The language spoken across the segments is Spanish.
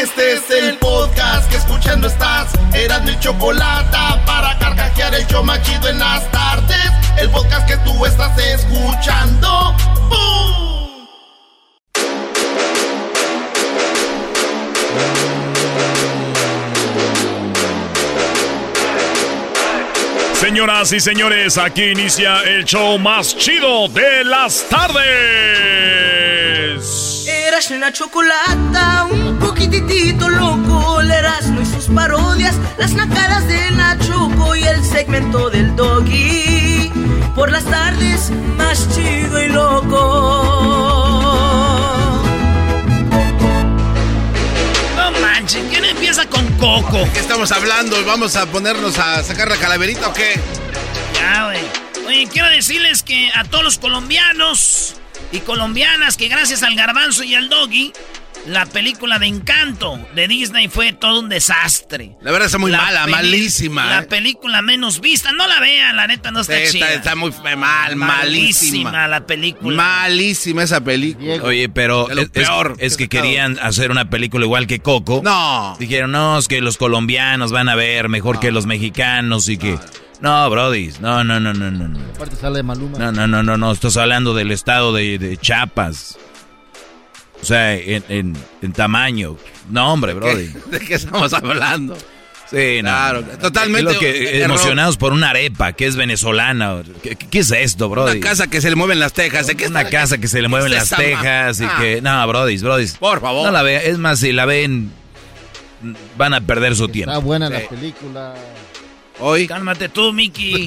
Este es el podcast que escuchando estás. Eran mi chocolate para carcajear el yo machido en las tardes. El podcast que tú estás escuchando. ¡Bum! Señoras y señores, aquí inicia el show más chido de las tardes. Eras una chocolata, un poquitito loco, el Erasmo y sus parodias, las nacadas de Nachoco y el segmento del doggy. Por las tardes, más chido y loco. No manches, ¿quién empieza con Coco? ¿De qué estamos hablando? ¿Vamos a ponernos a sacar la calaverita o qué? Ya, güey. Oye, quiero decirles que a todos los colombianos y colombianas que gracias al garbanzo y al doggy, la película de Encanto de Disney fue todo un desastre. La verdad está muy La mala, malísima. La ¿eh? película menos vista, no la vean, la neta no está Sí, chida. está, está muy mal, malísima. Malísima la película. Malísima esa película. Oye, pero es, peor es que querían hacer una película igual que Coco. No. Dijeron, no, es que los colombianos van a ver mejor que los mexicanos y que... No, Brody, no, no, no, no, no. no. Aparte sale Maluma. No, no, no, no, no, estás hablando del estado de, de Chiapas. O sea, en, en- en tamaño. No, hombre, Brody. ¿De qué estamos hablando? Sí, no. Claro, no. totalmente Es lo que- emocionados por una arepa que es venezolana. ¿Qué, qué es esto, Brody? Una casa que se le mueven las tejas. ¿De qué Una está- casa que se le mueven ¿qué las tejas y Ah, que... No, Brody, Brody. Por favor. No la vean. Es más, si la ven, van a perder su Está tiempo. buena Sí. la película. Hoy. Cálmate tú, Mickey.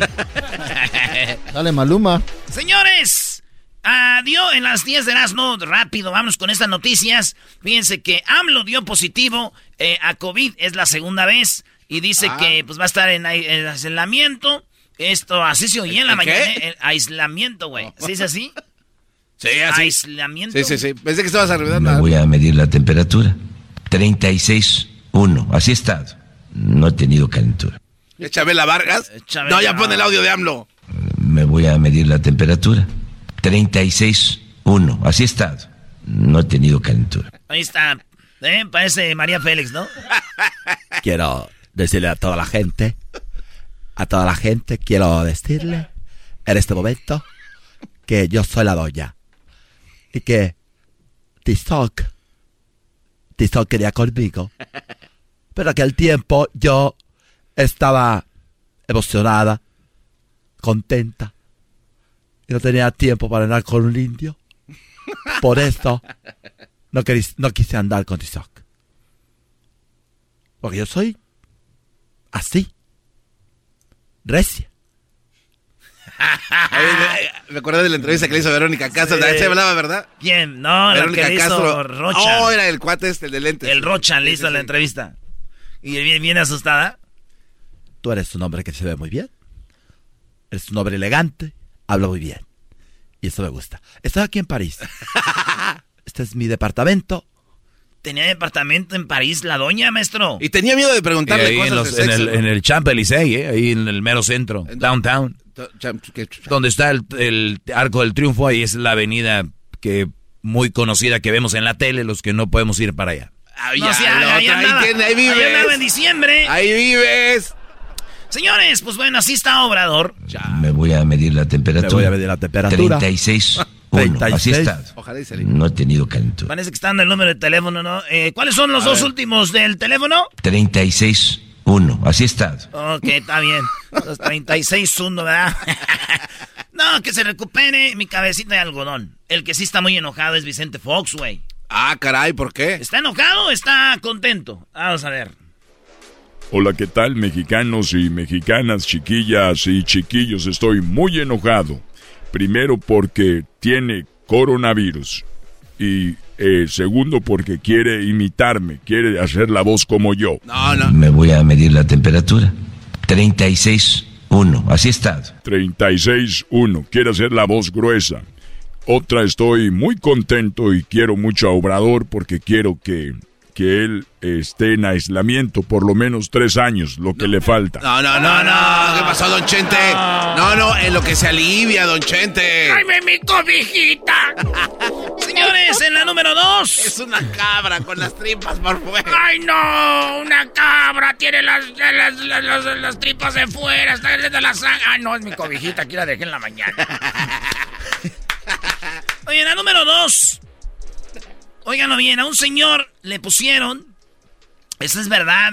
Sale Maluma. Señores, adiós en las 10 de Erasmo. Rápido, vamos con estas noticias. Fíjense que AMLO dio positivo eh, a COVID, es la segunda vez. Y dice Ah. que pues va a estar en, ai- en aislamiento. Esto, así se oía en la mañana. ¿eh? aislamiento, güey. ¿Sí es así? Sí, así. Aislamiento. Sí, sí, sí. Pensé que estabas arreglando. Me voy a medir la temperatura. 36.1. Así he estado. No he tenido calentura. ¿Es Chabela Vargas? Chabela. No, ya pone el audio de AMLO. Me voy a medir la temperatura. 36.1. Así he estado. No he tenido calentura. Ahí está. ¿Eh? Parece María Félix, ¿no? quiero decirle a toda la gente, a toda la gente, quiero decirle en este momento que yo soy la doña y que Tizoc, Tizoc quería conmigo, pero que al tiempo yo estaba emocionada, contenta y no tenía tiempo para andar con un indio. Por eso no, querí- no quise andar con Tizoc. Porque yo soy así. Recia. Me acordé de la entrevista que le hizo Verónica Castro. De ahí se hablaba, ¿verdad? ¿Quién? No, la Verónica que le hizo Castro. Rocha. Oh, era el cuate este, el de lentes. El Rocha le Sí, hizo sí, la sí. entrevista. Y viene, viene asustada. Tú eres un hombre que se ve muy bien. Eres un hombre elegante. Habla muy bien. Y eso me gusta. Estoy aquí en París. Este es mi departamento. Tenía departamento en París la doña, maestro. Y tenía miedo de preguntarle ahí cosas en, los- de en sexo. el, en el Champs-Élysées, ¿eh? ahí en el mero centro, downtown, donde está el, el Arco del Triunfo, ahí es la avenida que muy conocida que vemos en la tele, los que no podemos ir para allá. No, ya, ahí, otro, ahí andaba, tiene, ahí ahí andaba en vives. diciembre. Ahí vives. Señores, pues bueno, así está Obrador. Me voy a medir la temperatura. Me voy a medir la temperatura. 36.1. Así está. No he tenido calentura. Parece que está dando el número de teléfono, ¿no? Eh, ¿Cuáles son los dos últimos del teléfono? 36-1. Así está. Ok, está bien. Los 36-1, ¿verdad? no, que se recupere mi cabecita de algodón. El que sí está muy enojado es Vicente Fox, güey. Ah, caray, ¿por qué? ¿Está enojado o está contento? Vamos a ver. Hola, ¿qué tal, mexicanos y mexicanas, chiquillas y chiquillos? Estoy muy enojado. Primero porque tiene coronavirus. Y eh, segundo porque quiere imitarme, quiere hacer la voz como yo. No, no. Me voy a medir la temperatura. 36.1, así está. 36.1, quiere hacer la voz gruesa. Otra, estoy muy contento y quiero mucho a Obrador porque quiero que que él esté en aislamiento por lo menos tres años, lo que le falta. No, no, no, no. ¿Qué pasó, don Chente? No, no, en lo que se alivia, don Chente. ¡Ay, mi cobijita! Señores, en la número dos. Es una cabra con las tripas por fuera. ¡Ay, no! Una cabra tiene las, las, las, tripas de fuera, está de la sangre. ¡Ay, no! Es mi cobijita, aquí la dejé en la mañana. Oye, en la número dos. Óiganlo bien, a un señor le pusieron, eso es verdad,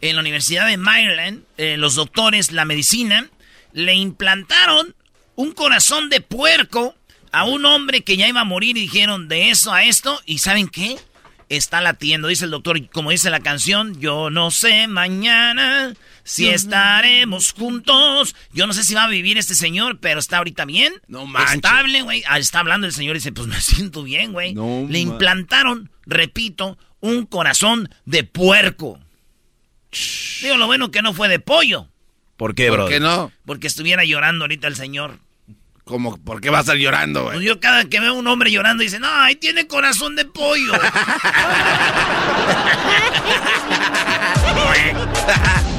en la Universidad de Maryland, eh, los doctores, la medicina, le implantaron un corazón de puerco a un hombre que ya iba a morir y dijeron de eso a esto, y ¿saben qué? Está latiendo, dice el doctor, como dice la canción, yo no sé mañana si estaremos juntos. Yo no sé si va a vivir este señor, pero está ahorita bien. No manches. Estable, güey. Ah, está hablando el señor y dice, pues me siento bien, güey. Le implantaron, repito, un corazón de puerco. Digo, lo bueno que no fue de pollo. ¿Por qué, bro? ¿Por qué no? Porque estuviera llorando ahorita el señor. ¿Cómo? ¿Por qué va a estar llorando, güey? Pues yo cada que veo a un hombre llorando dice, no, ahí tiene corazón de pollo.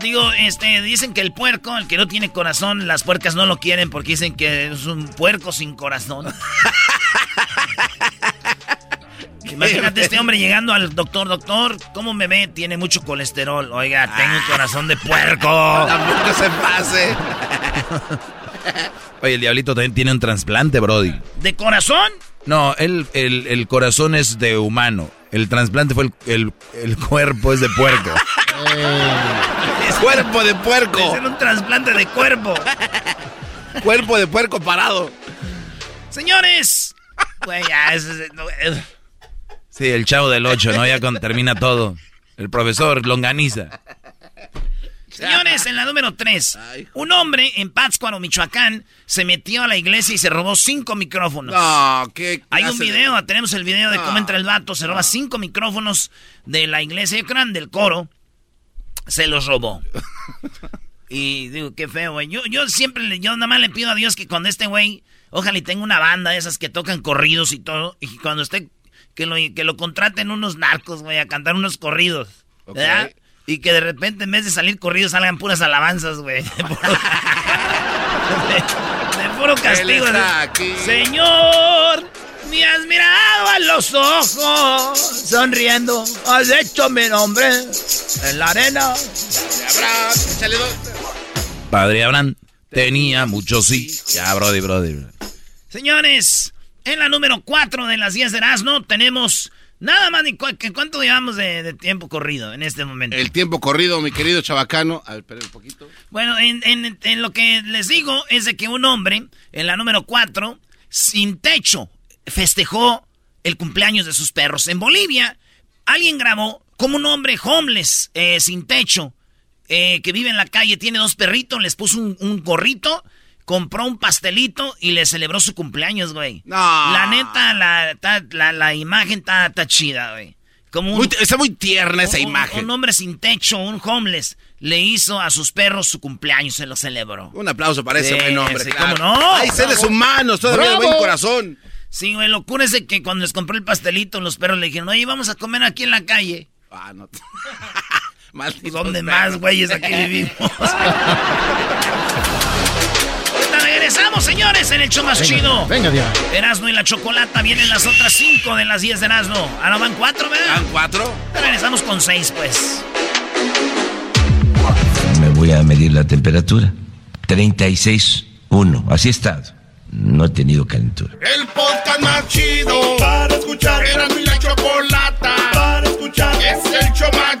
Digo, este, dicen que el puerco, el que no tiene corazón, las puercas no lo quieren porque dicen que es un puerco sin corazón. Imagínate este hombre llegando al doctor, doctor, ¿cómo me ve? Tiene mucho colesterol. Oiga, tengo un corazón de puerco. Tampoco se pase. Oye, el diablito también tiene un trasplante, Brody. ¿De corazón? No, el, el, corazón es de humano. El trasplante fue el, el, cuerpo es de puerco. es cuerpo de puerco. Es un trasplante de cuerpo. cuerpo de puerco parado. Señores. Güey, ya, es, Sí, el chavo del 8, ¿no? Ya cuando termina todo. El profesor Longaniza. Señores, en la número 3, un hombre en Pátzcuaro, Michoacán, se metió a la iglesia y se robó cinco micrófonos. No, ¿qué Hay un video, tenemos el video de cómo entra el vato, se roba cinco micrófonos de la iglesia, yo creo del coro, se los robó. y digo, qué feo, güey. Yo, yo siempre, yo nada más le pido a Dios que cuando este güey, ojalá y tenga una banda de esas que tocan corridos y todo, y cuando esté, que lo, que lo contraten unos narcos, güey, a cantar unos corridos. ¿Verdad? Y que de repente en vez de salir corridos salgan puras alabanzas, güey. De puro, castigo. Señor, me has mirado a los ojos, sonriendo, has hecho mi nombre en la arena. Padre Abraham tenía mucho sí. Ya, Brody, Brody. Señores, en la número 4 de las 10 de Erasmo tenemos Nada más ni cuánto llevamos de, tiempo corrido en este momento. El tiempo corrido, mi querido chabacano. A ver, espera un poquito. Bueno, en, lo que les digo es de que un hombre, en la número 4, sin techo, festejó el cumpleaños de sus perros. En Bolivia, alguien grabó como un hombre homeless, eh, sin techo, eh, que vive en la calle, tiene dos perritos, les puso un, un gorrito compró un pastelito y le celebró su cumpleaños, güey. No. La neta, la, la, imagen está, chida, güey. Como está muy tierna esa imagen. Un hombre sin techo, un homeless, le hizo a sus perros su cumpleaños, se lo celebró. Un aplauso para ese buen hombre. Sí, ¿cómo no? Hay seres humanos, todavía buen corazón. Sí, güey, locura es que cuando les compró el pastelito, los perros le dijeron, oye, vamos a comer aquí en la calle. Ah, no. ¿Dónde más, güeyes, aquí vivimos? regresamos, señores, en el show más chido. Venga, Diana. Erasmo y la chocolata. Vienen las otras cinco de las diez de Erasmo. Ahora van cuatro, ¿verdad? Van cuatro. Regresamos con seis, pues. Me voy a medir la temperatura. 36.1. Así está. no he tenido calentura. El podcast más chido para escuchar. Era mi la chocolata para escuchar. Es el show más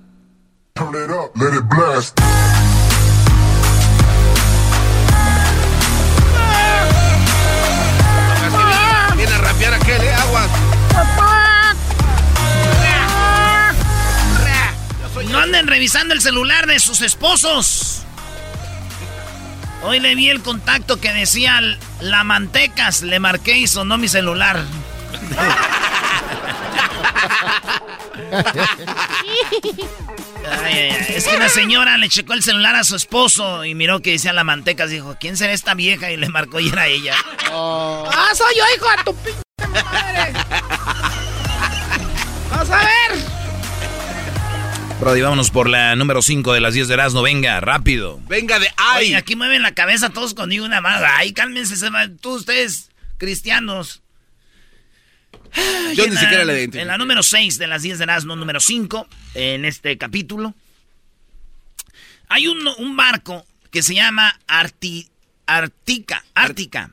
Viene a rapear aquel, ¿eh? Aguas. No anden revisando el celular de sus esposos. Hoy le vi el contacto que decía la mantecas. Le marqué y sonó mi celular. Ay, ay, ay. Es que una señora le checó el celular a su esposo y miró que decía la mantecas. Dijo, ¿quién será esta vieja? Y le marcó y era ella. ¡Ah, soy yo, hijo de tu p madre! ¡Vas a ver! Brody, vámonos por la número 5 de las 10 de Erasmo. Venga, rápido. Venga de ay. Oye, aquí mueven la cabeza todos conmigo una mano. Ay, cálmense, se van- tú, ustedes, cristianos. Yo en ni la- siquiera identifico. En la número 6 de las 10 de Erasmo, número 5, en este capítulo, hay un, un barco que se llama Arti, Artica. Ártica.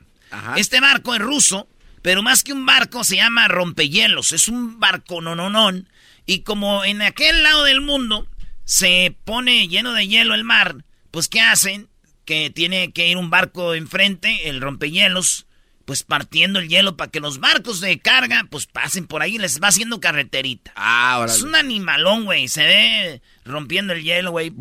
Este barco es ruso, pero más que un barco se llama rompehielos. Es un barco nononón. Y como en aquel lado del mundo se pone lleno de hielo el mar, pues ¿qué hacen? Que tiene que ir un barco enfrente, el rompehielos, pues partiendo el hielo para que los barcos de carga pues pasen por ahí, les va haciendo carreterita. Ah, Es un animalón, güey, se ve rompiendo el hielo, güey.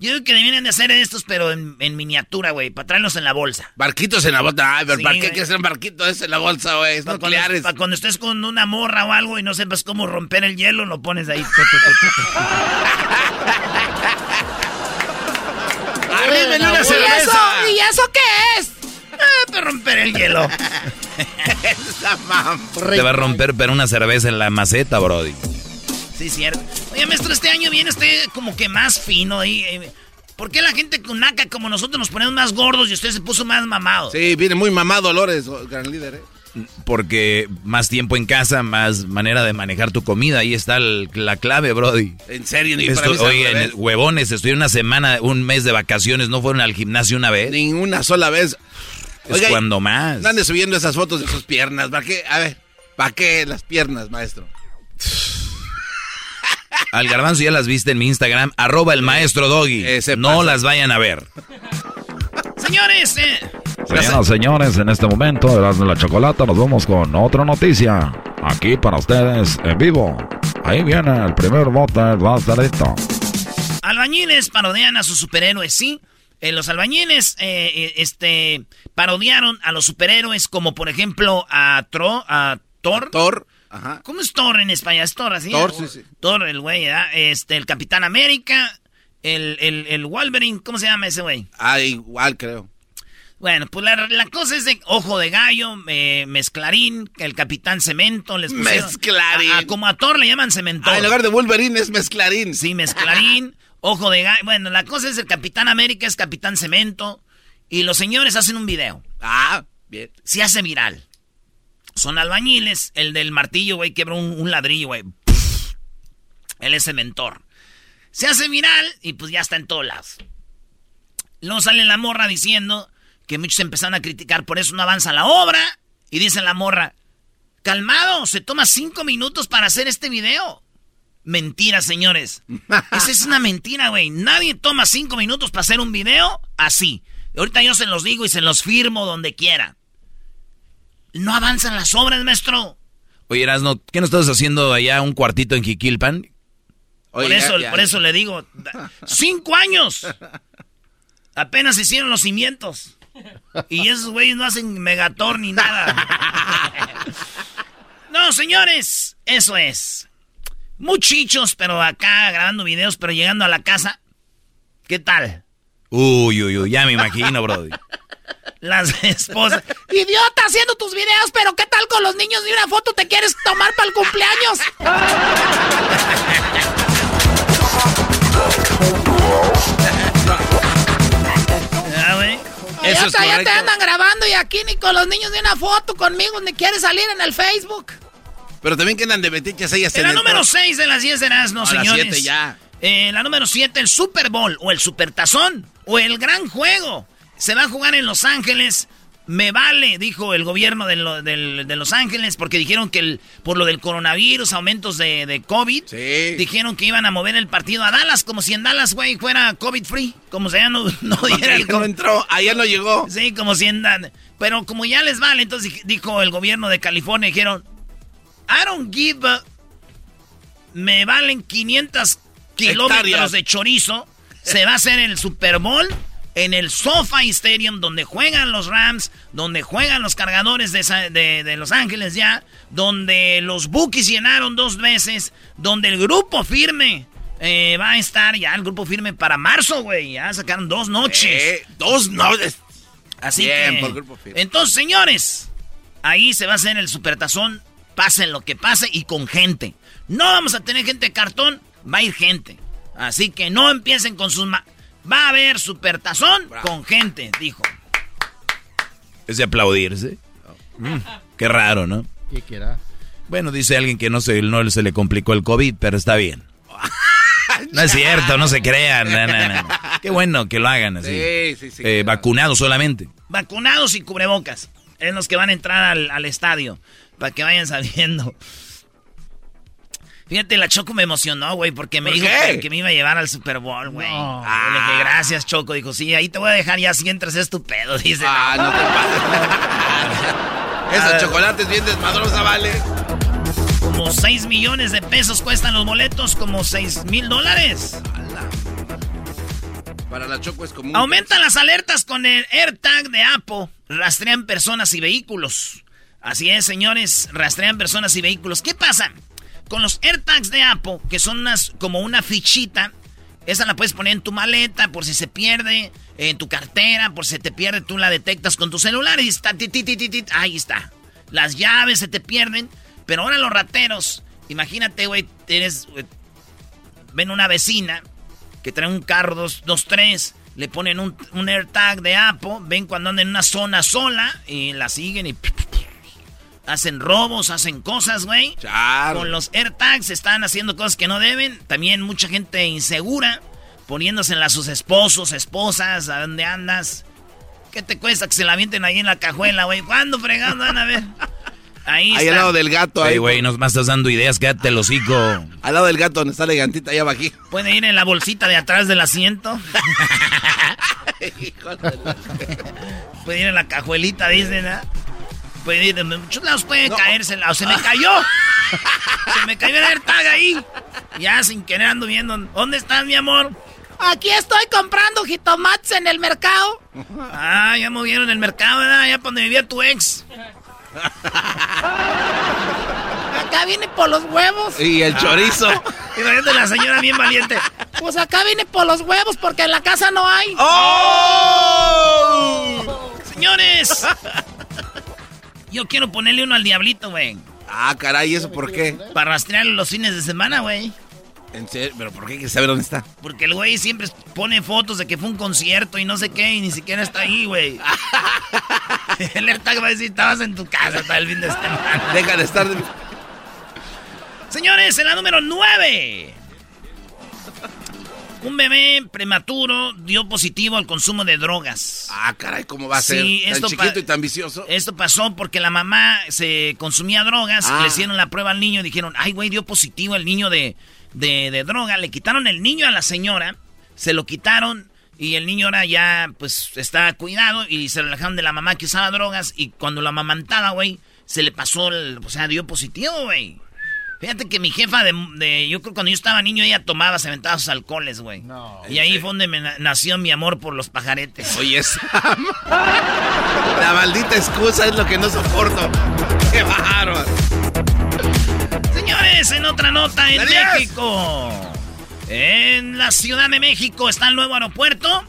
Yo digo que deberían de hacer estos, pero en, en miniatura, güey, para traerlos en la bolsa. Barquitos en la bolsa. Ay, pero Sí, ¿para qué güey. quieres un barquito ese en la bolsa, güey? Es Para nucleares. cuando, pa' cuando estés con una morra o algo y no sepas cómo romper el hielo, lo pones ahí. Tu, tu, tu, tu, tu. ¡Arrímenle una ¿Y eso? ¿Y eso qué es? Ah, para romper el hielo. Esa mam- Te va a romper pero una cerveza en la maceta, Brody. Sí, cierto. Oye, maestro, este año viene usted como que más fino ahí. eh. ¿Por qué la gente con naca como nosotros nos ponemos más gordos y usted se puso más mamado? Sí, viene muy mamado Dolores, gran líder, ¿eh? Porque más tiempo en casa, más manera de manejar tu comida. Ahí está el- la clave, Brody. En serio, ni Esto- oye, en- huevones, estoy una semana, un mes de vacaciones, ¿no fueron al gimnasio una vez? Ni una sola vez. Es Oiga, cuando más. Ande subiendo esas fotos de sus piernas. ¿Para qué? A ver, ¿para qué las piernas, maestro? Al garbanzo ya las viste en mi Instagram, arroba el maestro Doggy. No las vayan a ver. Señores, eh, Señoras, señores, en este momento, Erasmo y la Chocolata, nos vamos con otra noticia. Aquí para ustedes, en vivo. Ahí viene el primer bote, va a estar listo. albañiles parodian a sus superhéroes, ¿sí? Eh, los albañiles, eh, eh, este, parodiaron a los superhéroes como, por ejemplo, a, Tro, a Thor. Thor, ajá. ¿Cómo es Thor en España? ¿Es Thor así? Thor, sí, sí. Thor, el güey, ¿verdad? Este, el Capitán América, el, el, el Wolverine, ¿cómo se llama ese güey? Ah, igual creo. Bueno, pues la, la cosa es de Ojo de Gallo, eh, Mezclarín, el Capitán Cemento, les Mezclarín. A- a- como a Thor le llaman Cemento. Ah, en lugar de Wolverine es Mezclarín. Sí, Mezclarín, Ojo de Gallo. Bueno, la cosa es el Capitán América es Capitán Cemento. Y los señores hacen un video. Ah, bien. Se hace viral. Son albañiles. El del martillo, güey, quebra un, un ladrillo, güey. Él es cementor. Se hace viral y pues ya está en todos lados. Luego sale la morra diciendo que muchos empezaron a criticar, por eso no avanza la obra. Y dice la morra, calmado, se toma cinco minutos para hacer este video. Mentira, señores. Esa es una mentira, güey. Nadie toma cinco minutos para hacer un video así. Ahorita yo se los digo y se los firmo donde quiera. No avanzan las obras, maestro. Oye, Erasno, ¿qué no estás haciendo allá un cuartito en Jiquilpan? por eso, por eso le digo, cinco años. Apenas hicieron los cimientos. Y esos güeyes no hacen megator ni nada. No, señores, eso es. Muchichos, pero acá grabando videos, pero llegando a la casa. ¿Qué tal? Uy, uy, uy, ya me imagino, Brody. Las esposas. Idiota, haciendo tus videos, pero ¿qué tal con los niños de una foto te quieres tomar para el cumpleaños? Eso es ya te andan grabando y aquí ni con los niños de una foto conmigo ni quieres salir en el Facebook. Pero también quedan de metiches ellas En la número 6 de las 10 de Erasmo, No, la señores. siete ya. Eh, la número 7, el Super Bowl, o el Super Tazón, o el Gran Juego. Se va a jugar en Los Ángeles. Me vale, dijo el gobierno de, lo- de Los Ángeles, porque dijeron que el, por lo del coronavirus, aumentos de, de COVID, dijeron que iban a mover el partido a Dallas, como si en Dallas, güey, fuera COVID free, como si ya no, no diera el no entró, allá no llegó. Sí, como si en... Pero como ya les vale, entonces dij- dijo el gobierno de California, dijeron, I don't give a... Me valen 500 kilómetros de chorizo. Se va a hacer el Super Bowl en el SoFi Stadium, donde juegan los Rams, donde juegan los cargadores de, Sa- de- de Los Ángeles ya, donde los Bookies llenaron dos veces, donde el grupo firme eh, va a estar ya, el grupo firme para marzo, güey. Ya sacaron dos noches. Eh, dos noches. Así Bien, que. por grupo firme. Entonces, señores, ahí se va a hacer el supertazón. Pase lo que pase y con gente. No vamos a tener gente de cartón, va a ir gente. Así que no empiecen con sus. ma- Va a haber supertazón con gente, dijo. Es de aplaudirse. Mm, qué raro, ¿no? ¿Qué quiera? Bueno, dice alguien que no se, no se le complicó el COVID, pero está bien. No es cierto, no se crean. no, no, no. Qué bueno que lo hagan así. Sí, sí, sí, Eh, vacunados solamente. Vacunados y cubrebocas. Es los que van a entrar al, al estadio. Para que vayan sabiendo. Fíjate, la Choco me emocionó, güey, porque me ¿Por dijo que, que me iba a llevar al Super Bowl, güey. Ah, le dije, gracias, Choco. Dijo, sí, ahí te voy a dejar ya si entras es tu pedo, dice. Ah, no te pases. Esos chocolates bien desmadrosa, vale. Como 6 millones de pesos cuestan los boletos, como 6 mil dólares. Para la Choco es común. Aumentan las alertas con el AirTag de Apple. Rastrean personas y vehículos. Así es, señores, rastrean personas y vehículos. ¿Qué pasa? Con los AirTags de Apple, que son unas, como una fichita, esa la puedes poner en tu maleta por si se pierde, en tu cartera, por si te pierde, tú la detectas con tu celular y está, ahí está. Las llaves se te pierden, pero ahora los rateros, imagínate, güey, tienes, ven una vecina que trae un carro 2-3, le ponen un, un AirTag de Apple, ven cuando andan en una zona sola y la siguen y hacen robos, hacen cosas, güey. Con los AirTags están haciendo cosas que no deben. También mucha gente insegura, poniéndosela a sus esposos, esposas, a dónde andas. ¿Qué te cuesta que se la avienten ahí en la cajuela, güey? ¿Cuándo fregando van a ver? Ahí, Ahí está. al lado del gato. Ahí, güey, nos más estás dando ideas, quédate el hocico. Al lado del gato donde está la gigantita, allá aquí. Puede ir en la bolsita de atrás del asiento. Puede ir en la cajuelita, dicen, ¿ah? Puede ir, en muchos lados puede caerse. O se me cayó. se me cayó el AirTag ahí. Ya sin querer ando viendo. ¿Dónde estás, mi amor? Aquí estoy comprando jitomates en el mercado. Ah, ya movieron el mercado, ¿verdad? Ya para donde vivía tu ex. Acá viene por los huevos. Y el chorizo. Imagínate la señora bien valiente. Pues acá viene por los huevos porque en la casa no hay. ¡Oh! Señores. Yo quiero ponerle uno al diablito, güey. Ah, caray, ¿eso por qué? Para rastrearlo los fines de semana, güey. ¿En serio? ¿Pero por qué? ¿Quiere saber dónde está? Porque el güey siempre pone fotos de que fue un concierto y no sé qué, y ni siquiera está ahí, güey. el AirTag va a decir, estabas en tu casa todo el fin de semana. Deja de estar... Señores, en la número 9. Un bebé prematuro dio positivo al consumo de drogas. Ah, caray, ¿cómo va a ser? Sí, tan chiquito y tan vicioso. Esto pasó porque la mamá se consumía drogas, Ah. le hicieron la prueba al niño y dijeron, ay, güey, dio positivo el niño de, de, de droga. Le quitaron el niño a la señora, se lo quitaron y el niño ahora ya, pues, está cuidado y se lo alejaron de la mamá que usaba drogas y cuando la mamantaba, güey, se le pasó, el, o sea, dio positivo, güey. Fíjate que mi jefa de, de- yo creo que cuando yo estaba niño ella tomaba, se aventaba sus alcoholes, güey. y ahí fue donde me na- nació mi amor por los pajaretes. Oye, esa... La maldita excusa es lo que no soporto. ¡Qué bárbaro! Señores, en otra nota en México. En la Ciudad de México está el nuevo aeropuerto.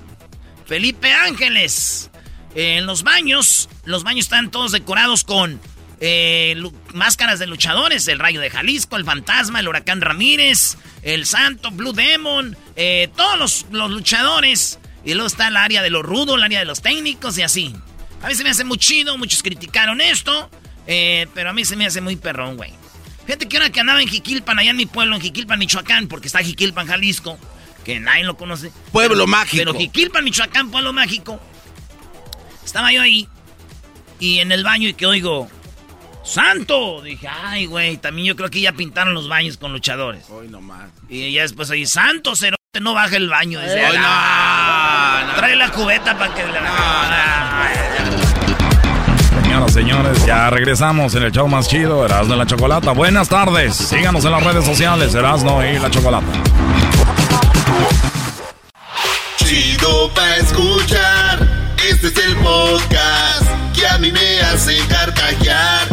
Felipe Ángeles. En los baños, los baños están todos decorados con eh, máscaras de luchadores. El Rayo de Jalisco, el Fantasma, el Huracán Ramírez, el Santo, Blue Demon. Eh, todos los, los luchadores. Y luego está el área de los rudos, el área de los técnicos y así. A mí se me hace muy chido, muchos criticaron esto, eh, pero a mí se me hace muy perrón, güey. Gente que ahora que andaba en Jiquilpan, allá en mi pueblo, en Jiquilpan, Michoacán, porque está Jiquilpan, Jalisco, que nadie lo conoce. Pueblo mágico. Pero Jiquilpan, Michoacán, pueblo mágico. Estaba yo ahí, y en el baño, y que oigo, ¡Santo! Dije, ay, güey, también yo creo que ya pintaron los baños con luchadores. Hoy nomás. Y ya después ahí, ¡Santo, cero! No baja el baño. Dice, Hoy no, Trae la cubeta para que... Señoras, señores, ya regresamos en el show más chido, Erasmo y la Chocolata. Buenas tardes. Síganos en las redes sociales, Erasmo y la Chocolata. Chido pa' escuchar. Este es el podcast que a mí me hace carcajear.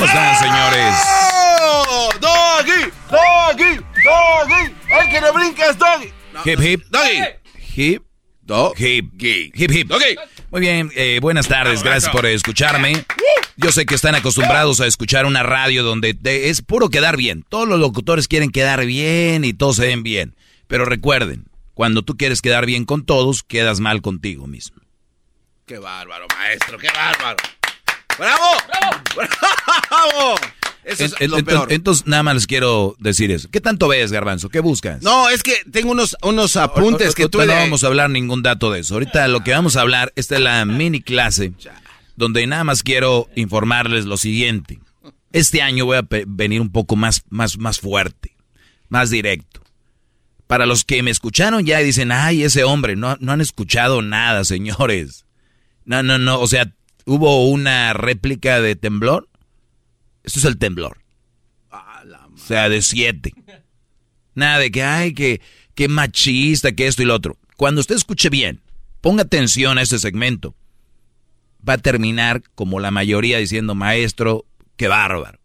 ¿Cómo están, señores? ¡Doggy! ¡Doggy! ¡Doggy! ¡El que no brinca es Doggy! hip, hip. Doggy. Hip. Hip. Hip, hip. Doggy. Muy bien, eh, buenas tardes, gracias por escucharme. Yo sé que están acostumbrados a escuchar una radio donde te- es puro quedar bien. Todos los locutores quieren quedar bien y todos se ven bien. Pero recuerden, cuando tú quieres quedar bien con todos, quedas mal contigo mismo. ¡Qué bárbaro, maestro! ¡Qué bárbaro! ¡Bravo! ¡Bravo! ¡Bravo! Eso es En- lo en- peor. Entonces, nada más les quiero decir eso. ¿Qué tanto ves, Garbanzo? ¿Qué buscas? No, es que tengo unos, unos apuntes que tuve no vamos a hablar ningún dato de eso. Ahorita lo que vamos a hablar, esta es la mini clase, donde nada más quiero informarles lo siguiente. Este año voy a venir un poco más, más, más fuerte, más directo. Para los que me escucharon ya y dicen, ay, ese hombre, no, no han escuchado nada, señores. No, no, no, o sea, hubo una réplica de temblor. Esto es el temblor. O sea, de siete. Nada de que, ay, que, que machista, que esto y lo otro. Cuando usted escuche bien, ponga atención a este segmento. Va a terminar como la mayoría diciendo, maestro, qué bárbaro.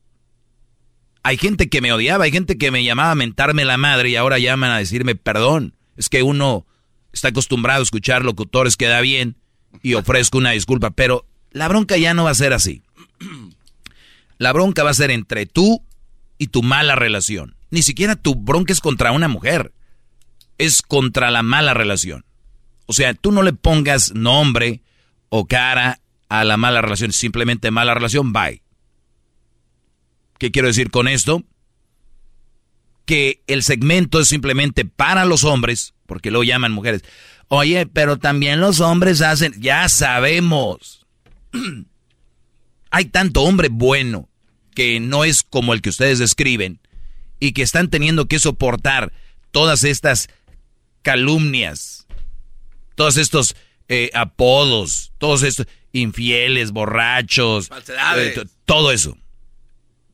Hay gente que me odiaba, hay gente que me llamaba a mentarme la madre y ahora llaman a decirme perdón. Es que uno está acostumbrado a escuchar locutores que da bien y ofrezco una disculpa, pero la bronca ya no va a ser así. La bronca va a ser entre tú y tu mala relación. Ni siquiera tu bronca es contra una mujer. Es contra la mala relación. O sea, tú no le pongas nombre o cara a la mala relación. Simplemente mala relación, bye. ¿Qué quiero decir con esto? Que el segmento es simplemente para los hombres, porque lo llaman mujeres. Oye, pero también los hombres hacen, ya sabemos. Hay tanto hombre bueno que no es como el que ustedes describen y que están teniendo que soportar todas estas calumnias, todos estos eh, apodos, todos estos infieles, borrachos, Falsedades. eh, todo eso.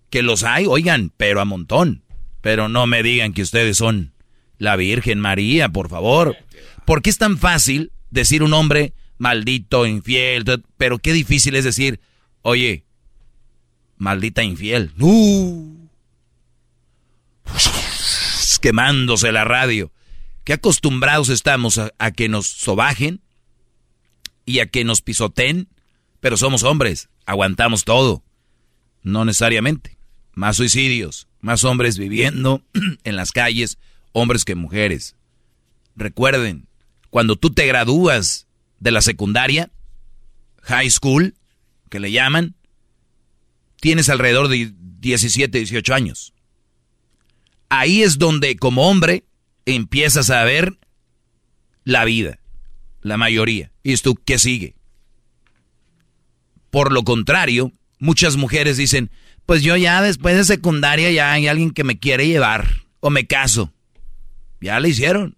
Que los hay, oigan, pero a montón. Pero no me digan que ustedes son la Virgen María, por favor. ¿Por qué es tan fácil decir un hombre maldito, infiel? Pero qué difícil es decir, oye, maldita infiel. ¡Uh! Quemándose la radio. Qué acostumbrados estamos a, a que nos sobajen y a que nos pisoteen, pero somos hombres, aguantamos todo. No necesariamente. Más suicidios, más hombres viviendo en las calles, hombres que mujeres. Recuerden, cuando tú te gradúas de la secundaria, high school, que le llaman, tienes alrededor de 17, 18 años. Ahí es donde como hombre empiezas a ver la vida, la mayoría. ¿Y tú qué sigue? Por lo contrario, muchas mujeres dicen, pues yo ya después de secundaria ya hay alguien que me quiere llevar o me caso. Ya le hicieron.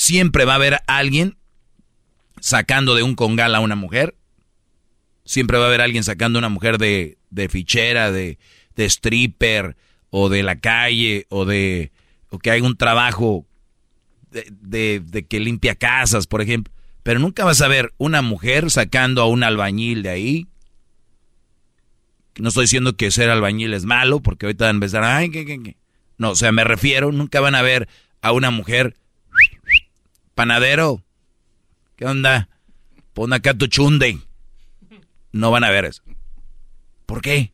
Siempre va a haber alguien sacando de un congal a una mujer. Siempre va a haber alguien sacando a una mujer de, de fichera, de, stripper, o de la calle, o de o que hay un trabajo de, que limpia casas, por ejemplo. Pero nunca vas a ver una mujer sacando a un albañil de ahí. No estoy diciendo que ser albañil es malo, porque ahorita van a empezar, ay, ¿qué, qué, qué? No, o sea, me refiero, nunca van a ver a una mujer, panadero, ¿qué onda? Pon acá tu chunde. No van a ver eso. ¿Por qué?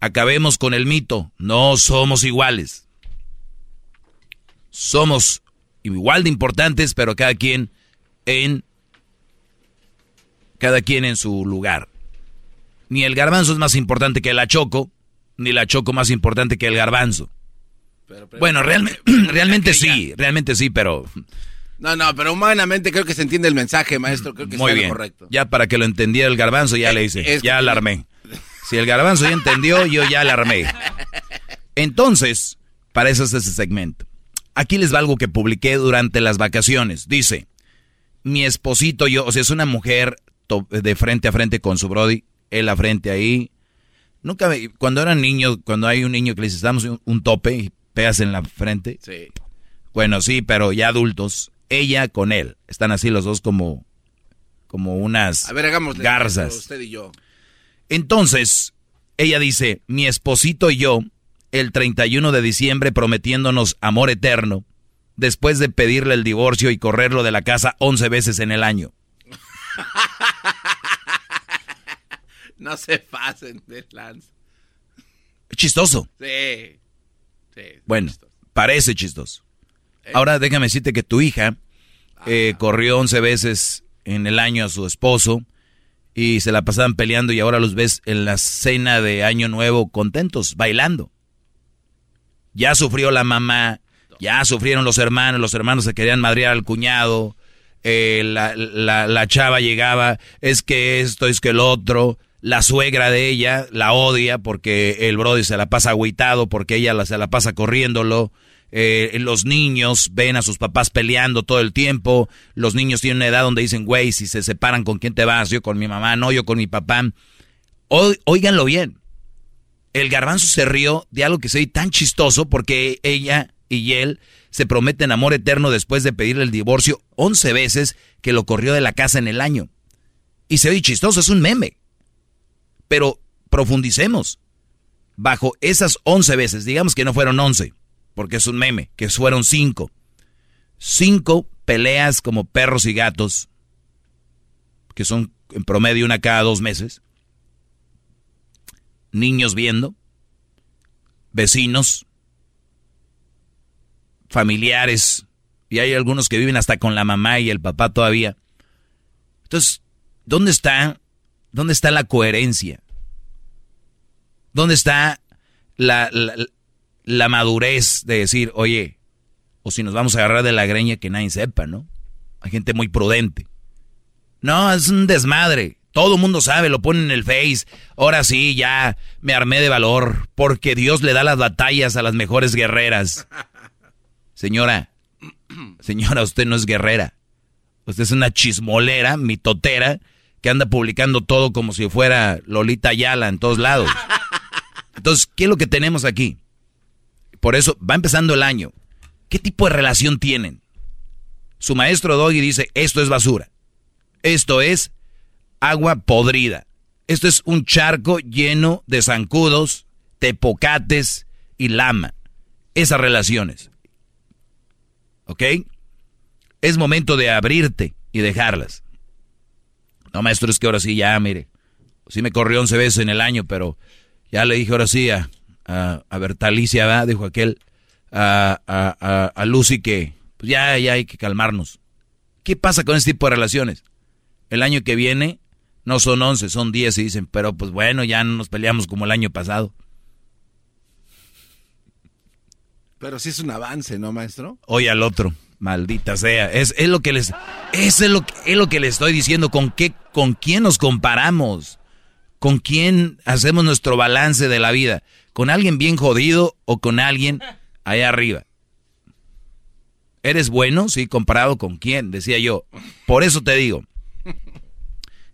Acabemos con el mito, no somos iguales. Somos igual de importantes, pero cada quien en cada quien en su lugar. Ni el garbanzo es más importante que la choco, ni la choco más importante que el garbanzo. bueno, realmente, realmente sí, realmente sí, pero... No, no, pero humanamente creo que se entiende el mensaje, maestro. Creo que Muy bien. correcto. Ya para que lo entendiera el garbanzo, ya le hice. ya alarmé. Si el garbanzo ya entendió, yo ya alarmé. Entonces, para eso es ese segmento. Aquí les va algo que publiqué durante las vacaciones. Dice, mi esposito yo, o sea, es una mujer de frente a frente con su brody, él a frente ahí. Nunca, cuando eran niños, cuando hay un niño que le dice, damos un, tope y pegas en la frente. Sí. Bueno, sí, pero ya adultos, ella con él, están así los dos como, como unas a ver, garzas. Usted y yo. Entonces, ella dice, mi esposito y yo el 31 de diciembre prometiéndonos amor eterno, después de pedirle el divorcio y correrlo de la casa 11 veces en el año. no se pasen de lance. Chistoso. Sí. bueno, parece chistoso. Eh. Ahora déjame decirte que tu hija eh, corrió 11 veces en el año a su esposo y se la pasaban peleando y ahora los ves en la cena de Año Nuevo contentos, bailando. Ya sufrió la mamá, ya sufrieron los hermanos, los hermanos se querían madrear al cuñado, eh, la, la, chava llegaba, es que esto, es que el otro, la suegra de ella la odia porque el brody se la pasa agüitado, porque ella la, se la pasa corriéndolo. Eh, los niños ven a sus papás peleando todo el tiempo. Los niños tienen una edad donde dicen, güey, si se separan, ¿con quién te vas? Yo con mi mamá, no, yo con mi papá. O, óiganlo bien el garbanzo se rió de algo que se tan chistoso porque ella y él se prometen amor eterno después de pedirle el divorcio 11 veces que lo corrió de la casa en el año. Y se oye chistoso, es un meme. Pero profundicemos. Bajo esas 11 veces, digamos que no fueron 11, porque es un meme, que fueron 5. 5 peleas como perros y gatos, que son en promedio una cada dos meses niños viendo, vecinos, familiares, y hay algunos que viven hasta con la mamá y el papá todavía. Entonces, ¿dónde está, dónde está la coherencia? ¿Dónde está la, la, madurez de decir, oye, o si nos vamos a agarrar de la greña que nadie sepa, ¿no? Hay gente muy prudente. No, es un desmadre. Todo el mundo sabe, lo ponen en el Face. Ahora sí, ya me armé de valor, porque Dios le da las batallas a las mejores guerreras. Señora, señora, usted no es guerrera. Usted es una chismolera, mitotera, que anda publicando todo como si fuera Lolita Ayala en todos lados. Entonces, ¿qué es lo que tenemos aquí? Por eso va empezando el año. ¿Qué tipo de relación tienen? Su maestro Doggy dice, esto es basura. Esto es agua podrida. Esto es un charco lleno de zancudos, tepocates y lama. Esas relaciones. ¿Ok? Es momento de abrirte y dejarlas. No, maestro, es que ahora sí, ya, mire. Sí me corrió 11 veces en el año, pero ya le dije ahora sí a, a, Bertalicia, ¿verdad? dijo aquel, a, a, a Lucy que pues ya, ya hay que calmarnos. ¿Qué pasa con este tipo de relaciones? El año que viene no son 11, son 10 y dicen, pero pues bueno, ya no nos peleamos como el año pasado. Pero sí es un avance, ¿no, maestro? Oye al otro, maldita sea. Es, es lo que les es lo, es lo que les estoy diciendo. ¿Con qué, con quién nos comparamos? ¿Con quién hacemos nuestro balance de la vida? ¿Con alguien bien jodido o con alguien allá arriba? ¿Eres bueno? Sí, comparado con quién, decía yo. Por eso te digo,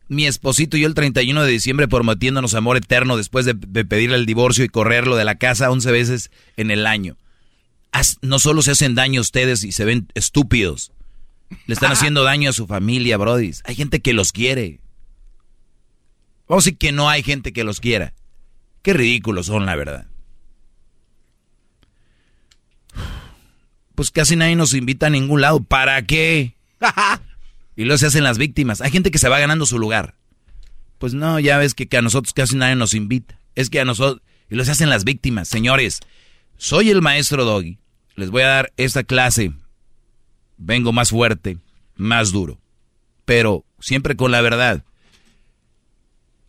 mi esposito y yo el 31 de diciembre prometiéndonos amor eterno después de, pedirle el divorcio y correrlo de la casa 11 veces en el año. no solo se hacen daño a ustedes y se ven estúpidos, le están haciendo daño a su familia, Brody. Hay gente que los quiere. Vamos a decir que no hay gente que los quiera. Qué ridículos son, la verdad. Pues casi nadie nos invita a ningún lado. ¿Para qué? y luego se hacen las víctimas. Hay gente que se va ganando su lugar. Pues no, ya ves que, a nosotros casi nadie nos invita. Es que a nosotros... Y luego se hacen las víctimas. Señores, soy el maestro Doggy. Les voy a dar esta clase. Vengo más fuerte, más duro. Pero siempre con la verdad.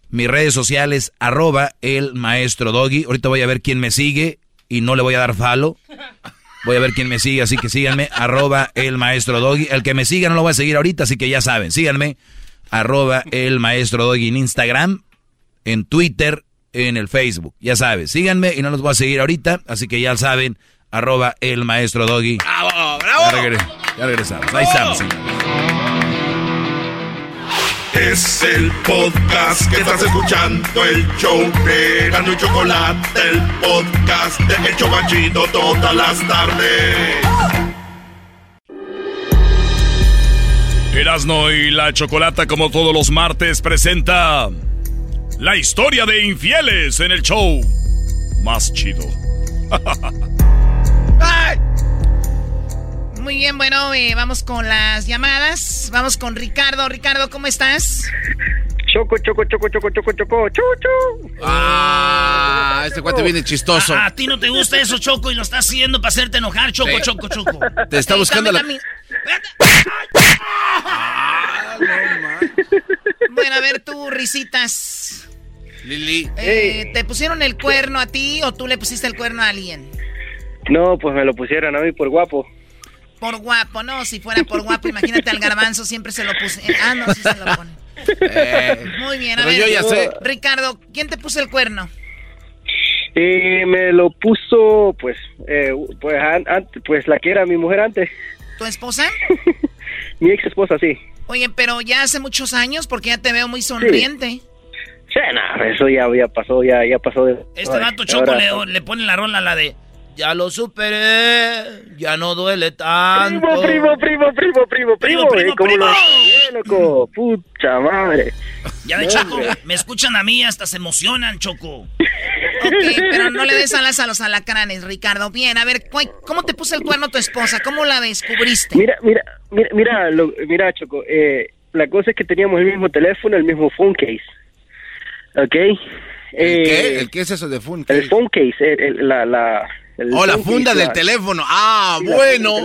Mis redes sociales, arroba el maestro Doggy. Ahorita voy a ver quién me sigue y no le voy a dar falo. Voy a ver quién me sigue, así que síganme, arroba el maestro Doggy. El que me siga no lo voy a seguir ahorita, así que ya saben, síganme, arroba el maestro Doggy en Instagram, en Twitter, en el Facebook. Ya saben, síganme y no los voy a seguir ahorita, así que ya saben, arroba el maestro Doggy. ¡Bravo, bravo! Ya, regresamos, ahí estamos, es el podcast que estás escuchando, el show de Gano y Chocolate, el podcast de Hecho Chocachito todas las tardes. Erasno y la Chocolata, como todos los martes, presenta la historia de infieles en el show más chido. Muy bien, bueno, eh, vamos con las llamadas. Vamos con Ricardo. Ricardo, ¿cómo estás? Choco, choco, choco, choco, choco, choco, chuchu. Ah, este cuate viene chistoso. Ah, a, ti no te gusta eso, Choco, y lo estás haciendo para hacerte enojar, Choco, Choco, Choco. Te está buscando la... bueno, a ver tú, risitas. Lili. Eh, ¿Te pusieron el cuerno a ti o tú le pusiste el cuerno a alguien? No, pues me lo pusieron a mí por guapo. Por guapo, no, si fuera por guapo, imagínate al garbanzo, siempre se lo puse. Ah, no, sí se lo pone. Eh, Muy bien, a ver. Yo ya sé. Ricardo, ¿quién te puso el cuerno? Eh, me lo puso, pues, eh, pues, pues la que era mi mujer antes. ¿Tu esposa? mi ex esposa, sí. Oye, pero ya hace muchos años, porque ya te veo muy sonriente. Sí, sí no, eso ya, ya pasó, ya, ya pasó. De, este vato Choco le, le pone la rola la de ya lo superé, ya no duele tanto. Primo, primo, primo, primo, primo, primo. Primo, primo, primo. loco, pucha madre. Ya de Choco, me escuchan a mí, hasta se emocionan, Choco. Ok, pero no le des alas a los alacranes, Ricardo. Bien, a ver, ¿cómo te puso el cuerno tu esposa? ¿Cómo la descubriste? Mira, mira, mira, mira, mira Choco, eh, la cosa es que teníamos el mismo teléfono, el mismo phone case. ¿Ok? ¿El qué? Eh, ¿El qué es eso de phone case? El phone case, la, la, oh, la funda del teléfono. Ah, bueno.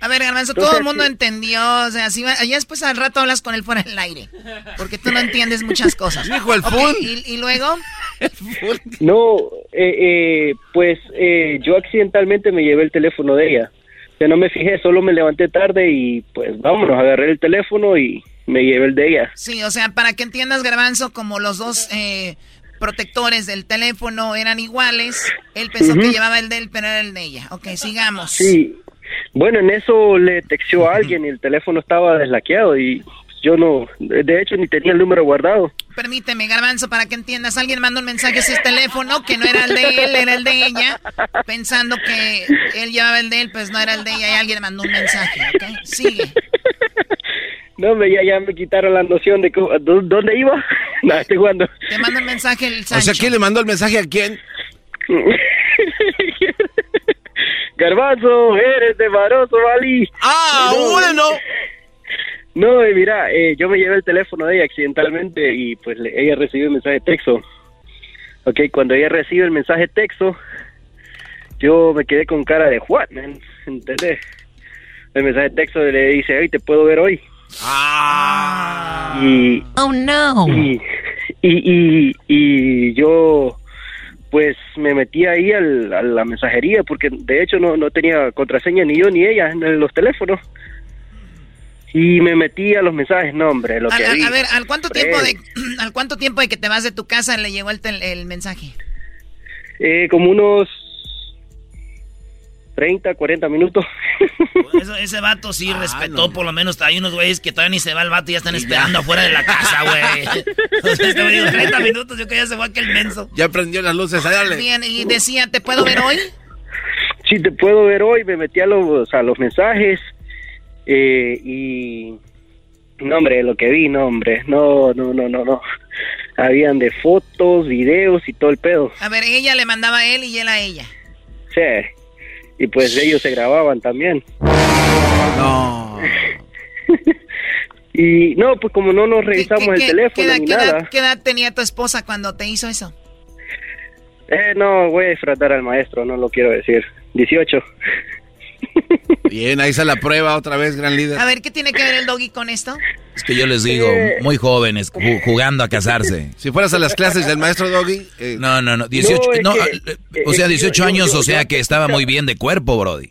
A ver, Garbanzo, todo el mundo entendió. O sea, si ya después al rato hablas con él fuera del aire. Porque tú no entiendes muchas cosas. Dijo el fund. ¿y, luego? no, eh, eh, pues eh, yo accidentalmente me llevé el teléfono de ella. O sea, no me fijé, solo me levanté tarde y pues vámonos, agarré el teléfono y me llevé el de ella. Sí, o sea, para que entiendas, Garbanzo, como los dos eh, protectores del teléfono eran iguales. Él pensó que llevaba el de él, pero era el de ella. Ok, sigamos. Sí. Bueno, en eso le texteó a alguien y el teléfono estaba deslaqueado y yo no, de hecho ni tenía el número guardado. Permíteme, Garbanzo, para que entiendas, alguien mandó un mensaje a ese teléfono que no era el de él, era el de ella, pensando que él llevaba el de él, pues no era el de ella y alguien mandó un mensaje, ¿ok? Sigue. No, me, ya, ya me quitaron la noción de dónde iba. no, estoy jugando. Te mando el mensaje el Sancho. O sea, ¿quién le mandó el mensaje a quién? Garbanzo, eres de Maroso, Vali. Ah, bueno. No, eh, mira, eh, yo me llevé el teléfono de ella accidentalmente y pues ella recibió el mensaje de texto. Ok, cuando ella recibe el mensaje de texto, yo me quedé con cara de what, man, ¿entendés? El mensaje de texto le dice, hey, te puedo ver hoy. Ah. Y, oh no. Y, y, y, yo pues me metí ahí al, a la mensajería porque de hecho no, no tenía contraseña ni yo ni ella en los teléfonos. Y me metí a los mensajes, no, hombre, lo Al- que al- vi. a ver, ¿al cuánto tiempo de al cuánto tiempo de que te vas de tu casa le llegó el, tel- el mensaje? eh, como unos 30, 40 minutos. Eso- ese vato sí respetó, por lo menos hay unos güeyes que todavía ni se va el vato y ya están esperando afuera de la casa, güey. Sea, este güey dijo 30 minutos, yo que ya se fue aquel menso. Ya prendió las luces. Bien, y decía, ¿te puedo ver hoy? Sí, te puedo ver hoy, me metí a los, a los mensajes eh, y... No, hombre, lo que vi, no, hombre, no, no, no, no, no. Habían de fotos, videos y todo el pedo. A ver, ella le mandaba a él y él a ella. Sí. Y pues ellos se grababan también. No. Y no, pues como no nos revisamos el ¿Qué, teléfono edad, ni qué edad- nada. qué edad tenía tu esposa cuando te hizo eso? Eh, no, voy a disfrutar al maestro, no lo quiero decir. 18. Bien, ahí está la prueba otra vez, gran líder. A ver, ¿qué tiene que ver el doggy con esto? Es que yo les digo, muy jóvenes, ju- jugando a casarse. Si fueras a las clases del maestro Doggy. No, no, no. 18, No, no, que- eh, o sea, es que 18 yo- años, yo- o sea que estaba muy bien de cuerpo, Brody.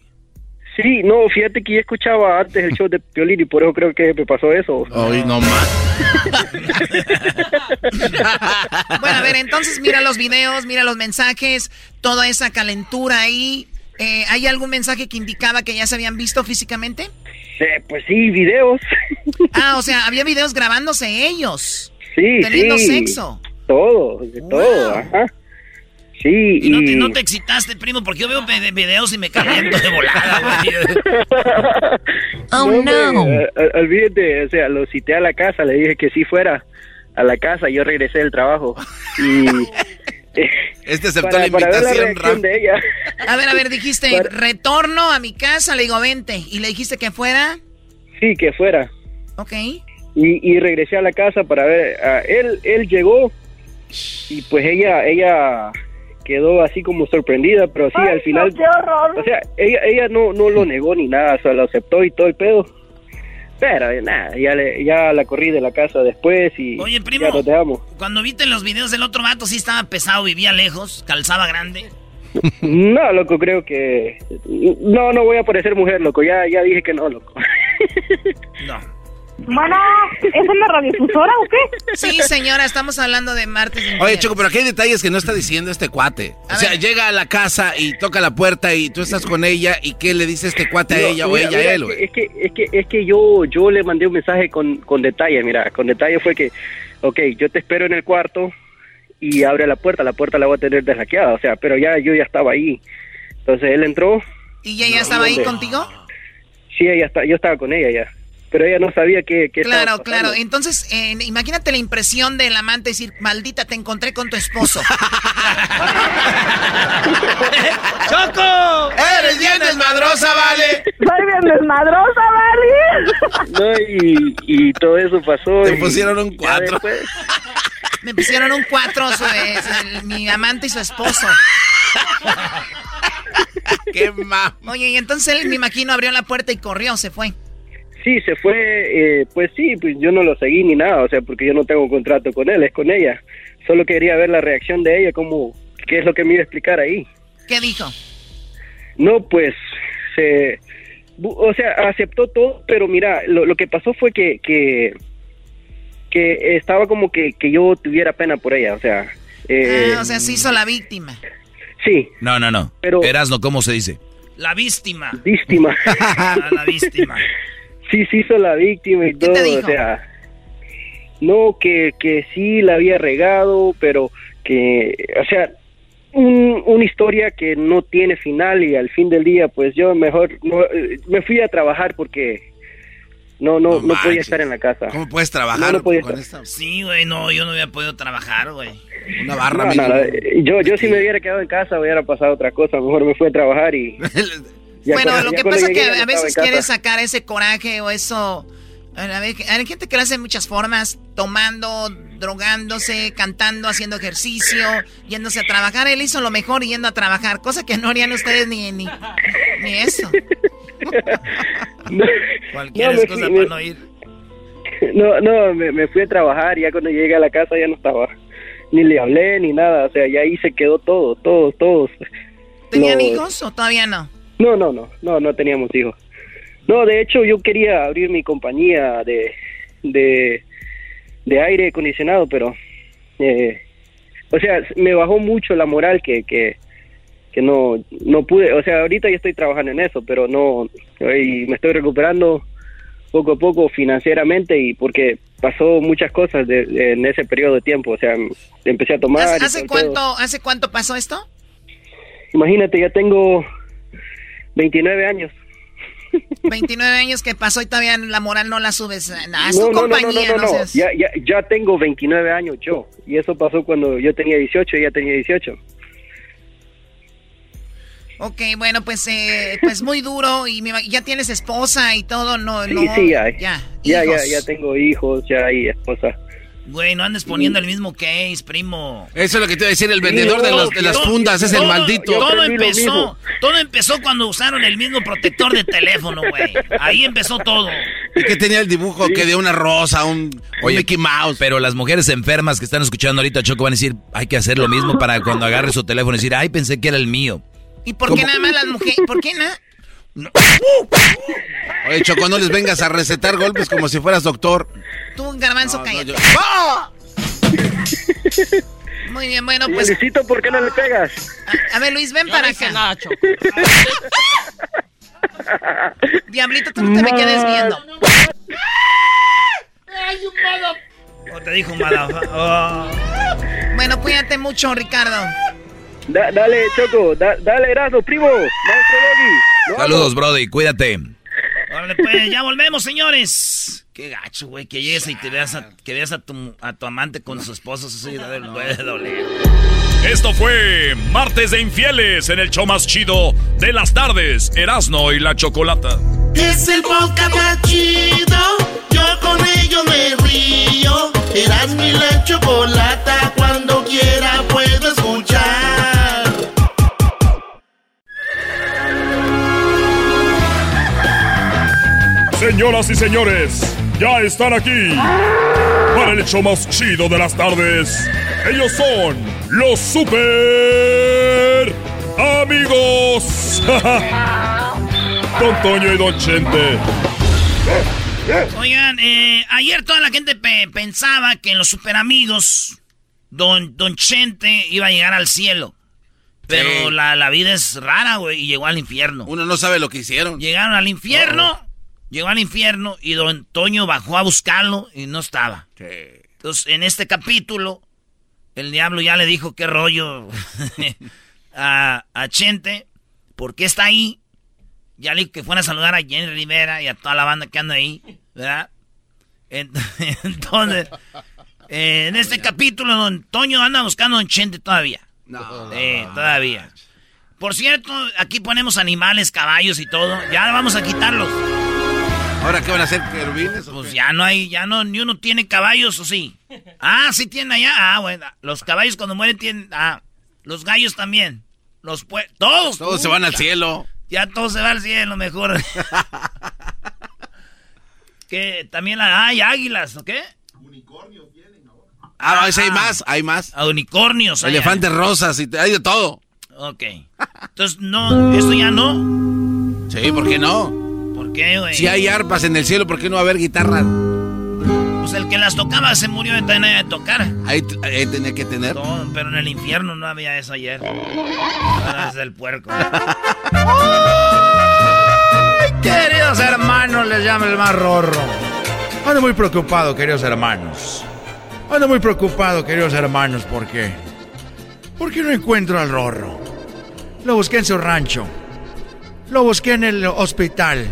Sí, no, fíjate que yo escuchaba antes el show de Piolín y por eso creo que me pasó eso. Ay, no más. Bueno, a ver, entonces mira los videos, mira los mensajes, toda esa calentura ahí. Eh, ¿Hay algún mensaje que indicaba que ya se habían visto físicamente? Eh, pues sí, videos. Ah, o sea, había videos grabándose ellos. Sí, Teniendo sí. sexo. Todo, de todo, ajá. Sí, Y no, te, no excitaste, primo, porque yo veo videos y me caliento de volada, güey. Oh, no. eh, eh, olvídate, o sea, lo cité a la casa, le dije que sí fuera a la casa, yo regresé del trabajo. Y. Este aceptó para, la para ver la invitación, de ella. A ver, a ver, dijiste retorno a mi casa, le digo, vente. ¿Y le dijiste que fuera? Sí, que fuera. Ok. Y, y regresé a la casa para ver. él, él llegó y pues ella, ella quedó así como sorprendida, pero sí, al final. O sea, ella, ella no, no lo negó ni nada, solo aceptó y todo el pedo. Pero eh, nada, ya, le, ya la corrí de la casa después y Oye, primo. ya nos dejamos. Cuando viste los videos del otro vato, sí estaba pesado, vivía lejos, calzaba grande. No, loco, creo que... No, no voy a parecer mujer, loco, ya, ya dije que no, loco. Bueno, ¿es en la radiodifusora o qué? Sí, señora, estamos hablando de martes. Oye. Choco, pero aquí hay detalles que no está diciendo este cuate. O sea, llega a la casa y toca la puerta y tú estás con ella y ¿qué le dice este cuate a No, ella o mira, ella a él, güey? Es que, es que, es que yo, yo le mandé un mensaje con, con detalle, mira, con detalle fue que, ok, yo te espero en el cuarto y abre la puerta, la puerta la voy a tener deslaqueada, o sea, pero ya yo ya estaba ahí. Entonces él entró, ¿Y ella ya estaba ahí contigo? sí, ella está, yo estaba con ella ya, pero ella no sabía que... que Claro, estaba claro. Entonces, eh, imagínate la impresión del amante decir, maldita, te encontré con tu esposo. ¡Choco! ¡Eres bien desmadrosa, vale! Soy bien desmadrosa, ¿vale? No, y, y todo eso pasó. Te y pusieron un cuatro. Me pusieron un cuatro, su- eh, su- mi amante y su esposo. ¡Qué ma... Oye, y entonces él, me imagino, abrió la puerta y corrió, se fue. Sí, se fue, eh, pues sí, pues yo no lo seguí ni nada, o sea, porque yo no tengo contrato con él, es con ella. Solo quería ver la reacción de ella, como, qué es lo que me iba a explicar ahí. ¿Qué dijo? No, pues, se, o sea, aceptó todo, pero mira, lo, lo que pasó fue que, que, que estaba como que, que yo tuviera pena por ella, o sea, eh, Ah, o sea, se hizo la víctima. sí, No, no, no. Pero- Erasno, ¿cómo se dice? La víctima. víctima. A la víctima. Sí se hizo la víctima y todo, te dijo? o sea, no, que, que sí la había regado, pero que, o sea, un- una historia que no tiene final y al fin del día, pues yo mejor no, eh, me fui a trabajar porque no, no, no, podía estar en la casa. ¿Cómo puedes trabajar No, no podía con estar. esta? Sí, güey, no, yo no había podido trabajar, güey. Una barra, No, amigo. no, no, yo, yo si me hubiera quedado en casa hubiera pasado otra cosa, mejor me fui a trabajar y... ya bueno, cuando- lo que pasa es que no a veces quieres sacar ese coraje o eso. A ver, hay gente que lo hace de muchas formas, tomando, drogándose, cantando, haciendo ejercicio, yéndose a trabajar. Él hizo lo mejor yendo a trabajar, cosa que no harían ustedes ni, ni, ni eso. Cualquier No, excusa fui- para no ir. No, no, me, me fui a trabajar y ya cuando llegué a la casa ya no estaba. Ni le hablé ni nada, o sea, ya ahí se quedó todo, todos, todos. ¿Tenían hijos o todavía no? No, no, no, no, no teníamos hijos. No, de hecho yo quería abrir mi compañía de, de, de aire acondicionado, pero, eh, o sea, me bajó mucho la moral que, que, que no, no pude, o sea, ahorita ya estoy trabajando en eso, pero no, y me estoy recuperando poco a poco financieramente y porque pasó muchas cosas de- de- en ese periodo de tiempo, o sea, empecé a tomar. ¿Hace, todo cuánto, ¿Hace cuánto pasó esto? Imagínate, ya tengo 29 años. 29 años que pasó y todavía la moral no la subes. Nah, es tu no, no, no, no, compañía, no, no, no, Ya, ya, ya tengo 29 años yo. Y eso pasó cuando yo tenía 18 y ella tenía 18. Ok, bueno, pues eh, pues muy duro y ya tienes esposa y todo, no, Sí, no. sí, ya. Ya, Ya, ya, ya tengo hijos, ya hay esposa. Güey, no andes poniendo el mismo case, primo. Eso es lo que te iba a decir, el vendedor de, los- de las fundas es el maldito. Todo empezó, todo empezó cuando usaron el mismo protector de teléfono, güey. Ahí empezó todo. Y que tenía el dibujo que de una rosa, un, un Mickey Mouse. Pero las mujeres enfermas que están escuchando ahorita, Choco, van a decir, hay que hacer lo mismo para cuando agarre su teléfono y decir, ay, pensé que era el mío. ¿Y por qué nada más las mujeres? ¿Por qué nada? Oye, Choco, no les vengas a recetar golpes como si fueras doctor. Tú, garbanzo, cállate. yo- Muy bien, bueno, pues. Luisito, ¿por qué no le pegas? A, a ver, Luis, ven para acá. Diablito, tú no te me quedes viendo. O te dijo madafa. Oh. Bueno, cuídate mucho, Ricardo. Da- dale, Choco, da- dale, Erasmo, primo, maestro Doggy. Saludos, Brody, cuídate. Órale, pues, ya volvemos, señores. Qué gacho, güey, que llegues y te veas a, que veas a tu, a tu amante con su esposo. Eso sí, puede doler. Esto fue Martes de Infieles en el show más chido de las tardes, Erasno y la Chocolata. Es el podcast más chido. Yo con ello me río. Eras mi la chocolata. Cuando quiera puedo escuchar. Señoras y señores, ya están aquí para el show más chido de las tardes. Ellos son los super amigos. Don Toño y Don Chente. Oigan, eh, ayer toda la gente pe- pensaba que en los super amigos, don, don Chente iba a llegar al cielo. Pero Sí. la, la vida es rara, güey, y llegó al infierno. Uno no sabe lo que hicieron. Llegaron al infierno, llegó al infierno y don Toño bajó a buscarlo y no estaba. Entonces, en este capítulo, el diablo ya le dijo qué rollo a, a Chente, por qué está ahí. Ya le dijo que fuera a saludar a Jenny Rivera y a toda la banda que anda ahí, ¿verdad? Ent- Entonces, eh, en este capítulo, don Toño anda buscando a don Chente todavía. No. Todavía. Por cierto, aquí ponemos animales, caballos y todo. Ya vamos a quitarlos. ¿Ahora qué van a hacer, querubines? o Pues ya no hay, ya no, ni uno tiene caballos, ¿o sí? Ah, sí tienen allá. Ah, bueno. Los caballos cuando mueren tienen. Ah, los gallos también. Los pue- Todos. Todos se van al cielo. Ya todos se van al cielo, mejor. que también la- hay águilas, ¿o qué? Ah, ese hay más, hay más. A unicornios. hay Elefantes rosas y te- hay de todo. Ok. Entonces, no, esto ya no. Sí, ¿por qué no? ¿Por qué, güey? Si hay arpas en el cielo, ¿por qué no va a haber guitarra? Pues el que las tocaba se murió de tener de tocar. Ahí, ahí tenía que tener. No, pero en el infierno no había eso ayer. Ahora es el puerco. Queridos hermanos, les llama el más rorro. Ando muy preocupado, queridos hermanos. Ando muy preocupado, queridos hermanos, ¿por qué? Porque no encuentro al rorro. Lo busqué en su rancho. Lo busqué en el hospital.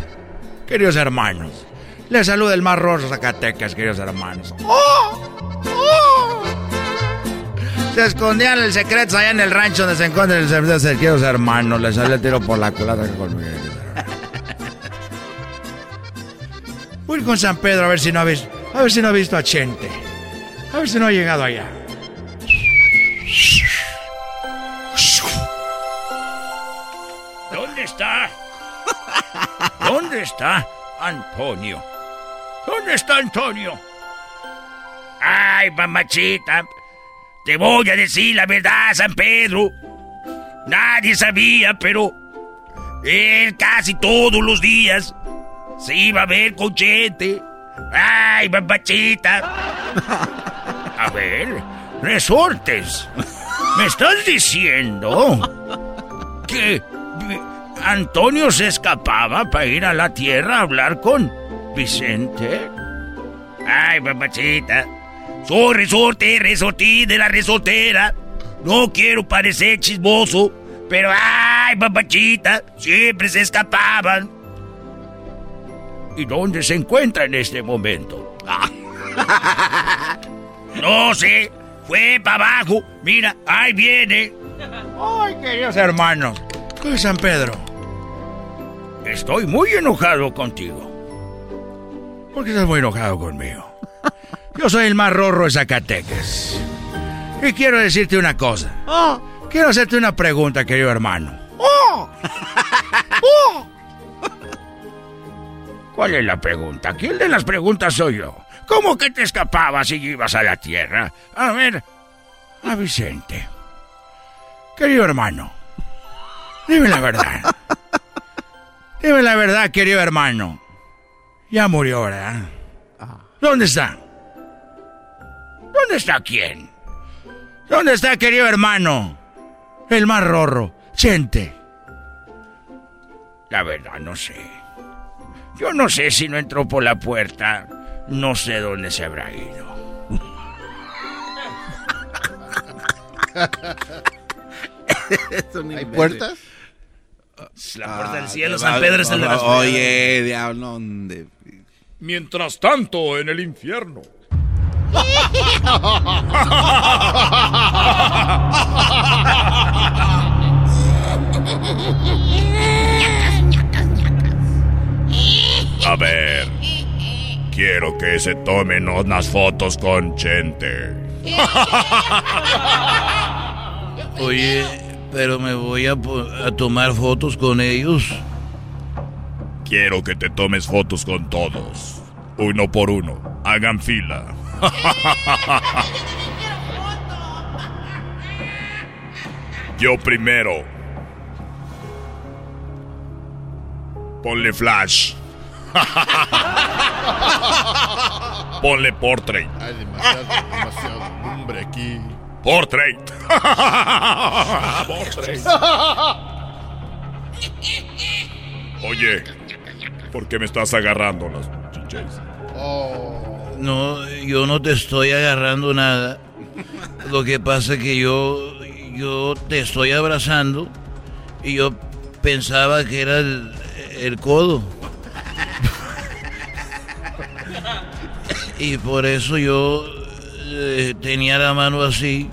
Queridos hermanos. Les saluda el más rorro Zacatecas, queridos hermanos. ¡Oh! ¡Oh! Se escondían el secreto allá en el rancho donde se encuentran el secreto, queridos hermanos. Les salió el tiro por la culata conmigo. Voy con San Pedro a ver si no ha visto, a ver si no ha visto a Chente. A ver si no ha llegado allá. ¿Dónde está? ¿Dónde está Antonio? ¿Dónde está Antonio? Ay, mamachita. Te voy a decir la verdad, San Pedro. Nadie sabía, pero él casi todos los días Sí, va a ver, cochete. Ay, babachita. A ver, resortes. ¿Me estás diciendo que Antonio se escapaba para ir a la tierra a hablar con Vicente? Ay, babachita. Soy resorte, resortí de la resortera. No quiero parecer chismoso, pero ay, babachita, siempre se escapaban. ¿Y dónde se encuentra en este momento? no sé, fue para abajo. Mira, ahí viene. Ay, queridos hermanos. ¿Qué San Pedro? Estoy muy enojado contigo. ¿Por qué estás muy enojado conmigo? Yo soy el más rorro de Zacatecas. Y quiero decirte una cosa. Quiero hacerte una pregunta, querido hermano. ¿Cuál es la pregunta? ¿Quién de las preguntas soy yo? ¿Cómo que te escapabas y ibas a la tierra? A ver, a Vicente. Querido hermano, dime la verdad. Dime la verdad, querido hermano. Ya murió, ¿verdad? ¿Dónde está? ¿Dónde está quién? ¿Dónde está, querido hermano? El más rorro, Chente. La verdad, no sé. Yo no sé si no entró por la puerta. No sé dónde se habrá ido. ¿Hay puertas? La puerta del cielo, San Pedro es el de las Oye, diablo, ¿dónde? Mientras tanto, en el infierno. A ver, quiero que se tomen unas fotos con Chente. Oye, pero me voy a, a tomar fotos con ellos. Quiero que te tomes fotos con todos. Uno por uno. Hagan fila. Yo primero. Ponle flash. Ponle portrait. Hay demasiado, demasiado hombre aquí. Portrait. Portrait. Oye, ¿por qué me estás agarrando las chiches? No, yo no te estoy agarrando nada. Lo que pasa es que yo, yo te estoy abrazando y yo pensaba que era el, el codo. Y por eso yo eh, tenía la mano así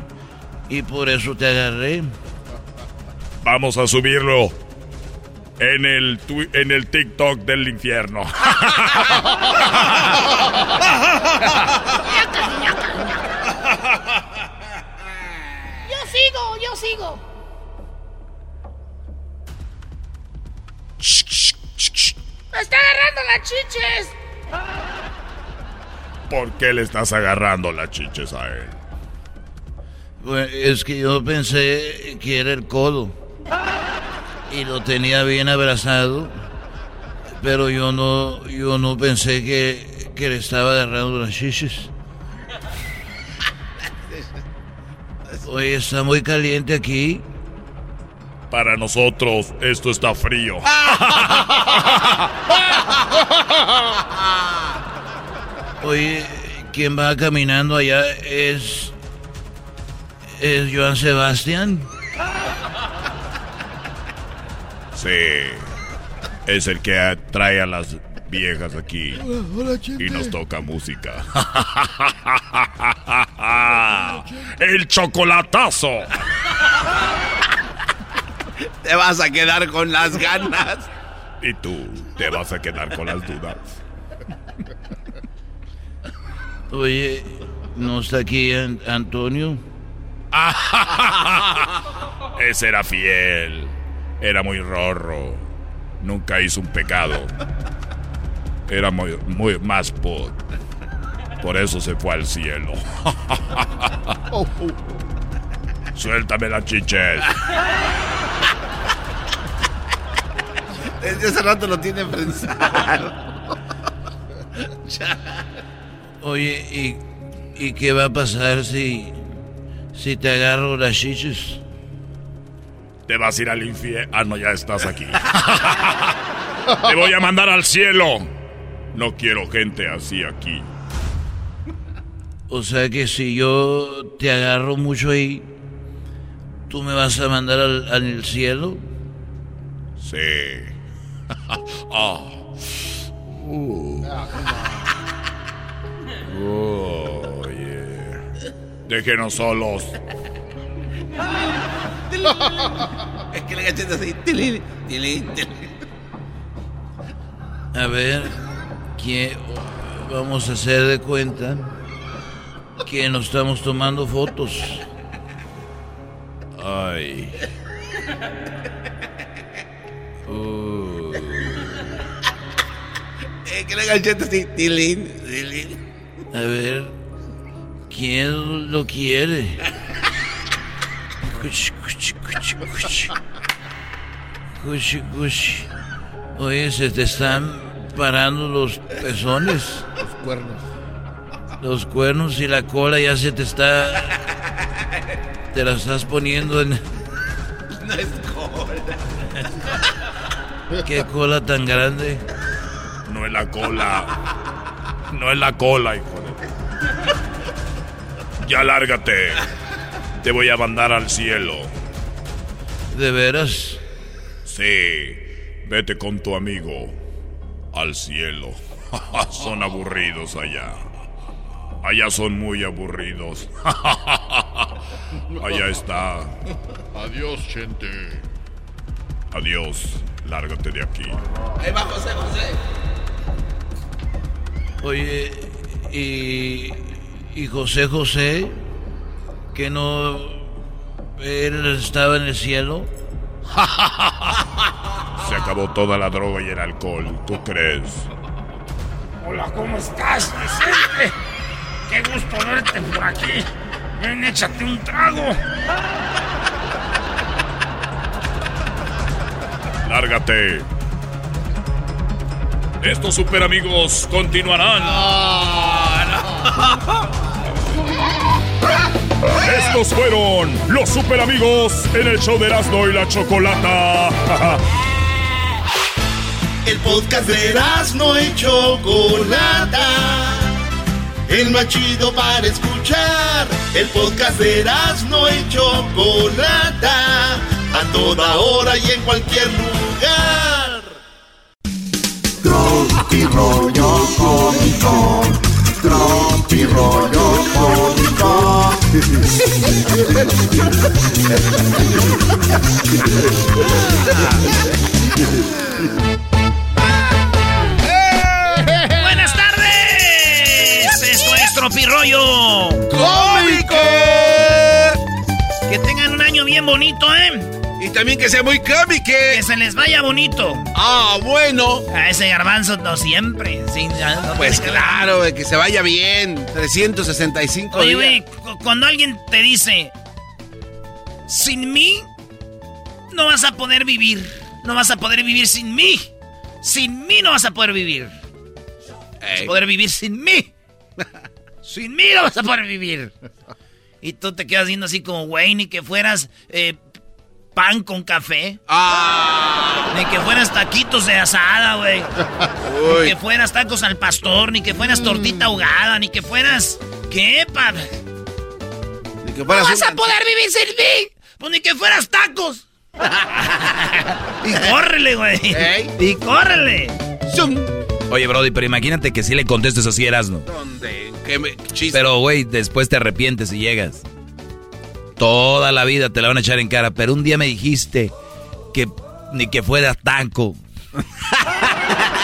y por eso te agarré. Vamos a subirlo en el, en el TikTok del infierno. Yo sigo, yo sigo. Me está agarrando las chiches. ¿Por qué le estás agarrando las chiches a él? Bueno, es que yo pensé que era el codo y lo tenía bien abrazado, pero yo no, yo no pensé que, que le estaba agarrando las chiches. Oye, está muy caliente aquí. Para nosotros esto está frío. Oye, ¿quién va caminando allá es es Joan Sebastián. Sí. Es el que trae a las viejas aquí. Hola, Y nos toca música. ¡El chocolatazo! Te vas a quedar con las ganas. Y tú te vas a quedar con las dudas. Oye, ¿no está aquí An- Antonio? Ese era fiel. Era muy rorro. Nunca hizo un pecado. Era muy, muy más por. Por eso se fue al cielo. Suéltame las chiches. Desde hace rato lo tiene pensado. Oye, ¿y, ¿y qué va a pasar si, si te agarro las chichis? Te vas a ir al infierno. Ah, no, ya estás aquí. te voy a mandar al cielo. No quiero gente así aquí. O sea que si yo te agarro mucho ahí, ¿tú me vas a mandar al, al cielo? Sí. oh. Uh. Oh, yeah. Déjenos solos. es que la gacheta así. Tilín, tilín, A ver, ¿qué vamos a hacer de cuenta que nos estamos tomando fotos? Ay. Uh. Es que la gacheta así. Tilín, tilín. A ver, ¿quién lo quiere? Cuchi, cuchi, cuchi, cuchi. Cuchi, cuchi. Oye, se te están parando los pezones. Los cuernos. Los cuernos y la cola ya se te está. Te la estás poniendo en. No es cola. ¿Qué cola tan grande? No es la cola. No es la cola, hijo. Ya lárgate. Te voy a mandar al cielo. ¿De veras? Sí. Vete con tu amigo al cielo. son aburridos allá. Allá son muy aburridos. allá está. Adiós, gente. Adiós. Lárgate de aquí. Ahí va José José. Oye, ¿y, y José José? ¿Que no... él estaba en el cielo? Se acabó toda la droga y el alcohol, ¿tú crees? Hola, ¿cómo estás, Vicente? Qué gusto verte por aquí. Ven, échate un trago. Lárgate. Estos super amigos continuarán. Estos fueron los super amigos en el show de Erasmo y la Chocolata. El podcast de Erasmo y Chocolata. El más chido para escuchar. El podcast de Erasmo y Chocolata. A toda hora y en cualquier lugar. Tropi rollo cómico. Tropi rollo cómico. ¡Buenas tardes! Esto es Tropirollo ¡Cómico! Que tengan un año bien bonito, ¿eh? Y también que sea muy cómico. Que se les vaya bonito. Ah, bueno. A ese garbanzo no siempre. sí, no Pues claro, güey, que se vaya bien. 365 Oye, días. güey, cu- cuando alguien te dice, sin mí, no vas a poder vivir. No vas a poder vivir sin mí. Sin mí no vas a poder vivir. Vas a poder vivir sin mí. sin mí no vas a poder vivir. Y tú te quedas viendo así como, güey, ni que fueras eh, pan con café. Ah. Ni que fueras taquitos de asada, güey. Ni que fueras tacos al pastor, ni que fueras tortita ahogada, ni que fueras... ¿Qué, pa? Ni que No vas un- a poder vivir sin mí. Pues ni que fueras tacos. y córrele, güey. Y córrele. Oye, Brody, pero imagínate que si le contestes así, Erasno. ¿Dónde? ¿Qué me... chiste? Pero, güey, después te arrepientes y llegas. Toda la vida te la van a echar en cara, pero un día me dijiste que ni que fueras tanco.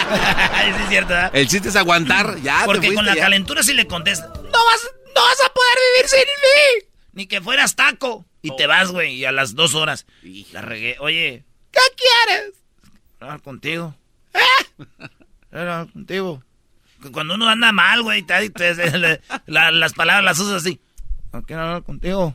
Sí es cierto, ¿verdad? El chiste es aguantar. Ya, te Porque fuiste, con la ya. calentura sí le contestas. No vas, no vas a poder vivir sin mí. Ni que fueras taco. Y te vas, güey, y a las dos horas. La regué. Oye, ¿qué quieres? Hablar contigo. ¿Eh? Hablar contigo. Cu- Cuando uno anda mal, güey, te- te- le- la- las palabras las usas así. No quiero hablar contigo.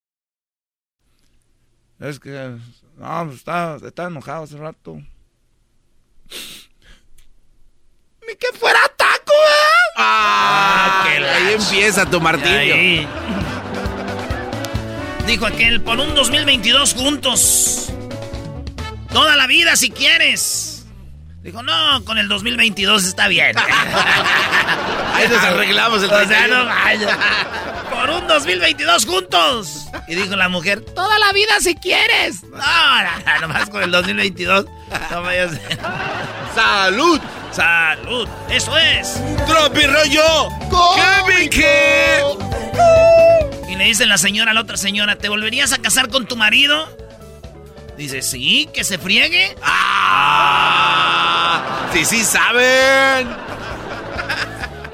Es que, no, pues, está, está enojado hace rato. Ni que fuera taco, ¿eh? Ah, que ahí empieza tu martillo. Dijo aquel, por un 2022 juntos. Toda la vida si quieres. Dijo, no, con el 2022 está bien. Ahí nos arreglamos el o sea, no vaya. Por un 2022 juntos. Y dijo la mujer, toda la vida si quieres. No, no, nomás con el 2022. No vayas. ¡Salud! ¡Salud! ¡Eso es! ¡Tropi rollo! ¡Qué Y le dice la señora a la otra señora, ¿te volverías a casar con tu marido? Dice, sí, que se friegue. ¡Ah! Sí, sí, saben.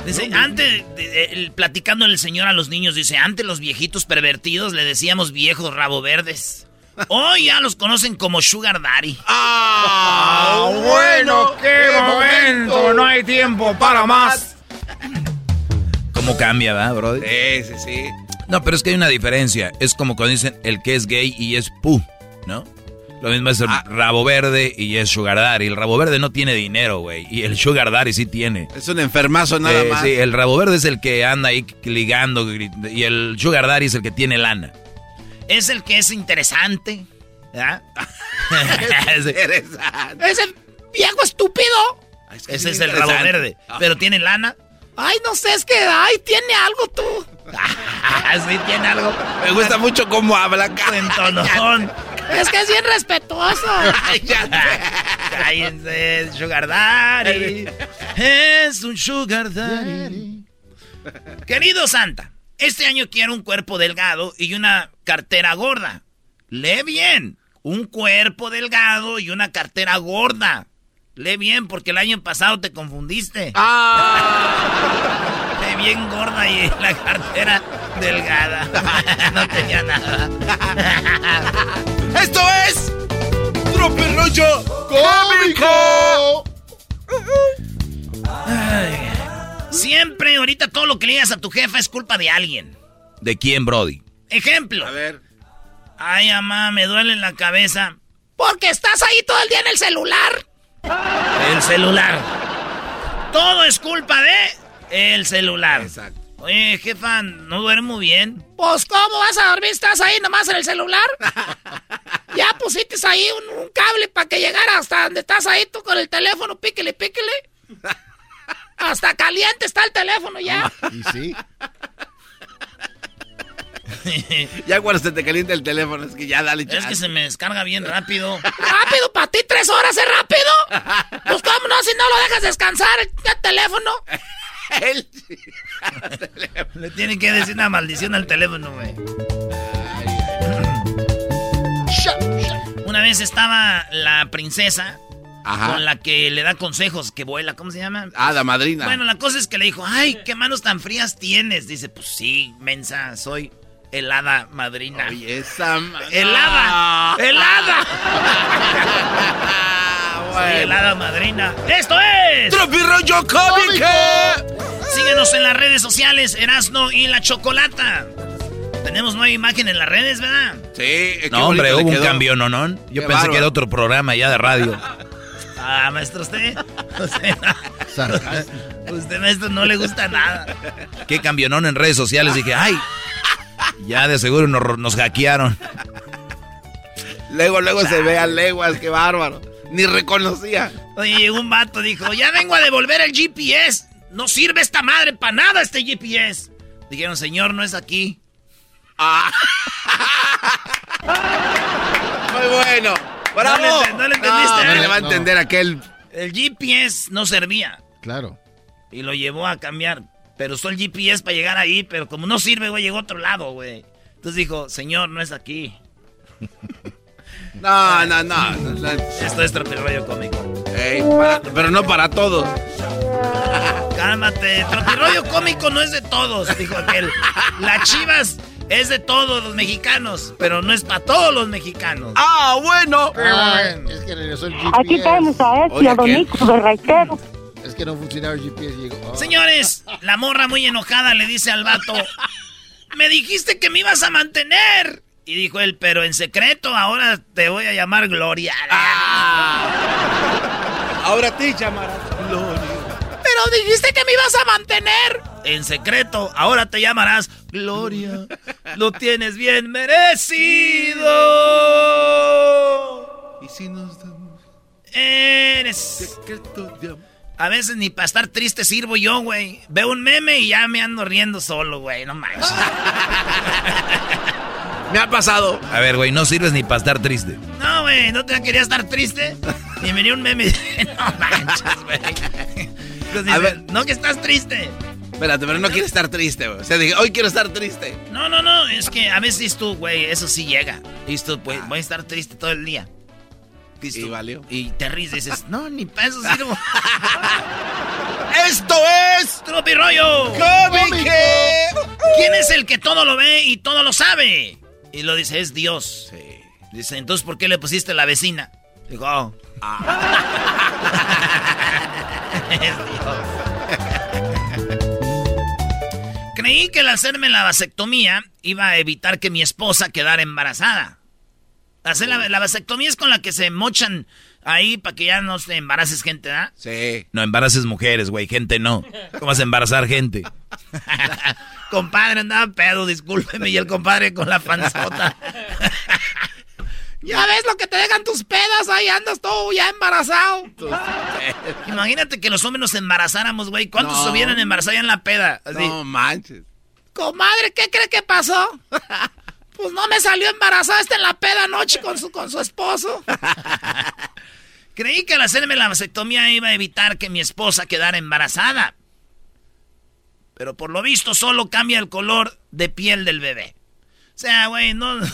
Dice, antes, el, platicando el señor a los niños, dice, antes los viejitos pervertidos le decíamos viejos rabo verdes. Hoy ya los conocen como Sugar Daddy. ¡Ah! bueno, qué momento. No hay tiempo para más. ¿Cómo cambia, va, bro? Sí, sí, sí. No, pero es que hay una diferencia. Es como cuando dicen el que es gay y es pu, ¿no? Lo mismo es el Ah. rabo verde y es sugar daddy. El rabo verde no tiene dinero, güey. Y el sugar daddy sí tiene. Es un enfermazo nada Eh, más. Sí, el rabo verde es el que anda ahí ligando. Y el sugar daddy es el que tiene lana. Es el que es interesante. ¿verdad? Interesante. Ese viejo estúpido. Ese es el rabo verde. Pero tiene lana. Ay, no sé, es que, ay, tiene algo tú. sí, tiene algo. Me gusta mucho cómo habla. Cuentonón. Es que es bien respetuoso. Cállense, Sugar Daddy. Es un Sugar Daddy. Querido Santa, este año quiero un cuerpo delgado y una cartera gorda. Lee bien. Un cuerpo delgado y una cartera gorda. Lee bien porque el año pasado te confundiste. Ah. Lee bien gorda y la cartera delgada. no tenía nada. Esto es rollo cómico. Ay, siempre, ahorita todo lo que le digas a tu jefa es culpa de alguien. ¿De quién, Brody? Ejemplo. A ver. Ay, mamá, me duele la cabeza. Porque estás ahí todo el día en el celular. El celular. Todo es culpa de el celular. Exacto. Oye, jefa, no duermo bien. Pues, ¿cómo vas a dormir? ¿Estás ahí nomás en el celular? ya pusiste ahí un, un cable para que llegara hasta donde estás ahí tú con el teléfono, píquele, píquele. Hasta caliente está el teléfono ya. Y sí. ya cuando se te calienta el teléfono, es que ya dale Es chance. que se me descarga bien rápido. ¿Rápido? ¿Para ti tres horas es rápido? Pues, ¿cómo no? Si no lo dejas descansar el teléfono. Él- Le tienen que decir una maldición al teléfono, güey. Una vez estaba la princesa Ajá. con la que le da consejos que vuela, ¿cómo se llama? Ah, la madrina. Bueno, la cosa es que le dijo, ay, qué manos tan frías tienes. Dice, pues sí, mensa, soy el hada madrina. Oye, esa... ¡El hada! Hada madrina. ¡Esto es! ¡Tropirollo Cómico! Síguenos en las redes sociales, Erasno y la Chocolata. Tenemos nueva imagen en las redes, ¿verdad? Sí, qué No, hombre, hubo un cambio, ¿no? no? Yo Qué pensé que era otro programa ya de radio. Ah, maestro, usted. Usted, usted, maestro, no le gusta nada. Qué campeonón en redes sociales. Dije, ay, ya de seguro nos, nos hackearon. Luego, luego se ve a leguas, qué bárbaro. Ni reconocía. Oye, llegó un vato, dijo, ya vengo a devolver el GPS. No sirve esta madre para nada este GPS. Dijeron, señor, no es aquí. Ah. Muy bueno. ¡Bravo! No le, no le entendiste. No, ¿eh? le va a entender aquel. El GPS no servía. Claro. Y lo llevó a cambiar. Pero usó el GPS para llegar ahí, pero como no sirve, güey, llegó a otro lado, güey. Entonces dijo, señor, no es aquí. No, no, no. no, no. Esto es tropirroyo cómico. Ey, para- pero no para todos. Cálmate, tropirroyo cómico no es de todos, dijo aquel. La chivas es de todos los mexicanos, pero no es para todos los mexicanos. Ah, bueno. Ah, es que regresó el GPS. Aquí tenemos a Ed y Oye, a Don. Nico de Raitero. Es que no funcionaba el GPS llegó. ah. Señores, la morra muy enojada le dice al vato, me dijiste que me ibas a mantener. Y dijo él, pero en secreto, ahora te voy a llamar Gloria. Ahora te llamarás Gloria. Pero dijiste que me ibas a mantener. En secreto, ahora te llamarás Gloria. Lo tienes bien merecido. Y si nos damos Eres. secreto de amor. A veces ni para estar triste sirvo yo, güey. Veo un meme y ya me ando riendo solo, güey. No manches. Me ha pasado. A ver, güey, no sirves ni para estar triste. No, güey, no te quería estar triste. Y venía un meme no manches, güey. Dice, A ver. no que estás triste. Espérate, pero no quiero estar triste, güey. O sea, dije, hoy quiero estar triste. No, no, no, es que a veces tú, güey, eso sí llega. Y tú, pues, voy a estar triste todo el día. Y valió. Y te ríes y dices, no, ni para eso sirvo. ¡Esto es ¡Tropirollo! Cómico! ¿Quién es el que todo lo ve y todo lo sabe? Y lo dice, es Dios. Dice, entonces, ¿por qué le pusiste la vecina? Digo, oh. es Dios. Creí que al hacerme la vasectomía iba a evitar que mi esposa quedara embarazada. Hacer la, la vasectomía es con la que se mochan ahí para que ya no te embaraces gente, ¿verdad? Sí. No embaraces mujeres, güey, gente no. ¿Cómo vas a embarazar gente? compadre andaba pedo, discúlpeme, y el compadre con la panzota. Ya ves lo que te dejan tus pedas, ahí andas todo ya embarazado. Imagínate que los hombres nos embarazáramos, güey. ¿Cuántos No. se hubieran embarazado ya en la peda? Así. No manches. Comadre, ¿qué cree que pasó? Pues no me salió embarazada esta en la peda anoche con su, con su esposo. Creí que al hacerme la vasectomía iba a evitar que mi esposa quedara embarazada. Pero por lo visto solo cambia el color de piel del bebé. O sea, güey, no...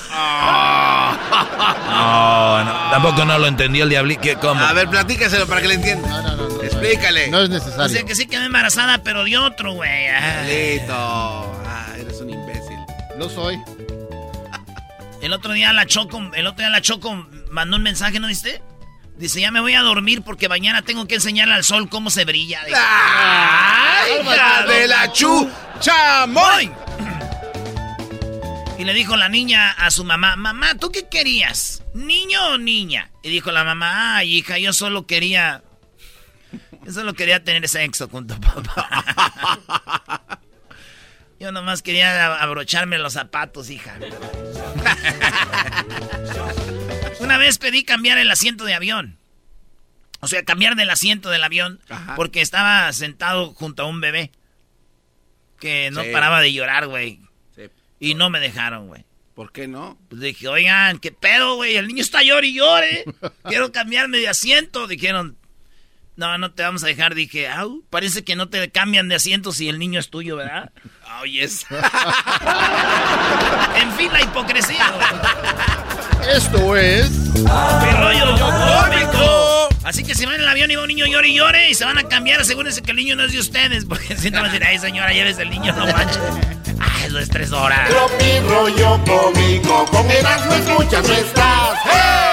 No, no, tampoco no lo entendió el diablito. ¿Qué, ¿Cómo? A ver, platícaselo para que le entienda. No, no, no, no, Explícale. No es O necesario. sea, que sí quedó embarazada, pero de otro, güey. Ah. Listo. Ah, eres un imbécil. Lo soy. El otro día la Choco, el otro día la Choco mandó un mensaje, ¿no viste? Dice, ya me voy a dormir porque mañana tengo que enseñarle al sol cómo se brilla. ¡Ay, hija de la chu! ¡Chamoy! Y le dijo la niña a su mamá, mamá, ¿tú qué querías? ¿Niño o niña? Y dijo la mamá, ay, hija, yo solo quería... Yo solo quería tener sexo con tu papá. Yo nomás quería abrocharme los zapatos, hija. Una vez pedí cambiar el asiento de avión. O sea, cambiar del asiento del avión Ajá. porque estaba sentado junto a un bebé que no Sí. paraba de llorar, güey. Sí. Y no me dejaron, güey. ¿Por qué no? Pues dije, oigan, ¿qué pedo, güey? El niño está llore y llore. Quiero cambiarme de asiento. Dijeron, no, no te vamos a dejar. Dije, au, parece que no te cambian de asiento si el niño es tuyo, ¿verdad? Oh, yes. En fin, la hipocresía, güey. Esto es. ¡Mi rollo cómico! Así que si van en el avión y va un niño llore y llore y se van a cambiar, asegúrense que el niño no es de ustedes. Porque si no van a decir, ay señora, lleves el niño, no manches. Ay, es lo estresora. Tropi rollo cómico, con Erasmo escuchas no estás.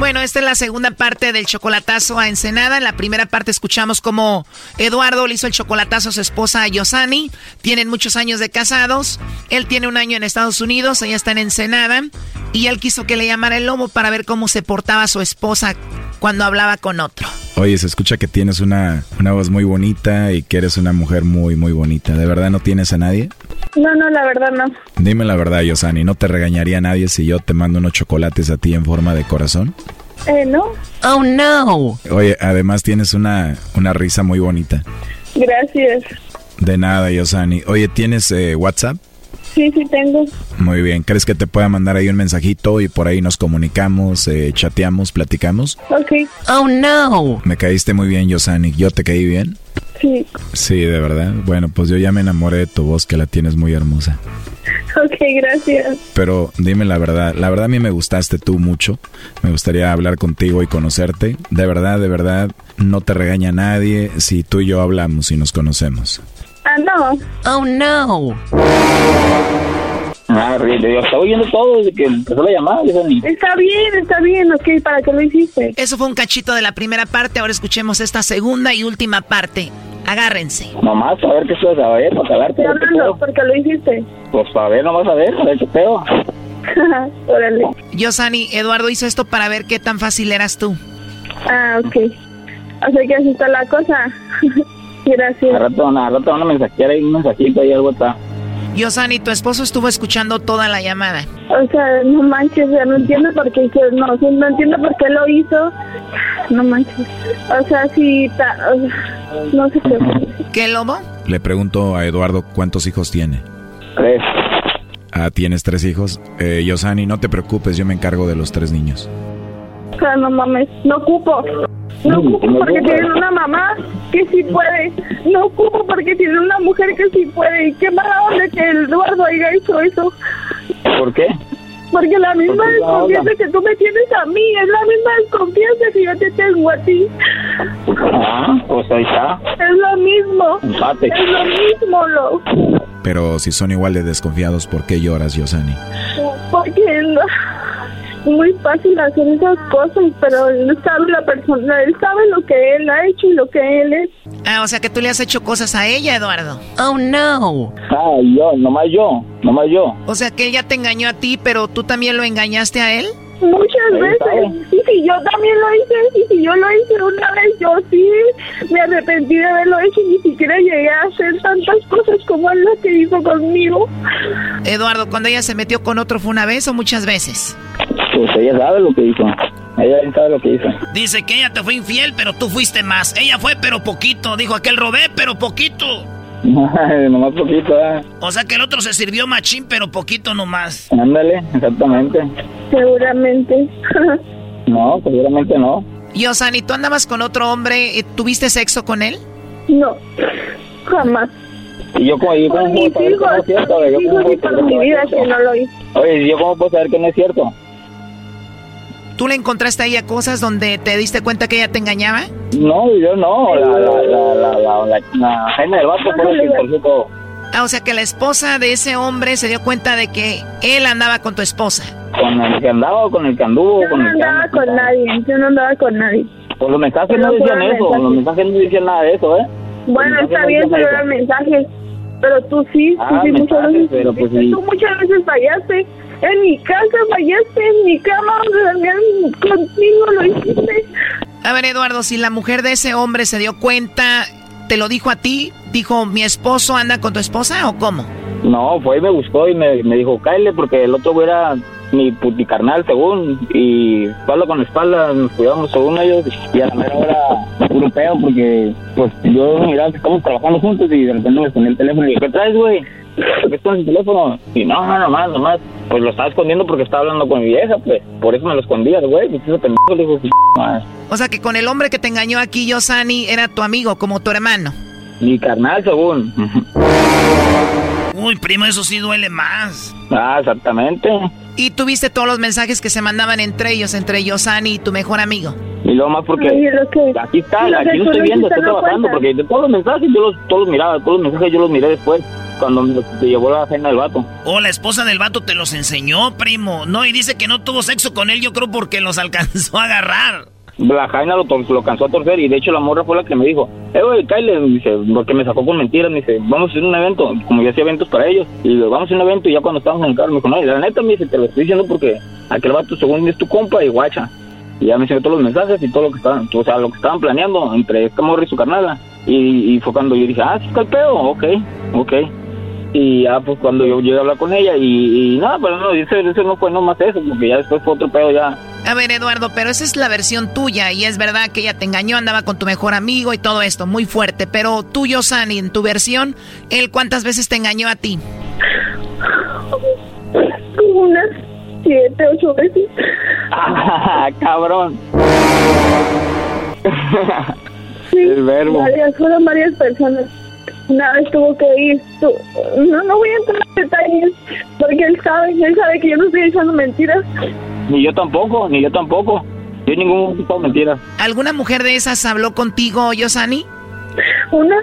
Bueno, esta es la segunda parte del chocolatazo a Ensenada. En la primera parte escuchamos cómo Eduardo le hizo el chocolatazo a su esposa Yosani. Tienen muchos años de casados. Él tiene un año en Estados Unidos, ella está en Ensenada. Y él quiso que le llamara el lobo para ver cómo se portaba su esposa cuando hablaba con otro. Oye, se escucha que tienes una, una voz muy bonita y que eres una mujer muy, muy bonita. ¿De verdad no tienes a nadie? No, no, la verdad no. Dime la verdad, Yosani, ¿no te regañaría nadie si yo te mando unos chocolates a ti en forma de corazón? Eh, no. Oh, no. Oye, además tienes una, una risa muy bonita. Gracias. De nada, Yosani. Oye, ¿tienes eh, WhatsApp? Sí, sí tengo. Muy bien. ¿Crees que te pueda mandar ahí un mensajito y por ahí nos comunicamos, eh, chateamos, platicamos? Ok. Oh, no. Me caíste muy bien, Yosani. ¿Yo te caí bien? Sí. Sí, de verdad. Bueno, pues yo ya me enamoré de tu voz, que la tienes muy hermosa. Ok, gracias. Pero dime la verdad, la verdad a mí me gustaste tú mucho. Me gustaría hablar contigo y conocerte. De verdad, de verdad, no te regaña nadie si tú y yo hablamos y nos conocemos. Ah, no. Oh, no. Ah, yo estaba oyendo todo desde que empezó la llamada. Yosani. Está bien, está bien, ok, ¿para qué lo hiciste? Eso fue un cachito de la primera parte. Ahora escuchemos esta segunda y última parte. Agárrense. Nomás a ver qué estás a ver, para cagarte. Estoy hablando, ¿por qué lo hiciste? Pues para ver, nomás a ver, a ver qué pedo. Órale. Yosani, Eduardo hizo esto para ver qué tan fácil eras tú. Ah, ok. O sea que así está la cosa. Gracias. A rato, a rato van a mensajear ahí un mensajito y algo está. Yosani, tu esposo estuvo escuchando toda la llamada. O sea, no manches, o sea, no entiendo por qué hizo, no, sí, no entiendo por qué lo hizo. No manches. O sea, sí, ta- o sea, no sé qué. ¿Qué, Lobo? Le pregunto a Eduardo cuántos hijos tiene. Tres. Ah, ¿tienes tres hijos? Eh, Yosani, no te preocupes, yo me encargo de los tres niños. O sea, no mames, no ocupo. No ocupo porque tienen una mamá que sí puede. No ocupo porque tienen una mujer que sí puede. Y qué mala onda que el Eduardo haya hecho eso. ¿Por qué? Porque la misma Porque desconfianza que tú me tienes a mí es la misma desconfianza que yo te tengo a ti. Ah, pues ahí está. Es lo mismo. Empate. Es lo mismo, lo. Pero si son igual de desconfiados, ¿por qué lloras, Yosani? Porque no, muy fácil hacer esas cosas, pero él sabe la persona, él sabe lo que él ha hecho y lo que él es. Ah, o sea que tú le has hecho cosas a ella, Eduardo. Oh, no. Ah, yo, nomás yo, nomás yo. O sea que él ya te engañó a ti, pero tú también lo engañaste a él. Muchas Ahí veces. Y si yo también lo hice, y si yo lo hice una vez, yo sí me arrepentí de haberlo hecho y ni siquiera llegué a hacer tantas cosas como él las que hizo conmigo. Eduardo, cuando ella se metió con otro fue una vez o muchas veces. Pues ella sabe lo que hizo. Ella sabe lo que hizo. Dice que ella te fue infiel, pero tú fuiste más. Ella fue, pero poquito. Dijo aquel robé, pero poquito. Nomás poquito, ¿eh? O sea que el otro se sirvió machín, pero poquito nomás. Ándale, exactamente. Seguramente. No, seguramente no. Yosani, ¿tú andabas con otro hombre? ¿Tuviste sexo con él? No, jamás. Y yo como, yo puedo saber que no hijos, es cierto, yo y puedo saber que no lo hice. Oye, ¿yo cómo puedo saber que no es cierto? ¿Tú le encontraste a ella cosas donde te diste cuenta que ella te engañaba? No, yo no, la, la, la, la, del vato fue todo. Ah, o sea que la esposa de ese hombre se dio cuenta de que él andaba con tu esposa. ¿Con el que andaba o con el que anduvo? Yo con no el que andaba anda? con nadie, yo no andaba con nadie. Pues los mensajes no decían eso, los mensajes no decían nada de eso, ¿eh? Bueno, está bien, no pero eran mensajes. Pero tú sí, tú Ah, sí, muchas veces. pero pues sí. Tú muchas veces fallaste. En mi casa fallaste, en mi cama, también contigo lo hiciste. A ver, Eduardo, si la mujer de ese hombre se dio cuenta, ¿te lo dijo a ti? ¿Dijo, mi esposo anda con tu esposa o cómo? No, fue y me buscó y me, me dijo, cáele porque el otro era, mi puti carnal, según, y espalda con espalda nos cuidamos según ellos, y a la mera hora puro pedo porque, pues, yo miraba que estamos trabajando juntos y de repente me ponía el teléfono y dije, ¿qué traes, güey? ¿Qué está en el teléfono? Y no, no, nomás, nomás, pues lo estaba escondiendo porque estaba hablando con mi vieja, pues, por eso me lo escondía, güey, pues ese pendejo le dijo, madre. O sea que con el hombre que te engañó aquí, Yosani, era tu amigo, como tu hermano. Mi carnal, según. Uy, primo, eso sí duele más. Ah, exactamente. Y tuviste todos los mensajes que se mandaban entre ellos, entre Yosani y tu mejor amigo. Y luego más porque aquí está, aquí lo estoy viendo, estoy trabajando, porque de todos los mensajes yo los, todos los miraba, todos los mensajes yo los miré después, cuando me llevó la cena del vato. Oh, la esposa del vato te los enseñó, primo. No, y dice que no tuvo sexo con él, yo creo porque los alcanzó a agarrar. La Jaina lo, lo cansó a torcer y de hecho la morra fue la que me dijo, eh, güey, Kyle, dice, porque me sacó con mentiras, me dice, vamos a hacer un evento, como yo hacía eventos para ellos, y le digo, vamos a hacer un evento y ya cuando estábamos en el carro me dijo, no, la neta me dice, te lo estoy diciendo porque aquel vato según es tu compa y guacha. Y ya me enseñó todos los mensajes y todo lo que estaban, o sea, lo que estaban planeando entre esta morra y su carnala. Y, y fue cuando yo dije, ah, sí está el pedo, ok, ok. Y ya pues cuando yo llegué a hablar con ella y, y nada, pero no, ese, ese no fue nomás eso, porque ya después fue otro pedo ya. A ver, Eduardo, pero esa es la versión tuya y es verdad que ella te engañó, andaba con tu mejor amigo y todo esto, muy fuerte. Pero tú, Yosani, en tu versión, ¿él cuántas veces te engañó a ti? Unas siete, ocho veces. Ah, cabrón. Sí, El verbo. Varias, fueron varias personas. Una vez tuvo que ir. tu- No, no voy a entrar en detalles porque él sabe, él sabe que yo no estoy echando mentiras. Ni yo tampoco, ni yo tampoco. Yo ningún tipo de mentira. ¿Alguna mujer de esas habló contigo, Yosani? Una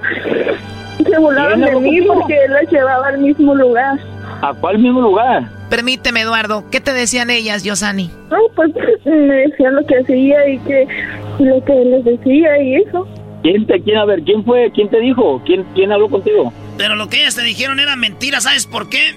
se burlaron de mí porque él las llevaba al mismo lugar. ¿A cuál mismo lugar? Permíteme, Eduardo, ¿qué te decían ellas, Yosani? No, pues me decían lo que hacía y que lo que les decía y eso. ¿Quién te, quién, a ver, quién fue, quién te dijo? ¿Quién, quién habló contigo? Pero lo que ellas te dijeron era mentira, ¿sabes por qué?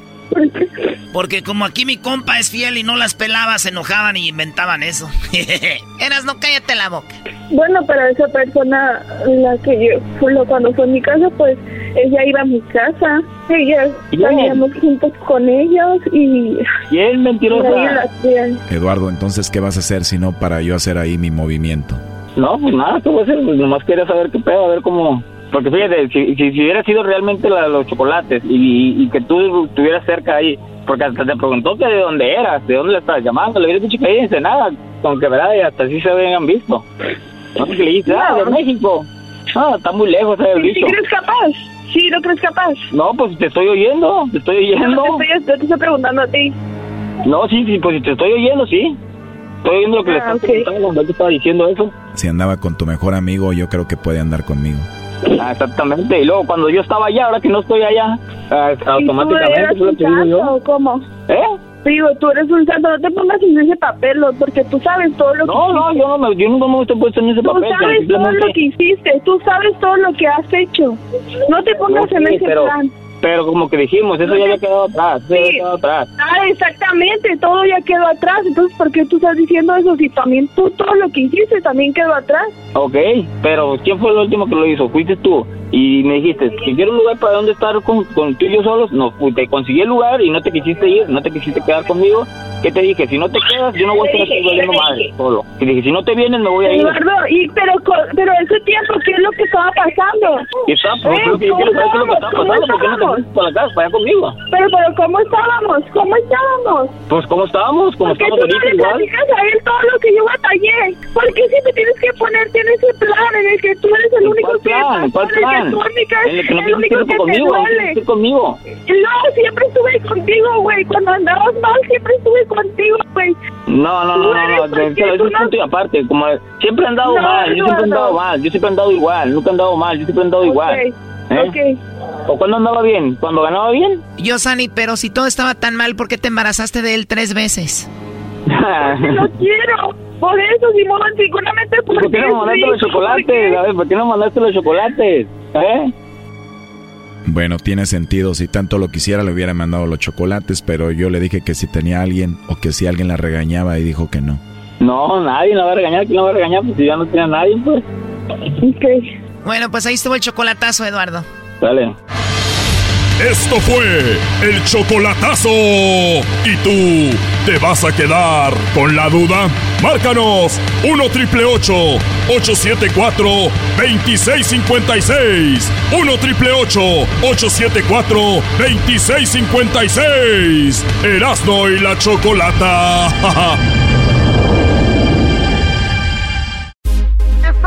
Porque como aquí mi compa es fiel y no las pelaba, se enojaban y inventaban eso. Eras, no cállate la boca. Bueno, pero esa persona, la que yo, cuando fue a mi casa, pues ella iba a mi casa. Ella salíamos juntos con ellos y. ¿Quién y mentirosa? hacían. Eduardo, entonces, ¿qué vas a hacer si no para yo hacer ahí mi movimiento? No, pues nada, ¿qué voy a hacer? Pues nomás quería saber qué pedo, a ver cómo... Porque fíjate, si, si, si hubiera sido realmente la los chocolates y, y que tú estuvieras cerca ahí, porque hasta te preguntó que de dónde eras, de dónde le estabas llamando, le hubieras dicho que ahí en Ensenada, aunque verdad, y hasta así se habían visto. No, que le dijiste, ah, de México. No, está muy lejos, ¿sabes? ¿Sí, dicho. crees capaz? ¿Sí, no crees capaz? No, pues te estoy oyendo, te estoy oyendo. No, te estoy, yo te estoy preguntando a ti. No, sí, sí, pues si te estoy oyendo, sí. Estoy oyendo lo que le Ah, estás preguntando, no te estaba diciendo eso. Si andaba con tu mejor amigo, yo creo que puede andar conmigo. Ah, exactamente. Y luego cuando yo estaba allá, ahora que no estoy allá, ah, ¿Y tú automáticamente eres un santo yo. o cómo? ¿Eh? Digo, tú eres un santo, no te pongas en ese papel, ¿no? porque tú sabes todo lo que No, no, yo no me, yo nunca me estoy puesto en ese Tú papel. sabes todo simplemente- lo que hiciste, tú sabes todo lo que has hecho. No te pongas No, en sí, ese pero, plan. Pero como que dijimos, eso ya había quedado atrás, ya había quedado atrás. Ah, exactamente, todo ya quedó atrás. Entonces, ¿por qué tú estás diciendo eso si también tú todo lo que hiciste también quedó atrás? Ok, pero ¿quién fue el último que lo hizo? Fuiste tú. Y me dijiste, si quiero un lugar para donde estar con, con tú y yo solos, no, pues, te conseguí el lugar y no te quisiste ir, no te quisiste quedar conmigo. ¿Qué te dije? Si no te quedas, yo no voy a estar aquí valiendo madre solo. Y dije, si no te vienes, me voy a ir. Eduardo, y, pero, pero ese tiempo, ¿qué es lo que estaba pasando? Y está, pues, Eh, creo que yo quiero saber qué es lo que está ¿cómo pasando, porque no te fuiste para casa, para allá conmigo. Pero, pero, ¿cómo estábamos? ¿Cómo estábamos? Pues, ¿cómo estábamos? ¿Cómo ¿Por qué estamos tú no ahorita igual? platicas a él todo lo que yo batallé? ¿Por qué siempre tienes que ponerte en ese plan en el que tú eres el único ¿Cuál que plan? ¿Cuál en el plan? tú En el que no tienes tiempo conmigo, ir conmigo. No, siempre estuve contigo, güey. Cuando andabas mal, siempre estuve contigo, güey. No, no, no, Tú no, no, porque eso tú es punto y aparte. Como siempre he andado No, mal, yo siempre he andado mal, yo siempre he andado igual, nunca he andado mal, yo siempre he andado igual. ¿Eh? Ok. ¿O cuando andaba bien? ¿Cuando ganaba bien? Yosani, pero si todo estaba tan mal, ¿por qué te embarazaste de él tres veces? No quiero. Por eso, Simón, seguramente porque ¿Por qué no mandaste los chocolates? porque- A ver, ¿por qué no mandaste los chocolates? ¿Eh? Bueno, tiene sentido. Si tanto lo quisiera, le hubiera mandado los chocolates, pero yo le dije que si tenía alguien o que si alguien la regañaba y dijo que no. No, nadie la va a regañar, ¿quién la va a regañar? Pues si ya no tiene a nadie, pues. Bueno, pues ahí estuvo el chocolatazo, Eduardo. Dale. Esto fue el chocolatazo. ¿Y tú te vas a quedar con la duda? Márcanos 1 triple 874 2656. 1 triple 874 2656. Erasno y la chocolata.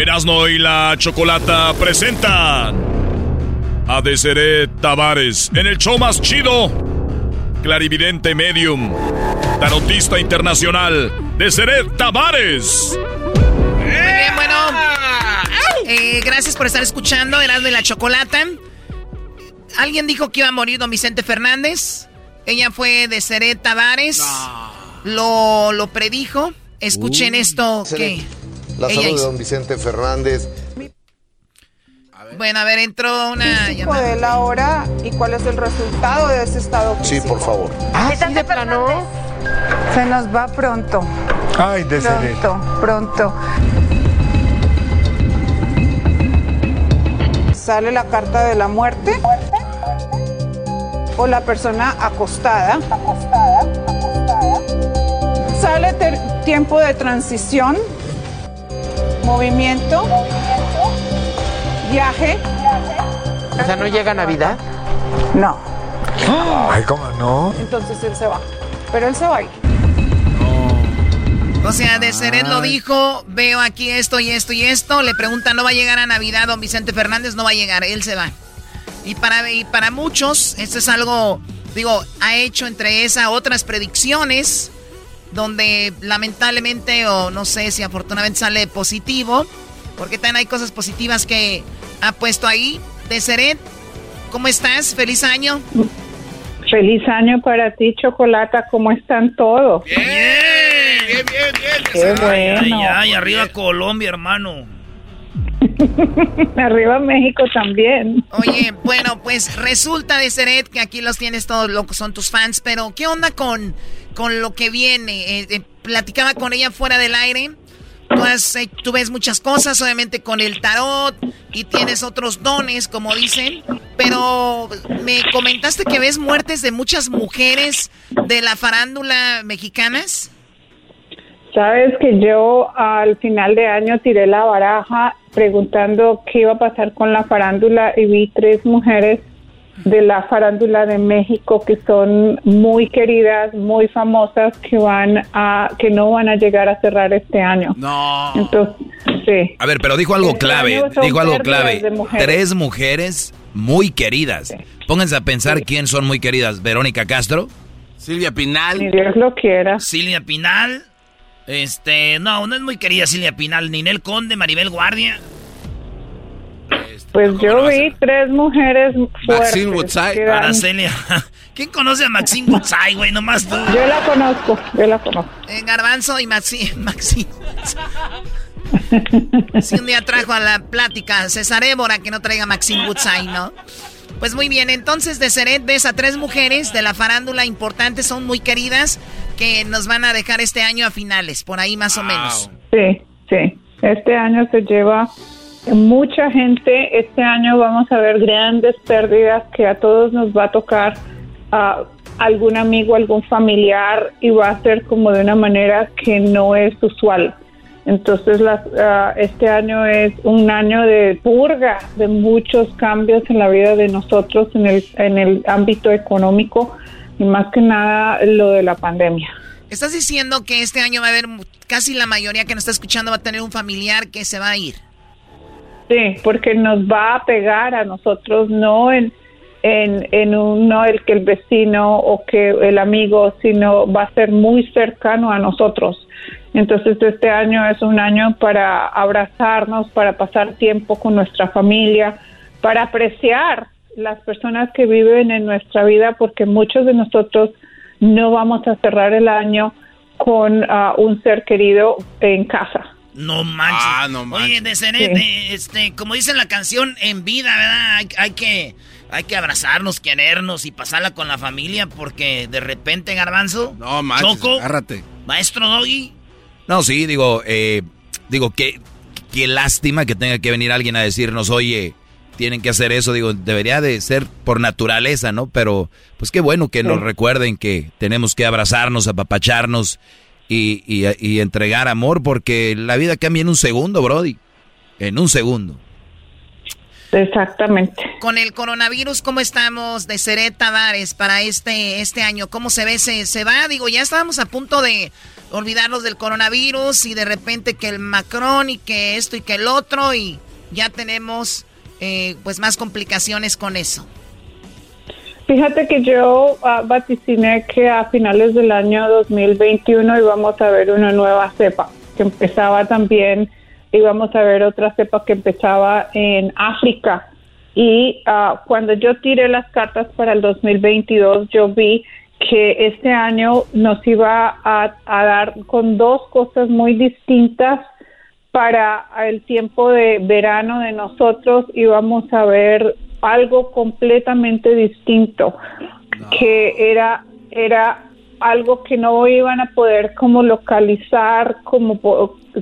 Erasno y la Chocolata presentan a Deseret Tavares en el show más chido. Clarividente Medium, tarotista internacional, Deseret Tavares. Muy bien, bueno. Eh, gracias por estar escuchando Erasmo y la Chocolata. Alguien dijo que iba a morir don Vicente Fernández. Ella fue de Seret Tavares. Lo, lo predijo. Escuchen esto que La ella salud de don Vicente Fernández. Bueno, a ver, entró una de llamada. la hora y cuál es el resultado de ese estado Sí, por favor. Ah, sí, de plano. Se nos va pronto. Ay, Pronto, pronto. Sale la carta de la muerte o la persona acostada. Sale ter- tiempo de transición, movimiento, viaje. O sea, ¿no llega Navidad? No. Ay, ¿cómo no? Entonces él se va. Pero él se va a ir. O sea, de Seret lo dijo, veo aquí esto y esto y esto. Le pregunta, ¿no va a llegar a Navidad don Vicente Fernández? No va a llegar, él se va. Y para, y para muchos, esto es algo, digo, ha hecho entre esas otras predicciones, donde lamentablemente, o no sé si afortunadamente sale positivo, porque también hay cosas positivas que ha puesto ahí. De Seret, ¿cómo estás? Feliz año. Feliz año para ti, Chocolata. ¿Cómo están todos? Bien, bien, bien. Qué bueno. Ay, ay, arriba Colombia, hermano. Arriba México también. Oye, bueno, pues resulta de Seret que aquí los tienes todos locos, son tus fans, pero ¿qué onda con, con lo que viene? Eh, eh, platicaba con ella fuera del aire. Tú, has, eh, tú ves muchas cosas, obviamente con el tarot, y tienes otros dones, como dicen, pero me comentaste que ves muertes de muchas mujeres de la farándula mexicanas. Sabes que yo al final de año tiré la baraja preguntando qué iba a pasar con la farándula y vi tres mujeres de la farándula de México que son muy queridas, muy famosas que van a que no van a llegar a cerrar este año. No. Entonces, sí. A ver, pero dijo algo Este clave, dijo algo clave. mujeres. Tres mujeres muy queridas. Pónganse a pensar quién son muy queridas. Verónica Castro. Silvia Pinal. Si Dios lo quiera. Silvia Pinal. Este, no, no es muy querida Silvia Pinal. Ninel Conde, Maribel Guardia. Pues yo vi tres mujeres fuertes. que dan- Aracelia. ¿Quién conoce a Maxine Woodside, güey? Nomás tú. Yo la conozco, yo la conozco. Eh, Garbanzo y Maxi, Maxi. Si un día trajo a la plática César Évora que no traiga Maxine Woodside, ¿no? Pues muy bien, entonces de Seret ves a tres mujeres de la farándula importantes, son muy queridas, que nos van a dejar este año a finales, por ahí más o menos. Sí, sí. Este año se lleva mucha gente. Este año vamos a ver grandes pérdidas que a todos nos va a tocar a algún amigo, algún familiar y va a ser como de una manera que no es usual. Entonces, las, ah, este año es un año de purga, de muchos cambios en la vida de nosotros en el, en el ámbito económico y más que nada lo de la pandemia. Estás diciendo que este año va a haber casi la mayoría que nos está escuchando va a tener un familiar que se va a ir. Sí, porque nos va a pegar a nosotros, no en, en, en uno el que el vecino o que el amigo, sino va a ser muy cercano a nosotros. Entonces este año es un año para abrazarnos, para pasar tiempo con nuestra familia, para apreciar las personas que viven en nuestra vida, porque muchos de nosotros no vamos a cerrar el año con ah, un ser querido en casa. No manches. Ah, no manches. Oye, de este, como dice la canción, en vida, ¿verdad? Hay, hay, que, hay que abrazarnos, querernos y pasarla con la familia porque de repente, Garbanzo. No manches, Choco, agárrate. Maestro Doggy. No, sí, digo, eh, digo, qué, qué lástima que tenga que venir alguien a decirnos, oye, tienen que hacer eso. Digo, debería de ser por naturaleza, ¿no? Pero, pues qué bueno que nos recuerden que tenemos que abrazarnos, apapacharnos y, y, y entregar amor porque la vida cambia en un segundo, Brody. En un segundo. Exactamente. Con el coronavirus, ¿cómo estamos de Seret Tavares para este, este año? ¿Cómo se ve? ¿Se, ¿Se va? Digo, ya estábamos a punto de olvidarnos del coronavirus y de repente que el Macron y que esto y que el otro y ya tenemos eh, pues más complicaciones con eso. Fíjate que yo uh, vaticiné que a finales del año 2021 íbamos a ver una nueva cepa que empezaba también, íbamos a ver otra cepa que empezaba en África. Y uh, cuando yo tiré las cartas para el 2022, yo vi que este año nos iba a, a dar con dos cosas muy distintas para el tiempo de verano de nosotros íbamos a ver algo completamente distinto que era era algo que no iban a poder como localizar como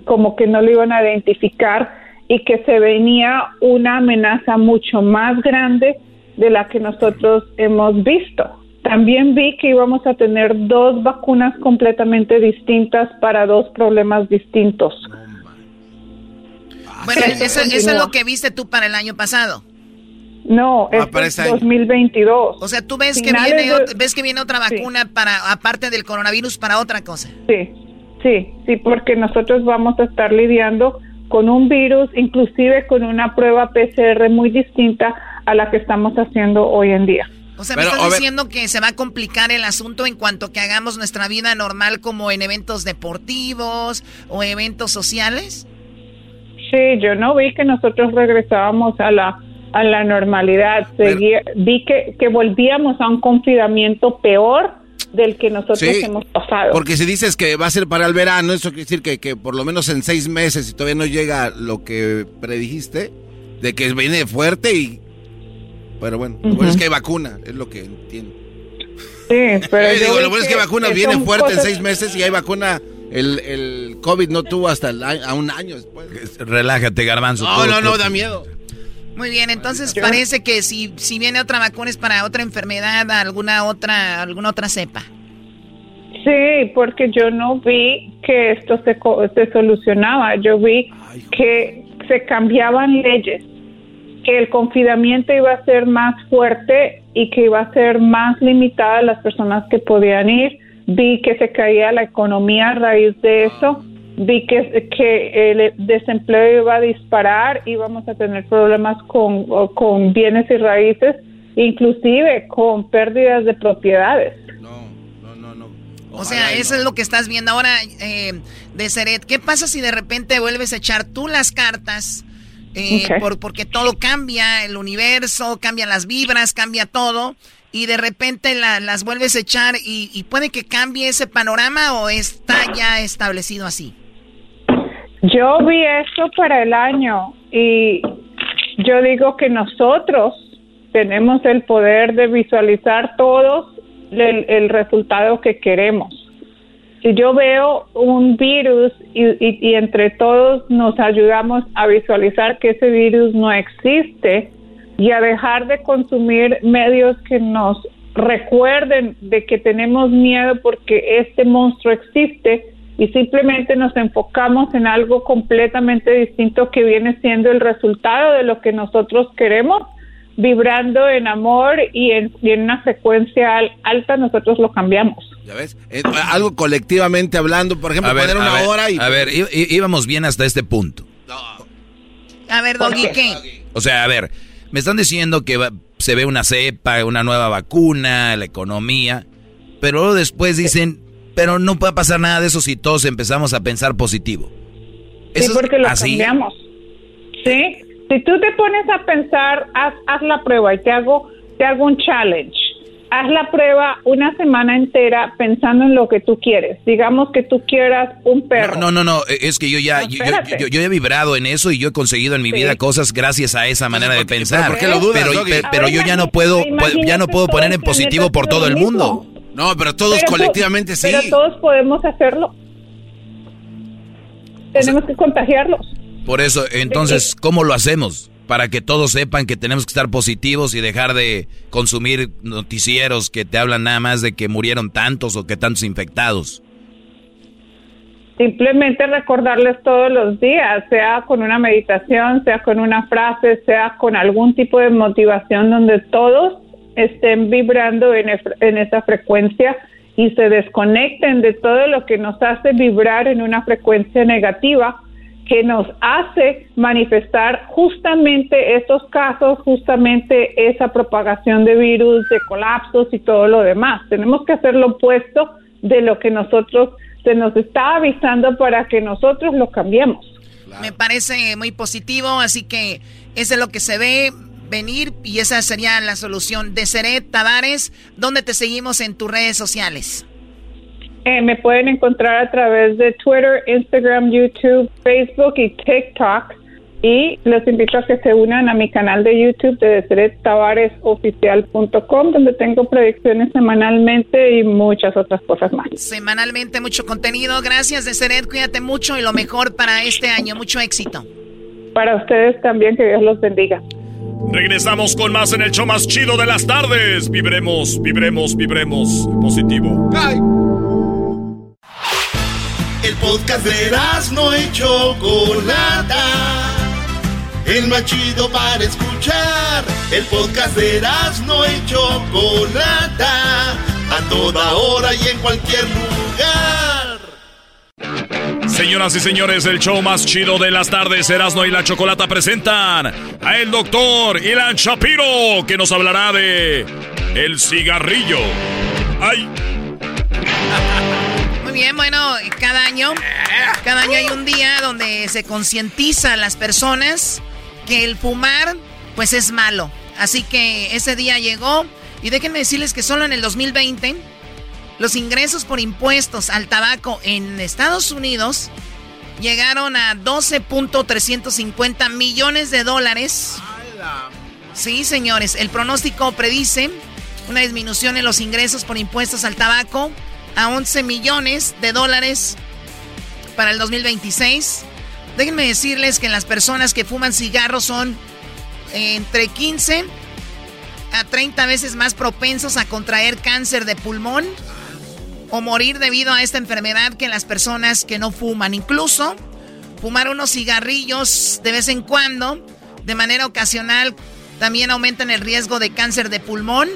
como que no lo iban a identificar y que se venía una amenaza mucho más grande de la que nosotros hemos visto. También vi que íbamos a tener dos vacunas completamente distintas para dos problemas distintos. Bueno, eso, eso, es lo que viste tú para el año pasado. No, es 2022. O sea, tú ves que, viene, de... ves que viene otra vacuna sí. para aparte del coronavirus para otra cosa. Sí, sí, sí, porque nosotros vamos a estar lidiando con un virus, inclusive con una prueba PCR muy distinta a la que estamos haciendo hoy en día. O sea, Pero, ¿me estás diciendo que se va a complicar el asunto en cuanto que hagamos nuestra vida normal como en eventos deportivos o eventos sociales? Sí, yo no vi que nosotros regresábamos a la a la normalidad. Seguía, vi que, que volvíamos a un confinamiento peor del que nosotros sí, hemos pasado. Porque si dices que va a ser para el verano, eso quiere decir que, que por lo menos en seis meses, y todavía no llega lo que predijiste, de que viene fuerte y... Pero bueno, uh -huh. lo bueno es que hay vacuna, es lo que entiendo. Sí, pero... digo, lo bueno es que vacuna viene fuerte cosas... en seis meses y hay vacuna... El, el COVID no tuvo hasta el a un año después. Relájate, garbanzo. No, no, no, da miedo. Muy bien, entonces parece que si, si viene otra vacuna es para otra enfermedad, alguna otra, alguna otra cepa. Sí, porque yo no vi que esto se, se solucionaba. Yo vi que se cambiaban leyes, que el confinamiento iba a ser más fuerte y que iba a ser más limitada a las personas que podían ir. Vi que se caía la economía a raíz de eso vi que, que el desempleo iba a disparar, íbamos a tener problemas con, con bienes y raíces, inclusive con pérdidas de propiedades. No, no, no, no. O sea, eso no. es lo que estás viendo ahora eh, de Seret. ¿Qué pasa si de repente vuelves a echar tú las cartas? Eh, okay. por, porque todo cambia, el universo, cambian las vibras, cambia todo y de repente la, las vuelves a echar y, puede que cambie ese panorama o está ya establecido así? Yo vi esto para el año y yo digo que nosotros tenemos el poder de visualizar todos el, resultado que queremos. Si yo veo un virus y, y, entre todos nos ayudamos a visualizar que ese virus no existe y a dejar de consumir medios que nos recuerden de que tenemos miedo porque este monstruo existe, y simplemente nos enfocamos en algo completamente distinto que viene siendo el resultado de lo que nosotros queremos, vibrando en amor y en, y en una secuencia alta, nosotros lo cambiamos. ¿Ya ves? Eh, algo colectivamente hablando, por ejemplo, a ver, poner una a ver, hora y... A ver, íbamos bien hasta este punto. No. A ver, Doggy, ¿qué? O sea, a ver, me están diciendo que va, se ve una cepa, una nueva vacuna, la economía, pero luego después dicen, pero no puede pasar nada de eso si todos empezamos a pensar positivo. sí, porque lo cambiamos. Sí, si tú te pones a pensar, haz, haz la prueba y te hago, te hago un challenge haz la prueba una semana entera pensando en lo que tú quieres. Digamos que tú quieras un perro. No, no, no, es que yo ya, yo, yo, he vibrado en eso y yo he conseguido en mi vida cosas gracias a esa manera de pensar. ¿Por qué lo dudas, pero, yo ya no puedo, ya no puedo poner en positivo por todo el mundo. No, pero todos colectivamente sí. Pero todos podemos hacerlo. Tenemos que contagiarlos. Por eso, entonces, ¿cómo lo hacemos? Para que todos sepan que tenemos que estar positivos y dejar de consumir noticieros que te hablan nada más de que murieron tantos o que tantos infectados. Simplemente recordarles todos los días, sea con una meditación, sea con una frase, sea con algún tipo de motivación donde todos estén vibrando en, en esa frecuencia y se desconecten de todo lo que nos hace vibrar en una frecuencia negativa que nos hace manifestar justamente estos casos, justamente esa propagación de virus, de colapsos y todo lo demás. Tenemos que hacer lo opuesto de lo que nosotros se nos está avisando para que nosotros lo cambiemos. Me parece muy positivo, así que eso es lo que se ve venir y esa sería la solución. De Seret Tavares, ¿dónde te seguimos en tus redes sociales? Eh, me pueden encontrar a través de Twitter, Instagram, YouTube, Facebook y TikTok. Y los invito a que se unan a mi canal de YouTube de DeseretTavaresOficial.com, donde tengo predicciones semanalmente y muchas otras cosas más. Semanalmente mucho contenido. Gracias, Deseret. Cuídate mucho y lo mejor para este año. Mucho éxito. Para ustedes también, que Dios los bendiga. Regresamos con más en el show más chido de las tardes. Vibremos, vibremos, vibremos. Positivo. El podcast de no y Chocolata. El más chido para escuchar. El podcast de no y Chocolata. A toda hora y en cualquier lugar. Señoras y señores, el show más chido de las tardes, Erasmo y la Chocolata presentan a el doctor Ilan Shapiro, que nos hablará de el cigarrillo. ¡Ay! Bien, bueno, cada año, cada año hay un día donde se concientiza a las personas que el fumar, pues es malo. Así que ese día llegó y déjenme decirles que solo en el 2020 los ingresos por impuestos al tabaco en Estados Unidos llegaron a 12.350 millones de dólares. Sí, señores, el pronóstico predice una disminución en los ingresos por impuestos al tabaco a 11 millones de dólares para el 2026. Déjenme decirles que las personas que fuman cigarros son entre 15 a 30 veces más propensos a contraer cáncer de pulmón o morir debido a esta enfermedad que las personas que no fuman. Incluso fumar unos cigarrillos de vez en cuando, de manera ocasional, también aumentan el riesgo de cáncer de pulmón.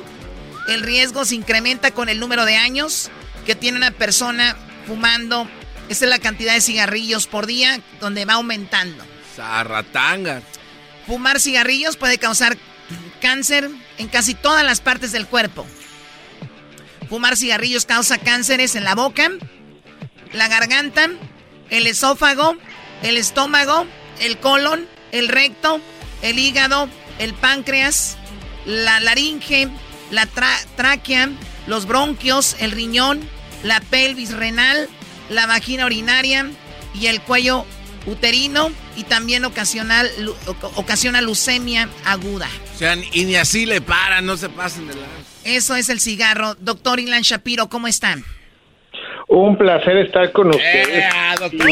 El riesgo se incrementa con el número de años que tiene una persona fumando. Esa es la cantidad de cigarrillos por día donde va aumentando. Zarratanga. Fumar cigarrillos puede causar cáncer en casi todas las partes del cuerpo. Fumar cigarrillos causa cánceres en la boca, la garganta, el esófago, el estómago, el colon, el recto, el hígado, el páncreas, la laringe, la tráquea, los bronquios, el riñón, la pelvis renal, la vagina urinaria y el cuello uterino y también ocasional, ocasiona leucemia aguda. O sea, y ni así le paran, no se pasen de la... Eso es el cigarro. Doctor Ilan Shapiro, ¿cómo están? Un placer estar con ustedes. Eh,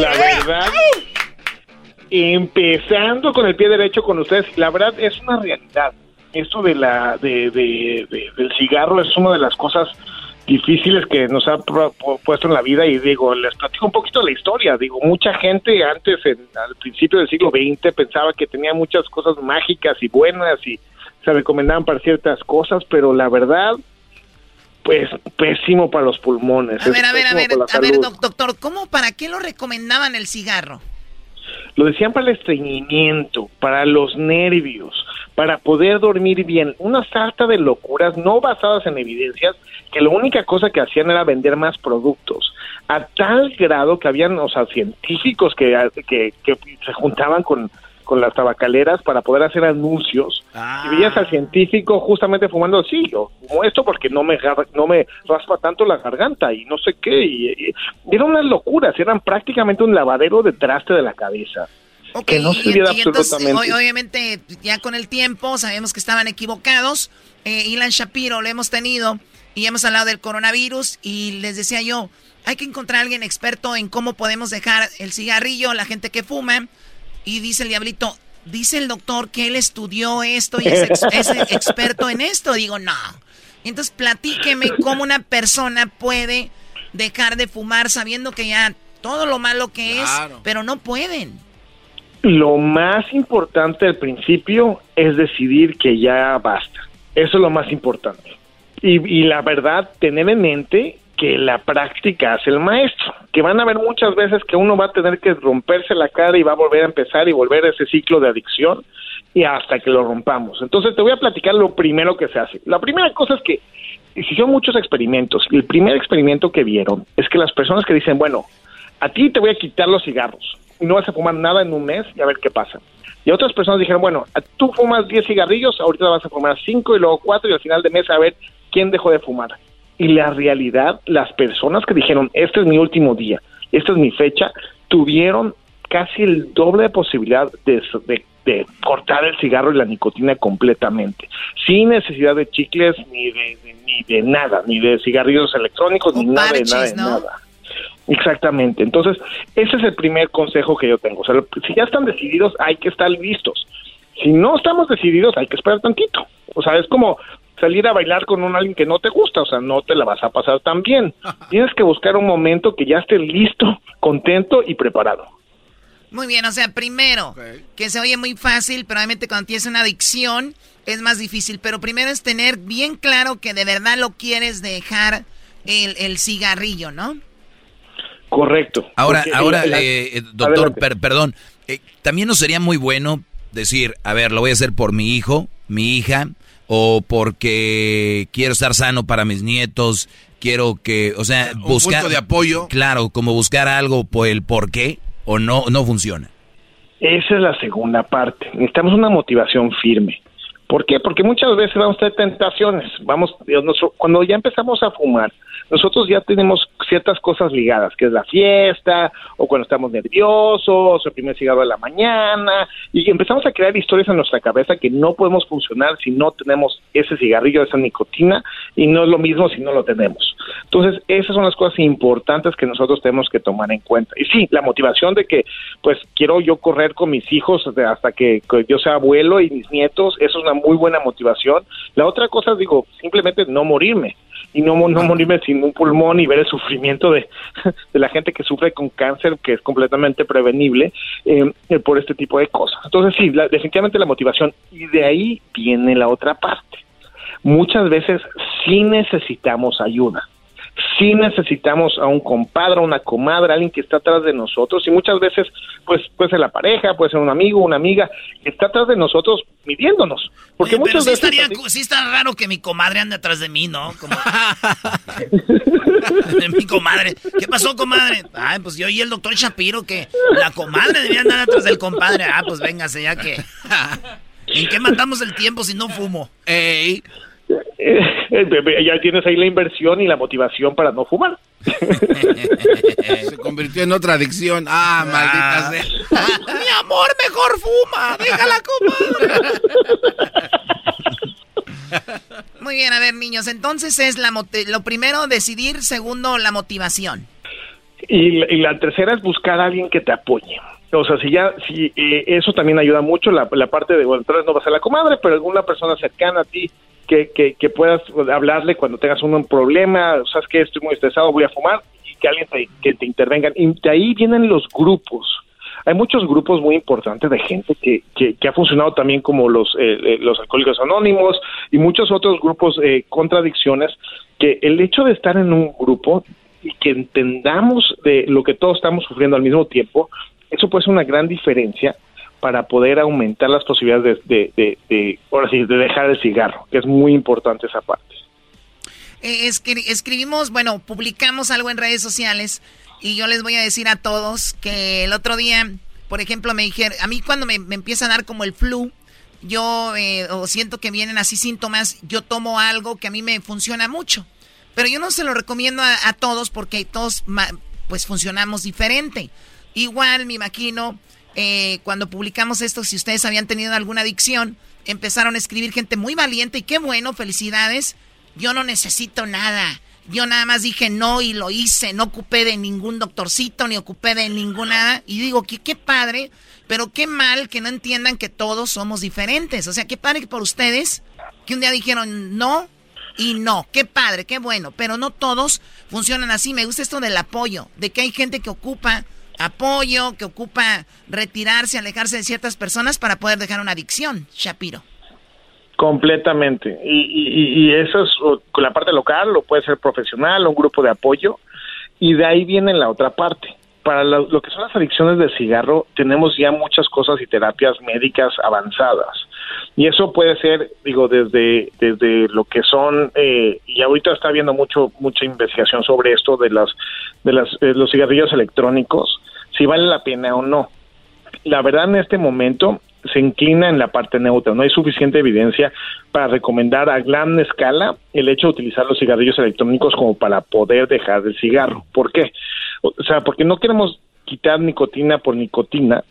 la verdad, empezando con el pie derecho con ustedes, la verdad es una realidad esto de la de, del cigarro es una de las cosas difíciles que nos ha puesto en la vida y digo, les platico un poquito la historia, digo, mucha gente antes, al principio del siglo XX, pensaba que tenía muchas cosas mágicas y buenas y se recomendaban para ciertas cosas, pero la verdad, pues pésimo para los pulmones. A ver, a ver, a ver, a ver, doctor, ¿cómo, para qué lo recomendaban el cigarro? Lo decían para el estreñimiento, para los nervios, para poder dormir bien. Una sarta de locuras no basadas en evidencias que la única cosa que hacían era vender más productos. A tal grado que habían, o sea, científicos que, que, que se juntaban con con las tabacaleras para poder hacer anuncios y veías al científico justamente fumando sí yo fumo esto porque no me no me raspa tanto la garganta y no sé qué y, eran unas locuras eran prácticamente un lavadero de traste de la cabeza que no sirviera absolutamente obviamente ya con el tiempo sabemos que estaban equivocados eh, Ilan Shapiro lo hemos tenido y hemos hablado del coronavirus y les decía yo hay que encontrar a alguien experto en cómo podemos dejar el cigarrillo la gente que fuma y dice el diablito, dice el doctor que él estudió esto y es, experto en esto. Digo, no. Entonces platíqueme cómo una persona puede dejar de fumar sabiendo que ya todo lo malo que es, pero no pueden. Lo más importante al principio es decidir que ya basta. Eso es lo más importante. Y, la verdad, tener en mente que la práctica hace el maestro, que van a haber muchas veces que uno va a tener que romperse la cara y va a volver a empezar y volver a ese ciclo de adicción y hasta que lo rompamos. Entonces te voy a platicar lo primero que se hace. La primera cosa es que hicieron muchos experimentos el primer experimento que vieron es que las personas que dicen, bueno, a ti te voy a quitar los cigarros y no vas a fumar nada en un mes y a ver qué pasa. Y otras personas dijeron, bueno, tú fumas 10 cigarrillos, ahorita vas a fumar 5 y luego 4 y al final de mes a ver quién dejó de fumar y la realidad, las personas que dijeron, este es mi último día, esta es mi fecha, tuvieron casi el doble de posibilidad de, cortar el cigarro y la nicotina completamente, sin necesidad de chicles ni de, ni de nada, ni de cigarrillos electrónicos, ni nada, de nada, de nada. Exactamente. Entonces, ese es el primer consejo que yo tengo. O sea, si ya están decididos, hay que estar listos. Si no estamos decididos, hay que esperar tantito. O sea, es como salir a bailar con un alguien que no te gusta, o sea, no te la vas a pasar tan bien. Tienes que buscar un momento que ya estés listo, contento y preparado. Muy bien, o sea, primero, que se oye muy fácil, pero obviamente cuando tienes una adicción es más difícil, pero primero es tener bien claro que de verdad lo quieres dejar el, cigarrillo, ¿no? Correcto. Ahora, ahora, eh, eh, doctor, perdón, eh, también no sería muy bueno decir, a ver, lo voy a hacer por mi hijo, mi hija, o porque quiero estar sano para mis nietos, quiero que, o sea, buscar de apoyo. Claro, como buscar algo por el por qué o no no funciona. Esa es la segunda parte. Necesitamos una motivación firme. ¿Por qué? Porque muchas veces vamos a tener tentaciones. Vamos, cuando ya empezamos a fumar, nosotros ya tenemos ciertas cosas ligadas, que es la fiesta, o cuando estamos nerviosos, el primer cigarro de la mañana, y empezamos a crear historias en nuestra cabeza que no podemos funcionar si no tenemos ese cigarrillo, esa nicotina, y no es lo mismo si no lo tenemos. Entonces, esas son las cosas importantes que nosotros tenemos que tomar en cuenta. Y sí, la motivación de que, pues, quiero yo correr con mis hijos hasta que, que yo sea abuelo y mis nietos, eso es una muy buena motivación. La otra cosa, digo, simplemente no morirme y no, no morirme sin un pulmón y ver el sufrimiento de, de la gente que sufre con cáncer, que es completamente prevenible eh, por este tipo de cosas. Entonces, sí, definitivamente la motivación. Y de ahí viene la otra parte. Muchas veces sí necesitamos ayuda sí necesitamos a un compadre, a una comadre, alguien que está atrás de nosotros y muchas veces pues puede ser la pareja, puede ser un amigo, una amiga que está atrás de nosotros midiéndonos. Porque muchas sí veces estaría, sí está raro que mi comadre ande atrás de mí, ¿no? Como... de mi comadre. ¿Qué pasó, comadre? Ay, pues yo y el doctor Shapiro que la comadre debía andar atrás del compadre. Ah, pues véngase, ya que... ¿En qué matamos el tiempo si no fumo? Ey, eh, ya tienes ahí la inversión y la motivación para no fumar. Se convirtió en otra adicción. Ah, maldita sea. Mi amor, mejor fuma. Déjala comadre. Muy bien, a ver, niños. Entonces es la lo primero decidir, segundo la motivación. Y, la tercera es buscar a alguien que te apoye. O sea, si ya, si eh, eso también ayuda mucho, la, la parte de, bueno, entonces no va a ser la comadre, pero alguna persona cercana a ti que, que, puedas hablarle cuando tengas un problema, sabes que estoy muy estresado, voy a fumar, y que alguien te, que te intervenga. Y de ahí vienen los grupos. Hay muchos grupos muy importantes de gente que, que, ha funcionado también como los, eh, eh, los alcohólicos anónimos y muchos otros grupos eh, contradicciones, que el hecho de estar en un grupo y que entendamos de lo que todos estamos sufriendo al mismo tiempo, eso puede ser una gran diferencia para poder aumentar las posibilidades de, de, de, ahora sí, de dejar el cigarro, que es muy importante esa parte. Eh, escribimos, bueno, publicamos algo en redes sociales y yo les voy a decir a todos que el otro día, por ejemplo, me dijeron, a mí cuando me, empieza a dar como el flu, yo eh, o siento que vienen así síntomas, yo tomo algo que a mí me funciona mucho. Pero yo no se lo recomiendo a, todos porque todos pues funcionamos diferente. Igual me imagino eh, cuando publicamos esto, si ustedes habían tenido alguna adicción, empezaron a escribir gente muy valiente y qué bueno, felicidades. Yo no necesito nada. Yo nada más dije no y lo hice. No ocupé de ningún doctorcito ni ocupé de ninguna. Y digo que qué padre, pero qué mal que no entiendan que todos somos diferentes. O sea, qué padre por ustedes que un día dijeron no y no. Qué padre, qué bueno. Pero no todos funcionan así. Me gusta esto del apoyo, de que hay gente que ocupa apoyo, que ocupa retirarse, alejarse de ciertas personas para poder dejar una adicción, Shapiro. Completamente. Y, y, eso es con la parte local, o puede ser profesional, un grupo de apoyo. Y de ahí viene la otra parte para lo, que son las adicciones del cigarro, tenemos ya muchas cosas y terapias médicas avanzadas. Y eso puede ser, digo, desde, desde lo que son, eh, y ahorita está habiendo mucho, mucha investigación sobre esto de, las, de las, los cigarrillos electrónicos, si vale la pena o no. La verdad, en este momento, se inclina en la parte neutra. No hay suficiente evidencia para recomendar a gran escala el hecho de utilizar los cigarrillos electrónicos como para poder dejar el cigarro. ¿Por qué? O sea, porque no queremos quitar nicotina por nicotina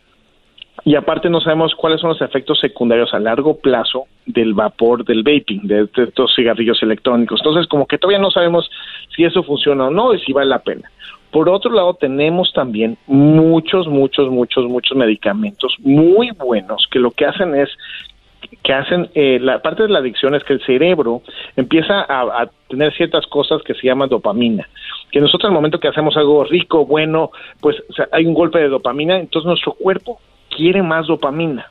y aparte no sabemos cuáles son los efectos secundarios a largo plazo del vapor del vaping, de, estos cigarrillos electrónicos. Entonces, como que todavía no sabemos si eso funciona o no y si vale la pena. Por otro lado, tenemos también muchos, muchos, muchos, muchos medicamentos muy buenos que lo que hacen es que hacen, eh, la parte de la adicción es que el cerebro empieza a, tener ciertas cosas que se llaman dopamina, que nosotros al momento que hacemos algo rico, bueno, pues hay un golpe de dopamina, entonces nuestro cuerpo quiere más dopamina.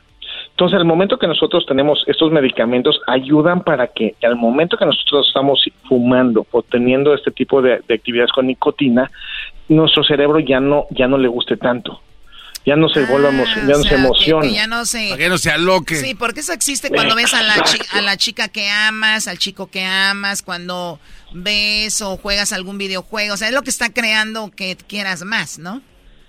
Entonces, al momento que nosotros tenemos estos medicamentos, ayudan para que al momento que nosotros estamos fumando o teniendo este tipo de, de actividades con nicotina, nuestro cerebro ya no, ya no le guste tanto ya no se vuelva ah, ya no se emociona. ya no se... Para que no se aloque. Sí, porque eso existe cuando ves a la, a la chica que amas, al chico que amas, cuando ves o juegas algún videojuego. O sea, es lo que está creando que quieras más, ¿no?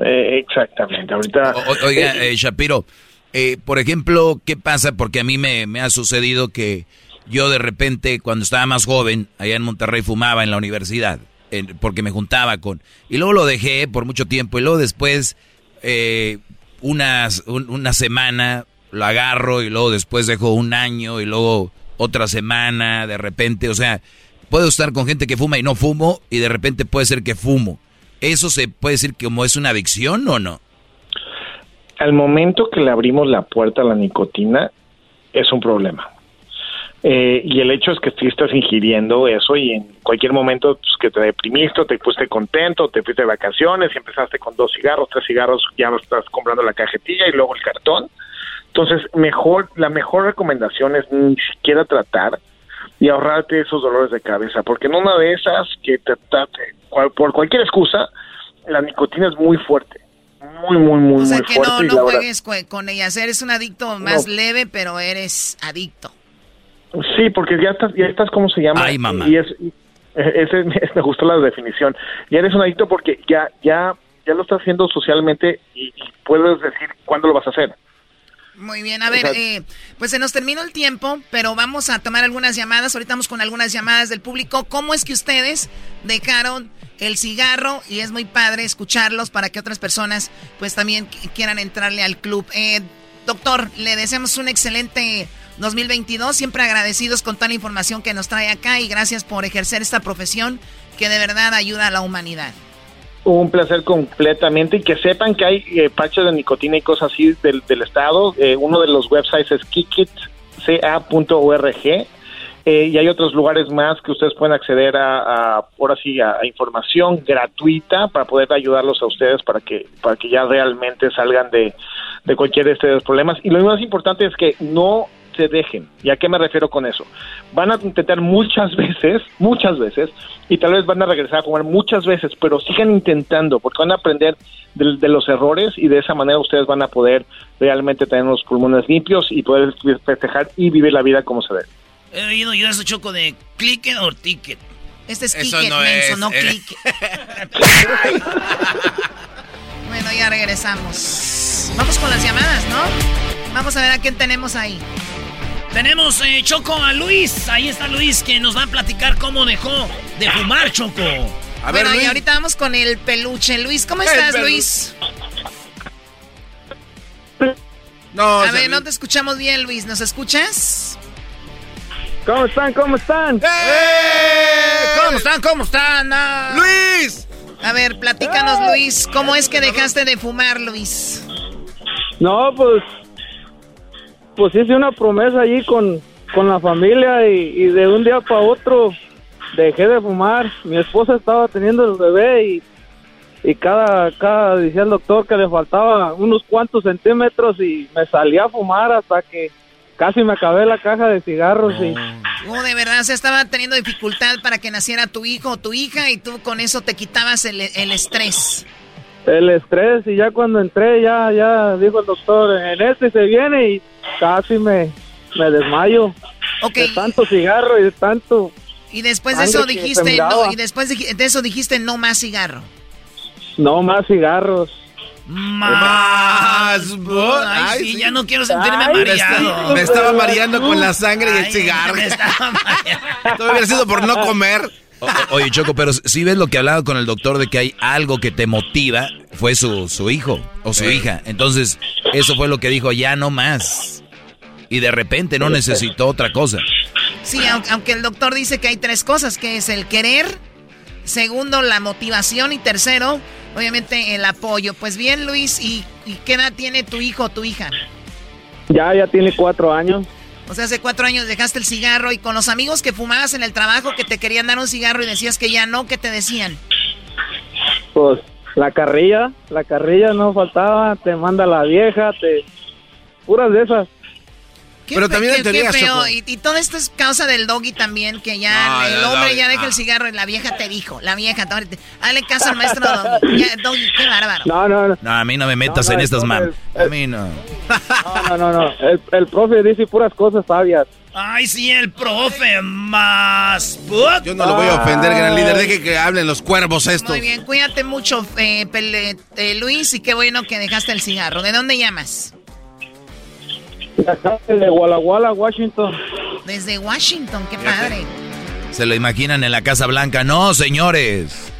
Eh, exactamente. Ahorita. oiga, eh, Shapiro, eh, por ejemplo, ¿qué pasa? Porque a mí me, ha sucedido que yo de repente, cuando estaba más joven, allá en Monterrey fumaba en la universidad, porque me juntaba con. Y luego lo dejé por mucho tiempo, y luego después, unas, una semana, lo agarro, y luego después dejo un año, y luego otra semana, de repente, o sea, puedo estar con gente que fuma y no fumo, y de repente puede ser que fumo. ¿Eso se puede decir como es una adicción o no? Al momento que le abrimos la puerta a la nicotina, es un problema. Eh, y el hecho es que si estás ingiriendo eso y en cualquier momento pues, que te deprimiste, te pusiste contento, te fuiste de vacaciones y empezaste con dos cigarros, tres cigarros, ya no estás comprando la cajetilla y luego el cartón. Entonces, mejor, la mejor recomendación es ni siquiera tratar y ahorrarte esos dolores de cabeza, porque en una de esas que te, por cualquier excusa, la nicotina es muy fuerte. Muy, muy, muy, o sea muy que fuerte. No, no juegues con ellas. Eres un adicto más leve, pero eres adicto. Sí, porque ya estás, ya estás, ¿cómo se llama? Ay, mamá. Y es, ese, me gustó la definición. Ya eres un adicto porque ya, ya ya lo estás haciendo socialmente y, y puedes decir cuándo lo vas a hacer. Muy bien, a ver, eh, pues se nos terminó el tiempo, pero vamos a tomar algunas llamadas. Ahorita vamos con algunas llamadas del público. ¿Cómo es que ustedes dejaron el cigarro? Y es muy padre escucharlos para que otras personas pues también quieran entrarle al club. Eh, doctor, le deseamos un excelente 2022, siempre agradecidos con toda la información que nos trae acá y gracias por ejercer esta profesión que de verdad ayuda a la humanidad. Un placer completamente y que sepan que hay eh, parches de nicotina y cosas así del, del Estado. Eh, uno de los websites es kikitca.org eh, y hay otros lugares más que ustedes pueden acceder a, ahora sí, a, a, información gratuita para poder ayudarlos a ustedes para que, para que ya realmente salgan de, de cualquier de estos problemas. Y lo más importante es que no se dejen. ¿Y a qué me refiero con eso? Van a intentar muchas veces, muchas veces, y tal vez van a regresar a fumar muchas veces, pero sigan intentando, porque van a aprender de, de, los errores y de esa manera ustedes van a poder realmente tener los pulmones limpios y poder festejar y vivir la vida como se debe. He oído yo ese choco de click or ticket. Este es Eso no, menso, es, no click. bueno, ya regresamos. Vamos con las llamadas, ¿no? Vamos a ver a quién tenemos ahí. Tenemos eh, Choco a Luis. Ahí está Luis que nos va a platicar cómo dejó de fumar Choco. A ver, bueno, Luis. y ahorita vamos con el peluche. Luis, ¿cómo estás, Luis? No, a ver, no te escuchamos bien, Luis. ¿Nos escuchas? ¿Cómo están? ¿Cómo están? ¡Eh! ¿Cómo están? ¿Cómo están? Ah. ¡Luis! A ver, platícanos, ¡Eh! Luis. ¿Cómo es que dejaste de fumar, Luis? No, pues pues hice una promesa allí con, con la familia y, de un día para otro dejé de fumar. Mi esposa estaba teniendo el bebé y, y cada, cada decía el doctor que le faltaba unos cuantos centímetros y me salí a fumar hasta que casi me acabé la caja de cigarros y... Oh, de verdad, se estaba teniendo dificultad para que naciera tu hijo o tu hija y tú con eso te quitabas el estrés el estrés y ya cuando entré ya ya dijo el doctor en este se viene y casi me, me desmayo okay. de tanto cigarro y de tanto y después de eso dijiste no, y después de, de, eso dijiste no más cigarro no más cigarros más Ay, Ay sí, sí, ya no quiero sentirme Ay, mareado. Me estaba mareando con la sangre y el cigarro. Me estaba mareando. Todo hubiera sido por no comer. O, oye, Choco, pero si ves lo que hablaba con el doctor de que hay algo que te motiva, fue su, su hijo o su sí. hija. Entonces, eso fue lo que dijo, ya no más. Y de repente no necesitó otra cosa. Sí, aunque el doctor dice que hay tres cosas, que es el querer, segundo, la motivación y tercero, obviamente el apoyo. Pues bien, Luis, ¿y, y qué edad tiene tu hijo o tu hija? Ya, ya tiene cuatro años. O sea, hace cuatro años dejaste el cigarro y con los amigos que fumabas en el trabajo que te querían dar un cigarro y decías que ya no, ¿qué te decían? Pues la carrilla, la carrilla no faltaba, te manda la vieja, te... puras de esas. ¿Qué Pero también qué, qué feo. Y, y, todo esto es causa del doggy también, que ya no, el no, hombre no, ya deja el cigarro y la vieja te dijo, la vieja, dale caso al maestro doggy. Ya, doggy, qué bárbaro. No, no, no. No, a mí no me metas en estas, mam. A mí no. No, no, no. El, el profe dice puras cosas sabias. Ay, sí, el profe más. Yo no lo voy a ofender, gran líder. Deje que hablen los cuervos estos. Muy bien, cuídate mucho, eh, Pele, eh, Luis, y qué bueno que dejaste el cigarro. ¿De dónde llamas? Desde Walla Walla, Washington. Desde Washington, qué padre. Se lo imaginan en la Casa Blanca. No, señores.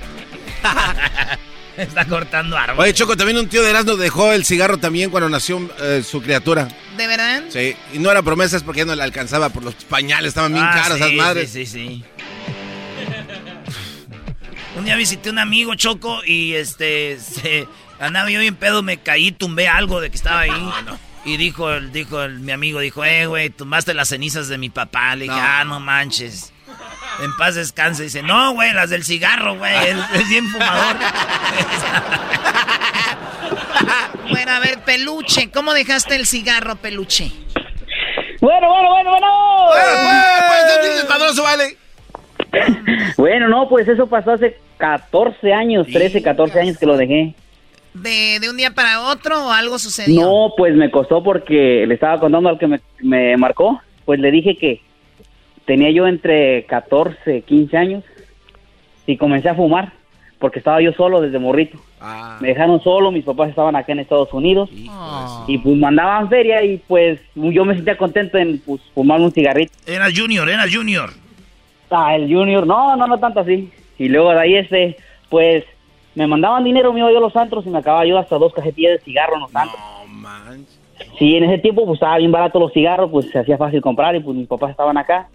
Está cortando árboles. Oye, Choco, también un tío de Erasmo dejó el cigarro también cuando nació eh, su criatura. ¿De verdad? Sí, y no era promesa, es porque ya no le alcanzaba por los pañales, estaban bien ah, caras sí, esas madres. Sí, sí, sí. un día visité a un amigo, Choco, y este, se, andaba yo bien pedo, me caí, tumbé algo de que estaba ahí. No, no. Y dijo, dijo el, mi amigo, dijo, eh, güey, tumbaste las cenizas de mi papá. Le dije, no. ah, no manches. En paz descanse. Dice, no, güey, las del cigarro, güey. Es, es, bien fumador. bueno, a ver, peluche. ¿Cómo dejaste el cigarro, peluche? Bueno, bueno, bueno, bueno. Bueno, pues, padroso, vale. Bueno, no, pues eso pasó hace 14 años, 13, 14 años que lo dejé. De, de, un día para otro o algo sucedió? No, pues me costó porque le estaba contando al que me, me, marcó. Pues le dije que tenía yo entre 14, 15 años y comencé a fumar porque estaba yo solo desde morrito. Ah. Me dejaron solo, mis papás estaban acá en Estados Unidos. Y pues mandaban feria y pues yo me sentía contento en pues, fumar un cigarrito. Era Junior, era Junior. Ah, el Junior, no, no, no tanto así. Y luego de ahí este, pues me mandaban dinero, me iba yo a los antros y me acababa yo hasta dos cajetillas de cigarro en los antros. No, man. Sí, en ese tiempo pues estaba bien barato los cigarros, pues se hacía fácil comprar y pues mis papás estaban acá.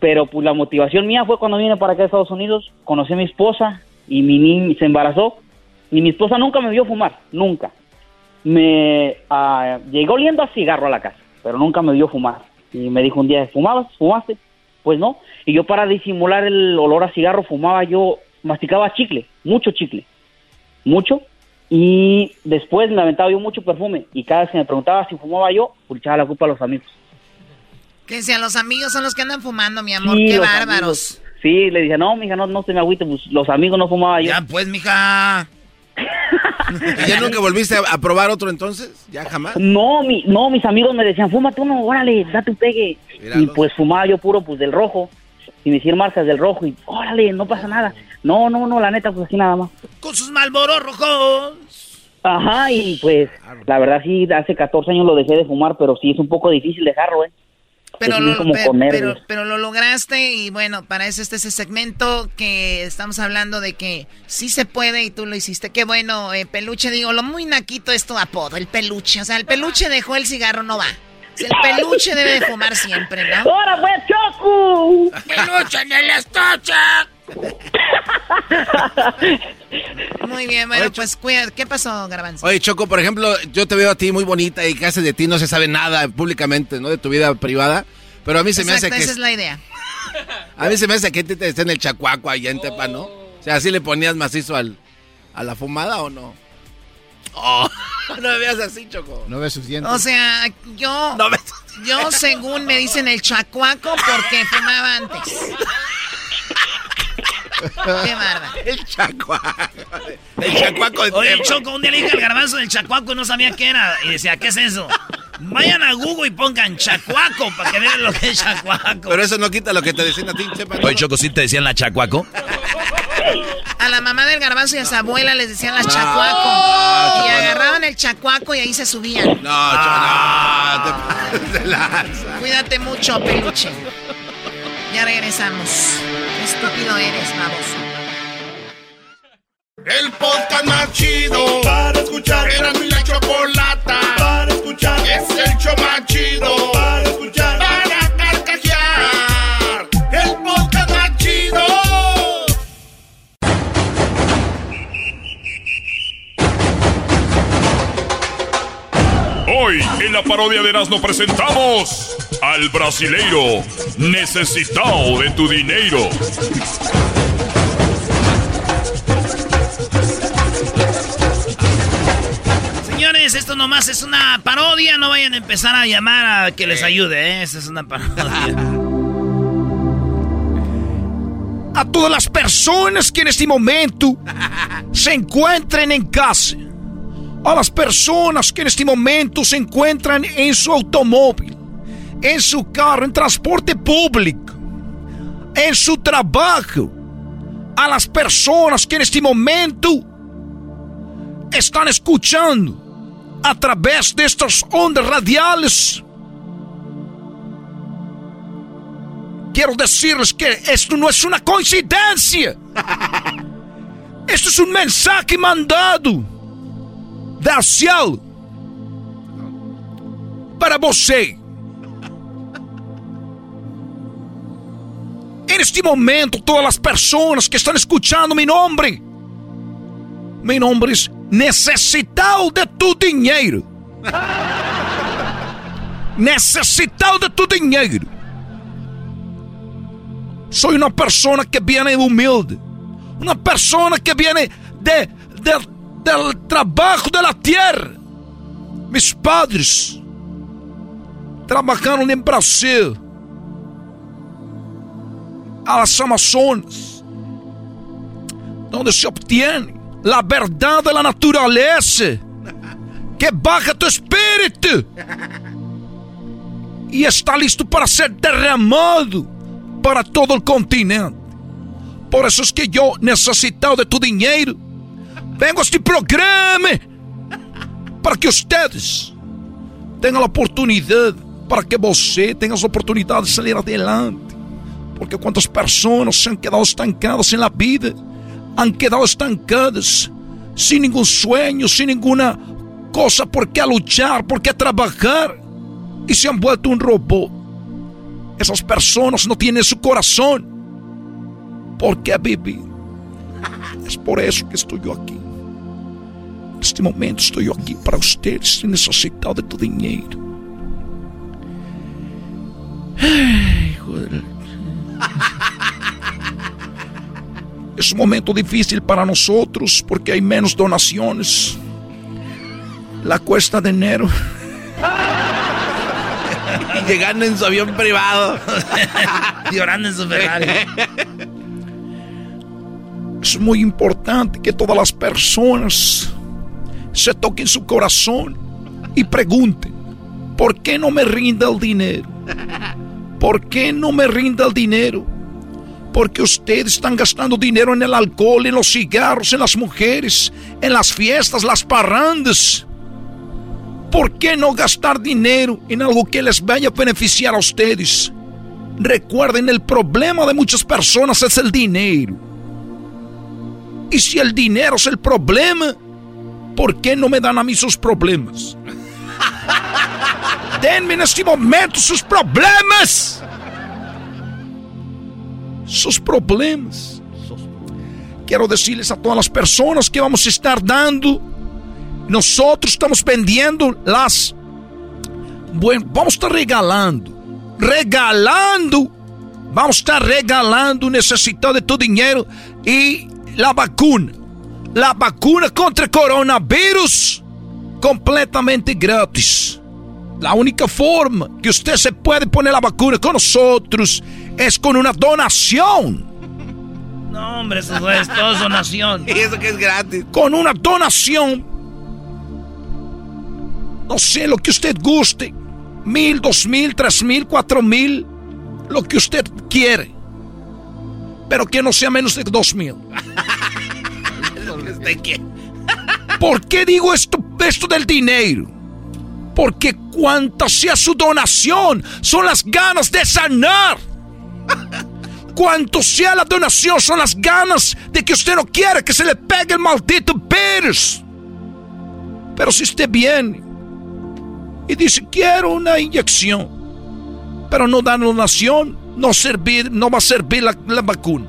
Pero pues la motivación mía fue cuando vine para acá a Estados Unidos, conocí a mi esposa y mi niña se embarazó. Y mi esposa nunca me vio fumar, nunca. Me uh, llegó oliendo a cigarro a la casa, pero nunca me vio fumar. Y me dijo un día, ¿fumabas? ¿Fumaste? Pues no. Y yo para disimular el olor a cigarro fumaba yo, masticaba chicle, mucho chicle, mucho. Y después me aventaba yo mucho perfume. Y cada vez que me preguntaba si fumaba yo, pues echaba la culpa a los amigos. Que sean los amigos son los que andan fumando, mi amor, qué bárbaros. Sí, le dije, no, mija, no, no se me agüite, pues los amigos no fumaban yo. Ya, pues, mija. ¿Y ya nunca volviste a, probar otro entonces? ¿Ya jamás? No, mi, no, mis amigos me decían, fúmate uno, órale, date un pegue. Y pues fumaba yo puro, pues, del rojo. Y me hicieron marcas del rojo y, órale, no pasa nada. No, no, no, la neta, pues así nada más. Con sus malboros rojos. Ajá, y pues, la verdad sí, hace 14 años lo dejé de fumar, pero sí es un poco difícil dejarlo, ¿eh? Pero lo, pero, lo lograste y bueno, para eso este ese segmento que estamos hablando de que sí se puede y tú lo hiciste. Qué bueno, eh, peluche, digo, lo muy naquito es tu apodo, el peluche. O sea, el peluche dejó el cigarro, no va. El peluche debe de fumar siempre, ¿no? ¡Ahora pues, Choco! ¡Peluche en el estuche! Muy bien, bueno, pues cuida. ¿Qué pasó, Garbanzo? Oye, Choco, por ejemplo, yo te veo a ti muy bonita y que haces de ti no se sabe nada públicamente, ¿no? De tu vida privada. Pero a mí se me hace que. Esa es la idea. A mí se me hace que te esté en el chacuaco allá en Tepa, ¿no? O sea, ¿así le ponías macizo al, a la fumada o no? Oh, no me veas así, Choco. No ves suficiente. O sea, yo. No Yo, según me dicen el chacuaco, porque fumaba antes. Qué barba. El chacuaco. El chacuaco de Oye, Choco, un día le dije al garbanzo del chacuaco y no sabía qué era. Y decía, ¿qué es eso? Vayan a Google y pongan chacuaco para que vean lo que es chacuaco. Pero eso no quita lo que te decían a ti, Chepa. Oye, Choco, ¿sí te decían la chacuaco? A la mamá del garbanzo y a su abuela les decían la chacuaco. y agarraban el chacuaco y ahí se subían. No, ah. no, te, Cuídate mucho, peluche. Ya regresamos. Estúpido eres, baboso. El podcast más chido para escuchar. Era mi la chocolata para escuchar. Es el show más chido para escuchar. Para carcajear. El podcast más chido. Hoy en la parodia de Erasmo presentamos al brasileiro necesitado de tu dinero. Señores, esto nomás es una parodia, no vayan a empezar a llamar a que les ayude, ¿eh? Esta es una parodia. A todas las personas que en este momento se encuentren en casa, a las personas que en este momento se encuentran en su automóvil, en su carro, en transporte público, en su trabajo, a las personas que en este momento están escuchando a través de estas ondas radiales. Quiero decirles que esto no es una coincidencia. Esto es un mensaje mandado del cielo para você. En este momento, todas las personas que están escuchando mi nombre, mi nombre es necesitado de tu dinero. necesitado de tu dinero. Soy una persona que viene humilde. Una persona que viene de, de, del trabajo de la tierra. Mis padres trabajaron en Brasil. A las Amazonas. Donde se obtiene la verdad de la naturaleza. Que baja tu espíritu. Y está listo para ser derramado para todo el continente. Por eso es que yo, necesitado de tu dinero, Vengo a este programa para que ustedes tenham a oportunidade, para que você tenha a oportunidade de sair adelante. Porque quantas pessoas se han quedado estancadas en la vida, han quedado estancadas, sin ningún sueño, sin ninguna cosa por qué luchar, por qué trabajar, y se han vuelto un robot. Esas personas no tienen su corazón. ¿Por qué vivir? Es por eso que estoy yo aquí. En este momento estoy yo aquí para ustedes, necesitado de tu dinero. Ay, joder. Es un momento difícil para nosotros porque hay menos donaciones. La cuesta de enero. Llegando en su avión privado. Llorando en su Ferrari. Es muy importante que todas las personas se toquen su corazón y pregunten, ¿por qué no me rinda el dinero? ¿Por qué no me rinda el dinero? Porque ustedes están gastando dinero en el alcohol, en los cigarros, en las mujeres, en las fiestas, las parrandas. ¿Por qué no gastar dinero en algo que les vaya a beneficiar a ustedes? Recuerden, el problema de muchas personas es el dinero. Y si el dinero es el problema, ¿por qué no me dan a mí sus problemas? Denme en este momento sus problemas. Sus problemas. Quiero decirles a todas las personas que vamos a estar dando. Nosotros estamos vendiendo las. Vamos a estar regalando. Regalando. Vamos a estar regalando, necesitando de tu dinheiro e la vacuna. La vacuna contra coronavirus completamente grátis. La única forma que usted se puede poner la vacuna con nosotros es con una donación. No, hombre, eso es todo donación. y eso que es gratis. Con una donación. No sé lo que usted guste. Mil, dos mil, tres mil, cuatro mil. Lo que usted quiere. Pero que no sea menos de dos mil. ¿Por qué digo esto, esto del dinero? Porque cuanta sea su donación, son las ganas de sanar. Cuanto sea la donación, son las ganas de que usted no quiera que se le pegue el maldito virus. Pero si usted viene y dice, quiero una inyección, pero no da donación, no, servir, no va a servir la, la vacuna.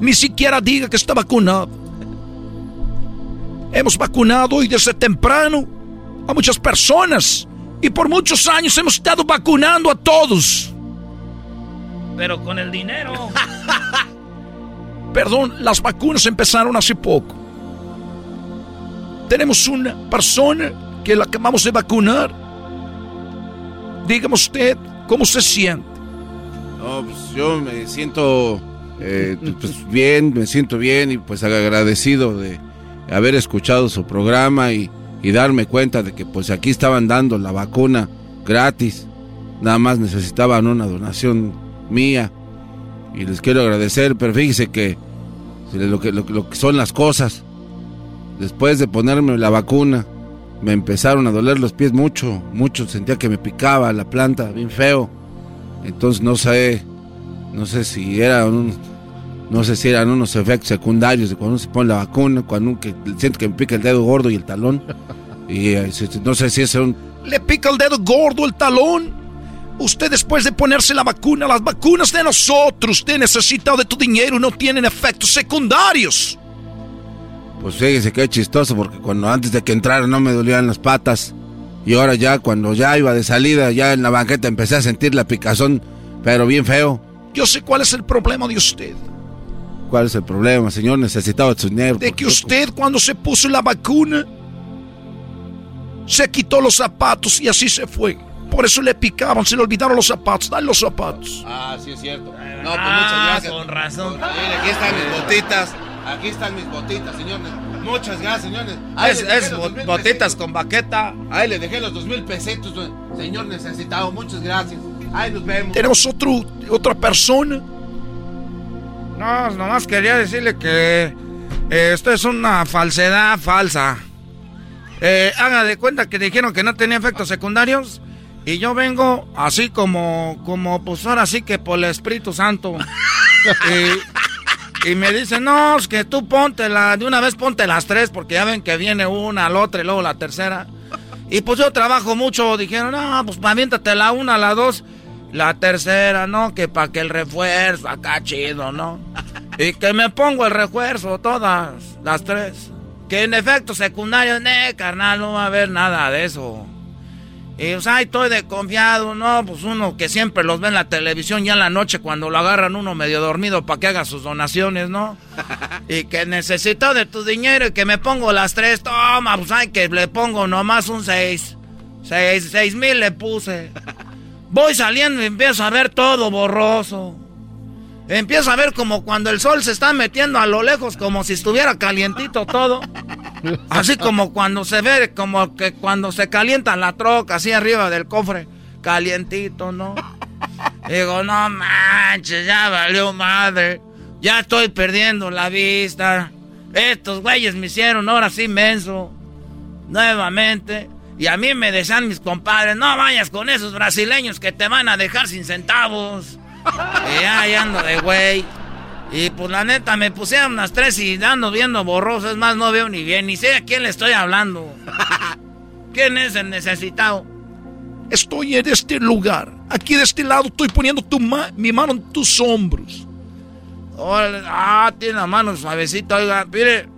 Ni siquiera diga que está vacunado. Hemos vacunado hoy desde temprano a muchas personas y por muchos años hemos estado vacunando a todos. Pero con el dinero. Perdón, las vacunas empezaron hace poco. Tenemos una persona que la acabamos de vacunar. Dígame usted cómo se siente. No, pues yo me siento eh, pues bien, me siento bien y pues agradecido de haber escuchado su programa y, y darme cuenta de que pues aquí estaban dando la vacuna gratis. Nada más necesitaban una donación mía. Y les quiero agradecer, pero fíjese que lo que, lo, lo que son las cosas. Después de ponerme la vacuna, me empezaron a doler los pies mucho, mucho. Sentía que me picaba la planta, bien feo. Entonces no sé, no sé si era un, no sé si eran unos efectos secundarios de cuando uno se pone la vacuna, cuando uno que siento que me pica el dedo gordo y el talón. Y eh, no sé si es un... ¿Le pica el dedo gordo, el talón? Usted después de ponerse la vacuna, las vacunas de nosotros, usted necesita de tu dinero, no tienen efectos secundarios. Pues fíjese que es chistoso porque cuando antes de que entrara no me dolían las patas. Y ahora ya cuando ya iba de salida, ya en la banqueta empecé a sentir la picazón, pero bien feo. Yo sé cuál es el problema de usted. ¿Cuál es el problema, señor? Necesitaba su dinero. De que usted cuando se puso la vacuna, se quitó los zapatos y así se fue. Por eso le picaban, se le olvidaron los zapatos. Dale los zapatos. Ah, sí es cierto. No, pues Ah, muchas gracias. con razón. Mire, aquí están mis botitas. Aquí están mis botitas, señores. Muchas gracias, señores. Ahí Es, es botitas pesetos. con baqueta. Ahí le dejé los dos mil pesitos, señor necesitado. Muchas gracias. Ahí nos vemos. Tenemos otro, otra persona. No, nomás quería decirle que esto es una falsedad falsa. Eh, haga de cuenta que dijeron que no tenía efectos secundarios. Y yo vengo así como, como pues ahora sí que por el Espíritu Santo. y, me dicen, no, es que tú ponte la, de una vez ponte las tres, porque ya ven que viene una, la otra y luego la tercera. Y pues yo trabajo mucho, dijeron, no, pues aviéntate la una, la dos, la tercera, ¿no? Que para que el refuerzo, acá chido, ¿no? Y que me pongo el refuerzo, todas, las tres. Que en efecto secundario, ne, carnal, no va a haber nada de eso. Y pues, ay, estoy desconfiado, ¿no? Pues uno que siempre los ve en la televisión ya en la noche cuando lo agarran uno medio dormido para que haga sus donaciones, ¿no? y que necesito de tu dinero y que me pongo las tres, toma, pues ay, que le pongo nomás un seis. Seis, seis mil le puse. Voy saliendo y empiezo a ver todo borroso. Empiezo a ver como cuando el sol se está metiendo a lo lejos, como si estuviera calientito todo. Así como cuando se ve, como que cuando se calienta la troca, así arriba del cofre, calientito, ¿no? Digo, no manches, ya valió madre. Ya estoy perdiendo la vista. Estos güeyes me hicieron ahora sí. Nuevamente. Y a mí me decían mis compadres, no vayas con esos brasileños que te van a dejar sin centavos. Y ya ando de güey. Y pues la neta, me pusieron unas tres y ando viendo borroso. Es más, no veo ni bien, ni sé a quién le estoy hablando. ¿Quién es el necesitado? Estoy en este lugar. Aquí de este lado estoy poniendo tu mi mano en tus hombros. ah, tiene la mano suavecita, oiga, mire.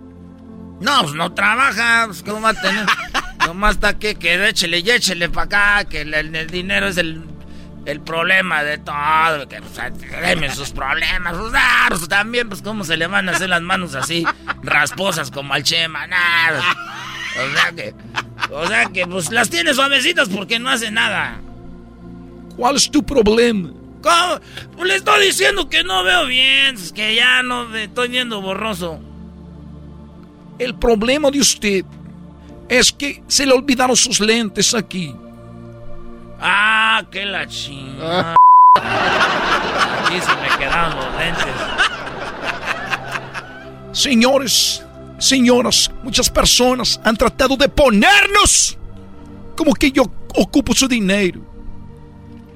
No, pues no trabaja, pues ¿cómo va a tener? Nomás está que, que échele y échele para acá, que el dinero es el el problema de todo, que pues, sus problemas, pues, también, pues cómo se le van a hacer las manos así, rasposas como al Chema, nada. O sea que, o sea que, pues las tiene suavecitas porque no hace nada. ¿Cuál es tu problema? ¿Cómo? Pues le estoy diciendo que no veo bien, que ya no estoy viendo borroso. El problema de usted es que se le olvidaron sus lentes aquí. Ah, qué la chingada. Aquí se me quedaron los lentes. Señores, señoras, muchas personas han tratado de ponernos como que yo ocupo su dinero.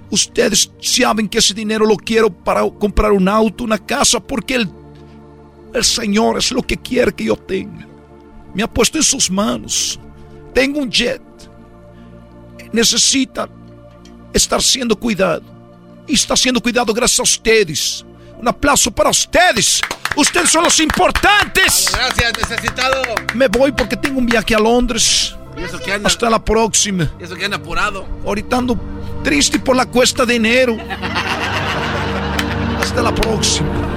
Ustedes saben que ese dinero lo quiero para comprar un auto, una casa, porque el, el Señor es lo que quiere que yo tenga. Me ha puesto en sus manos. Tengo un jet. Necesita estar siendo cuidado. Y está siendo cuidado gracias a ustedes. Un aplauso para ustedes. Ustedes son los importantes. Gracias, necesitado. Me voy porque tengo un viaje a Londres. Hasta la próxima. Y eso que anda apurado. Ahorita ando triste por la cuesta de enero. Hasta la próxima.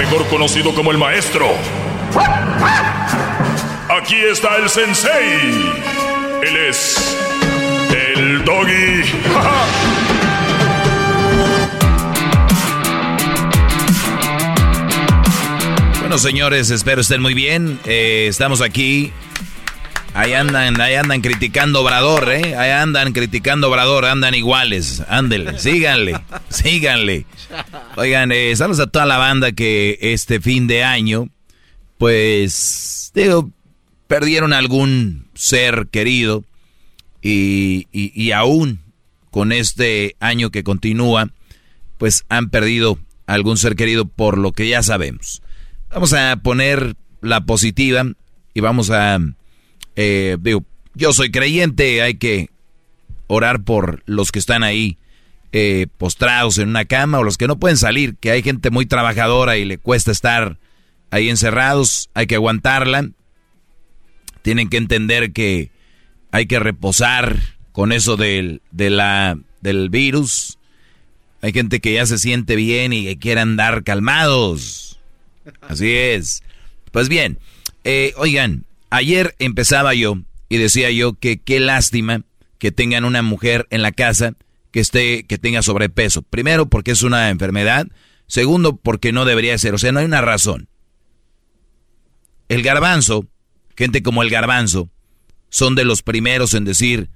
mejor conocido como el maestro. Aquí está el sensei. Él es el doggy. bueno, señores, espero estén muy bien. Eh, estamos aquí. Ahí andan, ahí andan criticando Obrador, ¿eh? Ahí andan criticando Obrador, andan iguales. Ándele, síganle, síganle. Oigan, eh, saludos a toda la banda que este fin de año, pues, digo, perdieron algún ser querido y, y, aún con este año que continúa, pues han perdido algún ser querido por lo que ya sabemos. Vamos a poner la positiva y vamos a, eh, yo soy creyente, hay que orar por los que están ahí eh, postrados en una cama o los que no pueden salir, que hay gente muy trabajadora y le cuesta estar ahí encerrados, hay que aguantarla tienen que entender que hay que reposar con eso del, de la, del virus. Hay gente que ya se siente bien y que quiere andar calmados. Así es. Pues bien, eh, oigan, ayer empezaba yo y decía yo que qué lástima que tengan una mujer en la casa que esté, que tenga sobrepeso. Primero, porque es una enfermedad. Segundo, porque no debería ser. O sea, no hay una razón. El garbanzo, gente como el garbanzo, son de los primeros en decir,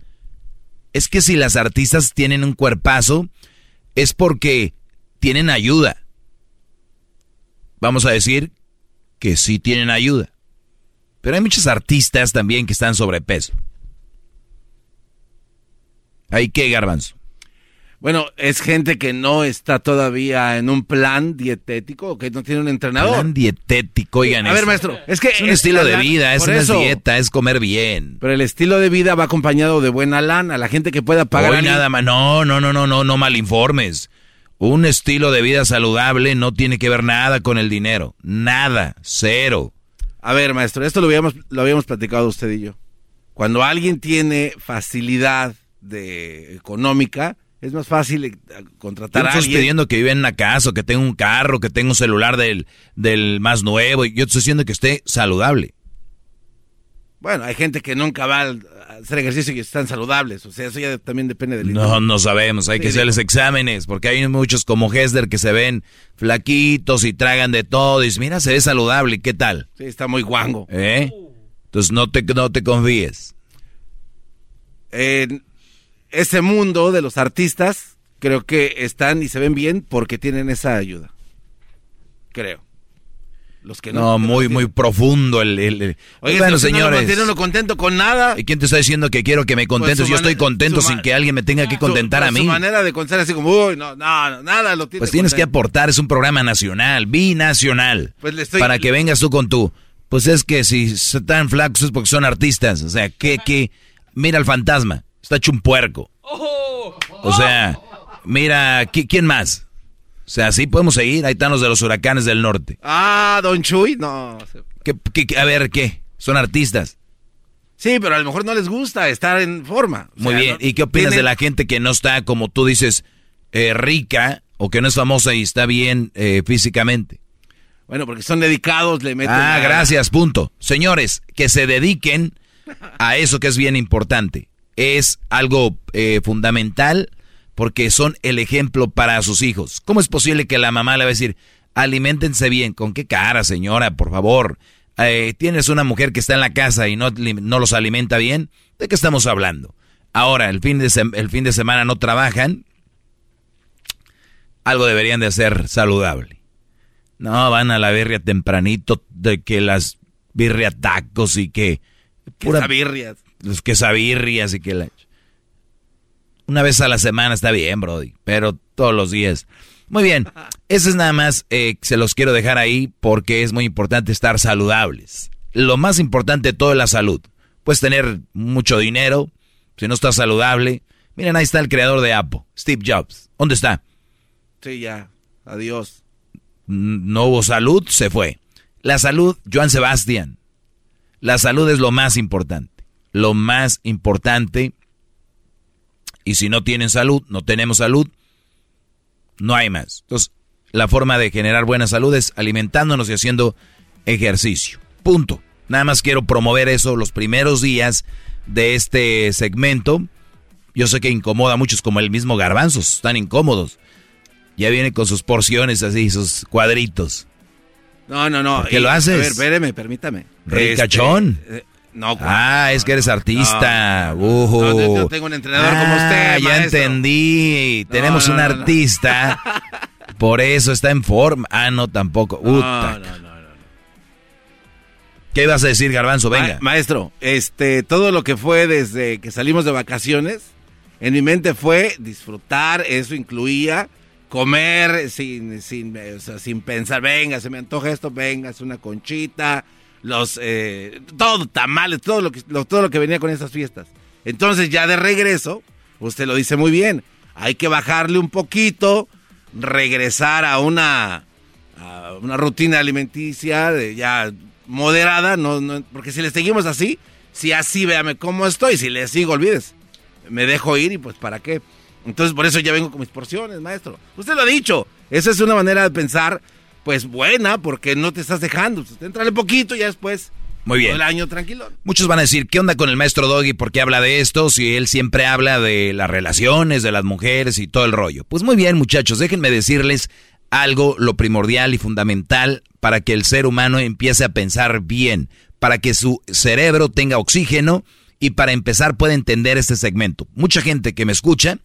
es que si las artistas tienen un cuerpazo, es porque tienen ayuda. Vamos a decir que sí tienen ayuda. Pero hay muchos artistas también que están sobrepeso. ¿Hay qué, garbanzo? Bueno, es gente que no está todavía en un plan dietético, que no tiene un entrenador. Plan dietético, oigan. A ver, maestro, es que... Es un estilo de vida, es una dieta, es comer bien. Pero el estilo de vida va acompañado de buena lana, la gente que pueda pagar... Hoy nada más, no, no, no, no, no, no malinformes. Un estilo de vida saludable no tiene que ver nada con el dinero. Nada, cero. A ver, maestro, esto lo habíamos, lo habíamos platicado usted y yo. Cuando alguien tiene facilidad de económica es más fácil eh, contratar a alguien. estoy pidiendo que viva en una casa, que tenga un carro, que tenga un celular del, del más nuevo. Yo estoy diciendo que esté saludable. Bueno, hay gente que nunca va a hacer ejercicio y están saludables. O sea, eso ya también depende del... No, no sabemos. Hay que hacerles exámenes. Porque hay muchos como Hesder que se ven flaquitos y tragan de todo. Y dicen, mira, se ve saludable. ¿Qué tal? Sí, está muy guango. ¿Eh? Entonces no te, no te confíes. Ese mundo de los artistas, creo que están y se ven bien porque tienen esa ayuda. Creo. Los que no, no muy, muy profundo el... el, Oye, bueno, señores. No uno contento con nada. ¿Y quién te está diciendo que quiero que me pues contentes? Yo estoy contento sin que alguien me tenga que contentar a mí. Su manera de contar así como, uy, no, no, nada lo Pues tienes que aportar, es un programa nacional, binacional. Pues le estoy... Para que vengas tú con tu... Pues es que si están flacos es porque son artistas. O sea, que, que... Mira el fantasma, está hecho un puerco. O sea, mira, ¿quién más? O sea, sí podemos seguir. Ahí están los de los huracanes del norte. Ah, Don Chuy, no. a ver, ¿qué? Son artistas. Sí, pero a lo mejor no les gusta estar en forma. Muy bien. ¿Y qué opinas de la gente que no está, como tú dices, eh, rica o que no es famosa y está bien eh, físicamente? Bueno, porque son dedicados, le meten. Ah, gracias, punto. Señores, que se dediquen a eso que es bien importante es algo eh, fundamental porque son el ejemplo para sus hijos. ¿Cómo es posible que la mamá le va a decir, alimentense bien? ¿Con qué cara, señora? Por favor. Eh, tienes una mujer que está en la casa y no, no los alimenta bien. ¿De qué estamos hablando? Ahora, el fin, de el fin de semana no trabajan. Algo deberían de ser saludable. No, van a la birria tempranito de que las birria tacos y que... Pura, birrias los quesabirrias y que la... Una vez a la semana está bien, Brody, pero todos los días. Muy bien, eso es nada más, eh, se los quiero dejar ahí porque es muy importante estar saludables. Lo más importante de todo es la salud. Puedes tener mucho dinero, si no estás saludable. Miren, ahí está el creador de Apple, Steve Jobs. ¿Dónde está? Sí, ya, adiós. No hubo salud, se fue. La salud, Joan Sebastián. La salud es lo más importante lo más importante. Y si no tienen salud, no tenemos salud, no hay más. Entonces, la forma de generar buena salud es alimentándonos y haciendo ejercicio. Punto. Nada más quiero promover eso los primeros días de este segmento. Yo sé que incomoda a muchos como el mismo garbanzos, están incómodos. Ya viene con sus porciones así, sus cuadritos. No, no, no. qué lo haces? A ver, espéreme, permítame. Ricachón. Este, no, ah, es que eres artista. No, no, tengo un entrenador como usted. Ya entendí. Tenemos un artista. por eso está en forma. Ah, no, tampoco. no, no, no, ¿Qué ibas a decir, Garbanzo? Venga. maestro, este, todo lo que fue desde que salimos de vacaciones, en mi mente fue disfrutar. Eso incluía comer sin, sin, sin pensar, venga, se me antoja esto, venga, es una conchita los eh, todo tamales, todo lo que todo lo que venía con esas fiestas. Entonces ya de regreso, usted lo dice muy bien, hay que bajarle un poquito, regresar a una una rutina alimenticia ya moderada, no, no, porque si le seguimos así, si así véame cómo estoy, si le sigo olvides, me dejo ir y pues para qué. Entonces por eso ya vengo con mis porciones, maestro. Usted lo ha dicho, esa es una manera de pensar pues buena, porque no te estás dejando. Entrale poquito y ya después. Muy bien. El año tranquilo. Muchos van a decir, ¿qué onda con el maestro Doggy? ¿Por qué habla de esto? Si él siempre habla de las relaciones, de las mujeres y todo el rollo. Pues muy bien, muchachos, déjenme decirles algo, lo primordial y fundamental para que el ser humano empiece a pensar bien, para que su cerebro tenga oxígeno y para empezar pueda entender este segmento. Mucha gente que me escucha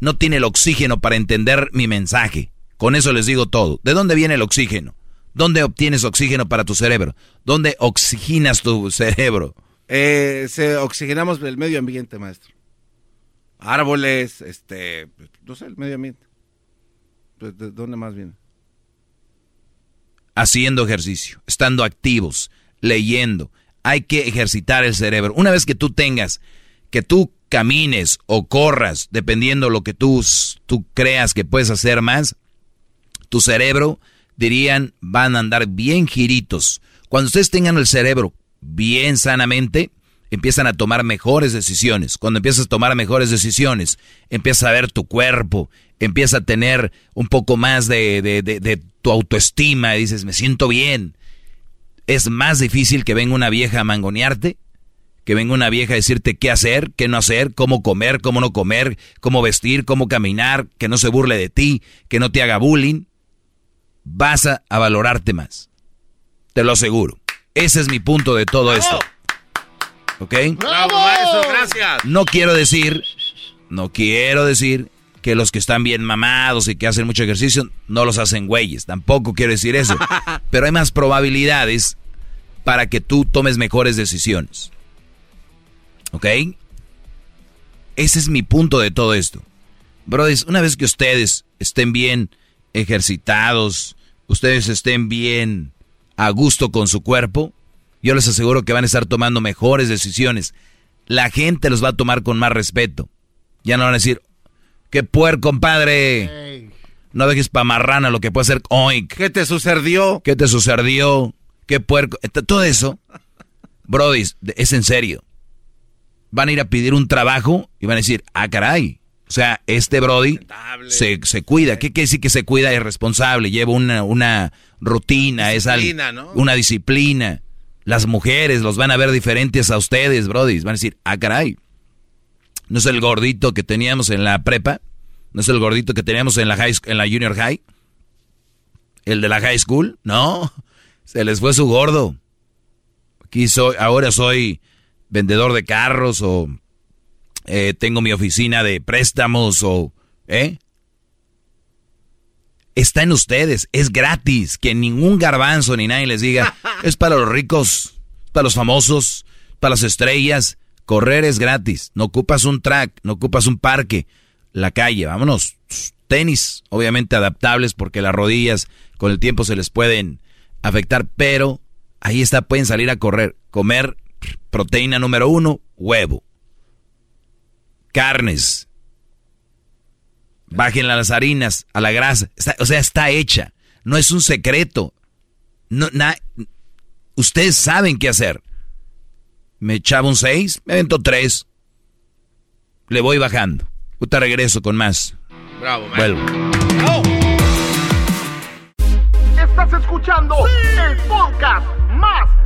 no tiene el oxígeno para entender mi mensaje. Con eso les digo todo. ¿De dónde viene el oxígeno? ¿Dónde obtienes oxígeno para tu cerebro? ¿Dónde oxigenas tu cerebro? Eh, se oxigenamos el medio ambiente, maestro. Árboles, este, no sé, el medio ambiente. Pues, ¿De dónde más viene? Haciendo ejercicio, estando activos, leyendo. Hay que ejercitar el cerebro. Una vez que tú tengas, que tú camines o corras, dependiendo lo que tú, tú creas que puedes hacer más, tu cerebro, dirían, van a andar bien giritos. Cuando ustedes tengan el cerebro bien sanamente, empiezan a tomar mejores decisiones. Cuando empiezas a tomar mejores decisiones, empiezas a ver tu cuerpo, empieza a tener un poco más de, de, de, tu autoestima y dices, me siento bien. Es más difícil que venga una vieja a mangonearte, que venga una vieja a decirte qué hacer, qué no hacer, cómo comer, cómo no comer, cómo vestir, cómo caminar, que no se burle de ti, que no te haga bullying. Vas a, valorarte más. Te lo aseguro. Ese es mi punto de todo esto. ¿Ok? ¡Bravo, maestro! Gracias. No quiero decir, no quiero decir que los que están bien mamados y que hacen mucho ejercicio no los hacen güeyes. Tampoco quiero decir eso. Pero hay más probabilidades para que tú tomes mejores decisiones. ¿Ok? Ese es mi punto de todo esto. Brothers, una vez que ustedes estén bien ejercitados, ustedes estén bien a gusto con su cuerpo, yo les aseguro que van a estar tomando mejores decisiones. La gente los va a tomar con más respeto. Ya no van a decir, ¡Qué puerco, compadre! No dejes pa' marrana lo que puede ser oink. ¿Qué te sucedió? ¿Qué te sucedió? ¿Qué puerco? Todo eso, Brody, es en serio. Van a ir a pedir un trabajo y van a decir, ah, caray. O sea, este Brody se, se, cuida. ¿Qué quiere decir que se cuida? Es responsable, lleva una, una rutina, es algo, una disciplina. Las mujeres los van a ver diferentes a ustedes, Brody. Van a decir, ah, caray. ¿No es el gordito que teníamos en la prepa? ¿No es el gordito que teníamos en la, high, en la junior high? ¿El de la high school? No, se les fue su gordo. Aquí soy, ahora soy vendedor de carros o eh, tengo mi oficina de préstamos o... ¿Eh? Está en ustedes, es gratis, que ningún garbanzo ni nadie les diga, es para los ricos, para los famosos, para las estrellas. Correr es gratis, no ocupas un track, no ocupas un parque, la calle, vámonos. Tenis, obviamente adaptables porque las rodillas con el tiempo se les pueden afectar, pero ahí está, pueden salir a correr, comer proteína número uno, huevo, carnes, bajen las harinas, a la grasa, o sea, está hecha, no es un secreto, no, ustedes saben qué hacer me echaba un 6, me aventó 3. Le voy bajando. Puta regreso con más. Bravo, man. Vuelvo. Estás escuchando el podcast más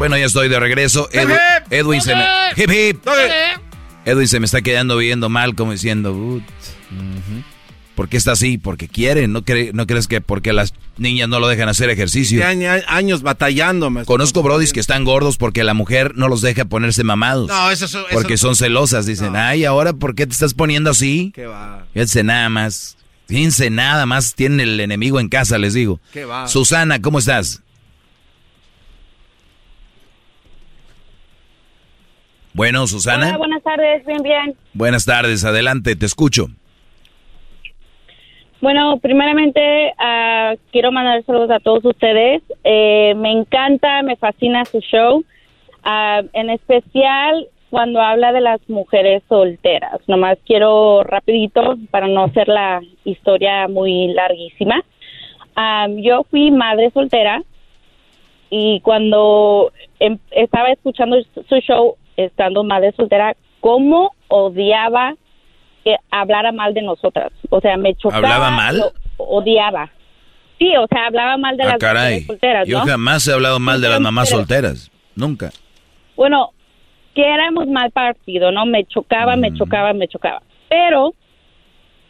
Bueno, ya estoy de regreso. Edwin se me. Edwin se me está quedando viendo mal, como diciendo. ¿Por qué está así? Porque quiere. ¿No, ¿No crees que porque las niñas no lo dejan hacer ejercicio? años batallando. Conozco brodis que están gordos porque la mujer no los deja ponerse mamados. No, eso, Porque son celosas. Dicen, ay, ahora, ¿por qué te estás poniendo así? ¿Qué va? Fíjense nada más. Fíjense nada más. Tienen el enemigo en casa, les digo. ¿Qué va? Susana, ¿cómo estás? Bueno, Susana. Hola, buenas tardes, bien, bien. Buenas tardes, adelante, te escucho. Bueno, primeramente uh, quiero mandar saludos a todos ustedes. Eh, me encanta, me fascina su show, uh, en especial cuando habla de las mujeres solteras. Nomás quiero rapidito para no hacer la historia muy larguísima. Um, yo fui madre soltera y cuando em estaba escuchando su show, estando madre soltera, cómo odiaba que hablara mal de nosotras. O sea, me chocaba. ¿Hablaba mal? Odiaba. Sí, o sea, hablaba mal de ah, las caray. solteras. Yo jamás he hablado mal de las mamás solteras. Nunca. Bueno, que éramos mal partido, ¿no? Me chocaba, me chocaba, me chocaba. Pero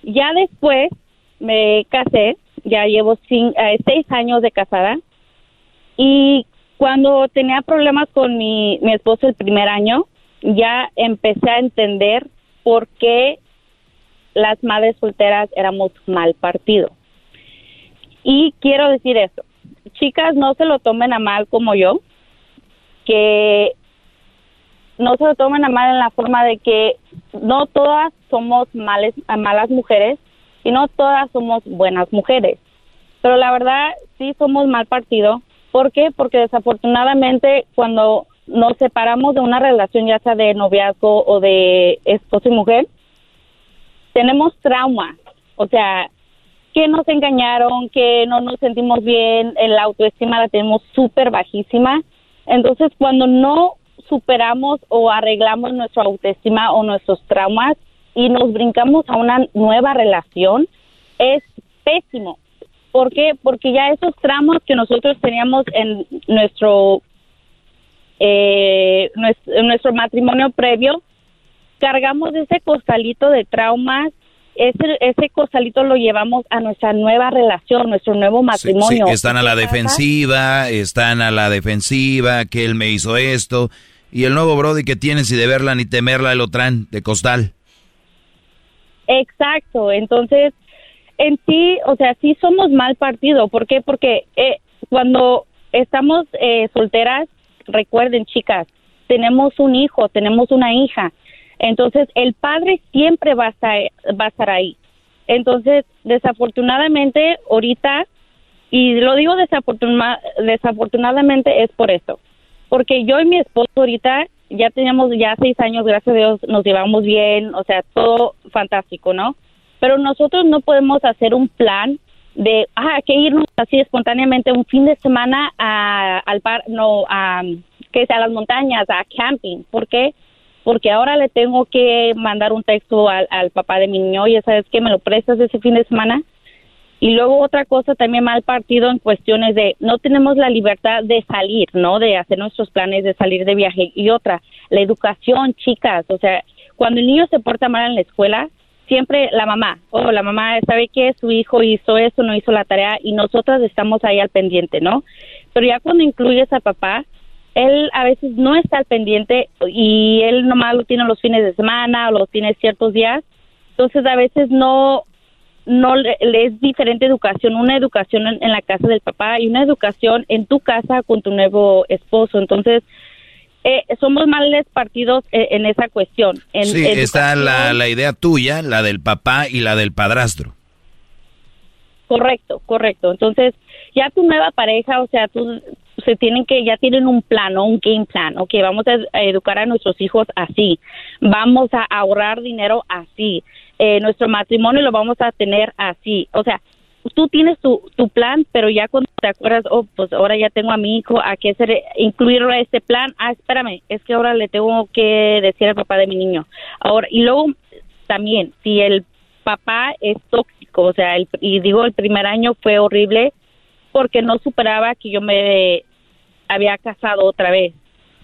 ya después me casé, ya llevo eh, seis años de casada. Y cuando tenía problemas con mi, mi esposo el primer año, ya empecé a entender por qué las madres solteras éramos mal partido. Y quiero decir esto, chicas, no se lo tomen a mal como yo, que no se lo tomen a mal en la forma de que no todas somos males, malas mujeres y no todas somos buenas mujeres. Pero la verdad, sí somos mal partido. ¿Por qué? Porque desafortunadamente cuando nos separamos de una relación, ya sea de noviazgo o de esposo y mujer, tenemos trauma. O sea, que nos engañaron, que no nos sentimos bien, el autoestima la tenemos súper bajísima. Entonces, cuando no superamos o arreglamos nuestra autoestima o nuestros traumas y nos brincamos a una nueva relación, es pésimo. ¿Por qué? Porque ya esos traumas que nosotros teníamos en nuestro eh, nuestro, nuestro matrimonio previo, cargamos ese costalito de traumas, ese, ese costalito lo llevamos a nuestra nueva relación, nuestro nuevo matrimonio. están a la defensiva, están a la defensiva, que él me hizo esto, y el nuevo Brody que tienes y de verla ni temerla lo traen de costal. Exacto, entonces en sí, o sea, sí somos mal partido. ¿Por qué? Porque eh, cuando estamos eh, solteras, recuerden chicas, tenemos un hijo, tenemos una hija. Entonces, el padre siempre va a estar, va a estar ahí. Entonces, desafortunadamente, ahorita, y lo digo desafortunadamente es por eso. Porque yo y mi esposo ahorita ya teníamos ya seis años, gracias a Dios, nos llevamos bien, o sea, todo fantástico, ¿no? Pero nosotros no podemos hacer un plan de, ah, que irnos así espontáneamente un fin de semana a, al par, no, a, que sea a las montañas, a camping. ¿Por qué? Porque ahora le tengo que mandar un texto al, al papá de mi niño, y sabes que me lo prestas ese fin de semana. Y luego otra cosa también mal partido en cuestiones de no tenemos la libertad de salir, ¿no? De hacer nuestros planes de salir de viaje. Y otra, la educación, chicas. O sea, cuando el niño se porta mal en la escuela, siempre la mamá, o oh, la mamá sabe que su hijo hizo eso, no hizo la tarea y nosotras estamos ahí al pendiente, ¿no? Pero ya cuando incluyes a papá, él a veces no está al pendiente y él nomás lo tiene los fines de semana o lo tiene ciertos días, entonces a veces no no le, es diferente educación, una educación en, en, la casa del papá y una educación en tu casa con tu nuevo esposo. Entonces, eh, somos males partidos eh, en esa cuestión. En sí, está la, la idea tuya, la del papá y la del padrastro. Correcto, correcto. Entonces, ya tu nueva pareja, o sea, tú se tienen que ya tienen un plan, un game plan, ok, vamos a, educar a nuestros hijos así, vamos a ahorrar dinero así, eh, nuestro matrimonio lo vamos a tener así, o sea, tú tienes tu, tu plan, pero ya cuando te acuerdas, oh, pues ahora ya tengo a mi hijo, ¿a qué hacer? Incluirlo a este plan. Ah, espérame, es que ahora le tengo que decir al papá de mi niño. Ahora, y luego también, si el papá es tóxico, o sea, el, y digo, el primer año fue horrible porque no superaba que yo me había casado otra vez.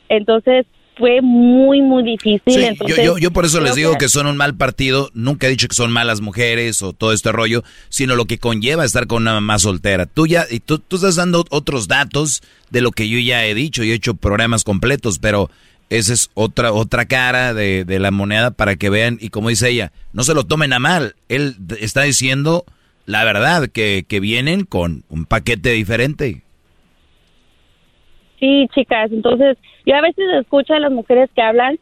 Entonces, fue muy, muy difícil. Entonces, yo, yo, por eso les digo que... son un mal partido. Nunca he dicho que son malas mujeres o todo este rollo, sino lo que conlleva estar con una mamá soltera. Tú ya, y tú, tú estás dando otros datos de lo que yo ya he dicho y he hecho programas completos, pero esa es otra, otra cara de, de la moneda para que vean, y como dice ella, no se lo tomen a mal. Él está diciendo la verdad, que, que vienen con un paquete diferente. Sí, chicas, entonces yo a veces escucho a las mujeres que hablan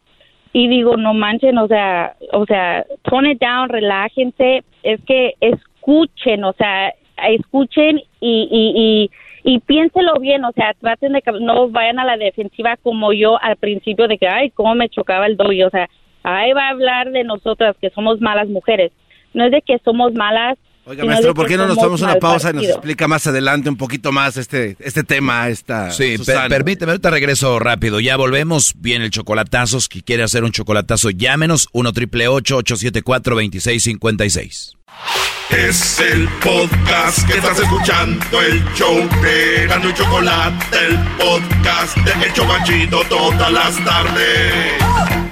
y digo, no manchen, o sea, o sea, tone it down, relájense, es que escuchen, o sea, escuchen y, y, y, y piénselo bien, o sea, traten de que no vayan a la defensiva como yo al principio de que, ay, cómo me chocaba el doy, o sea, ahí va a hablar de nosotras que somos malas mujeres. No es de que somos malas, Oiga, maestro, ¿por qué no nos tomamos una pausa y nos explica más adelante un poquito más este, este tema? Esta sí, permíteme, ahorita regreso rápido. Ya volvemos. Viene el chocolatazo. Si quiere hacer un chocolatazo, llámenos 1 triple 874 2656 Es el podcast que estás escuchando, el show de Gano y Chocolate, el podcast de Hecho Banchito todas las tardes.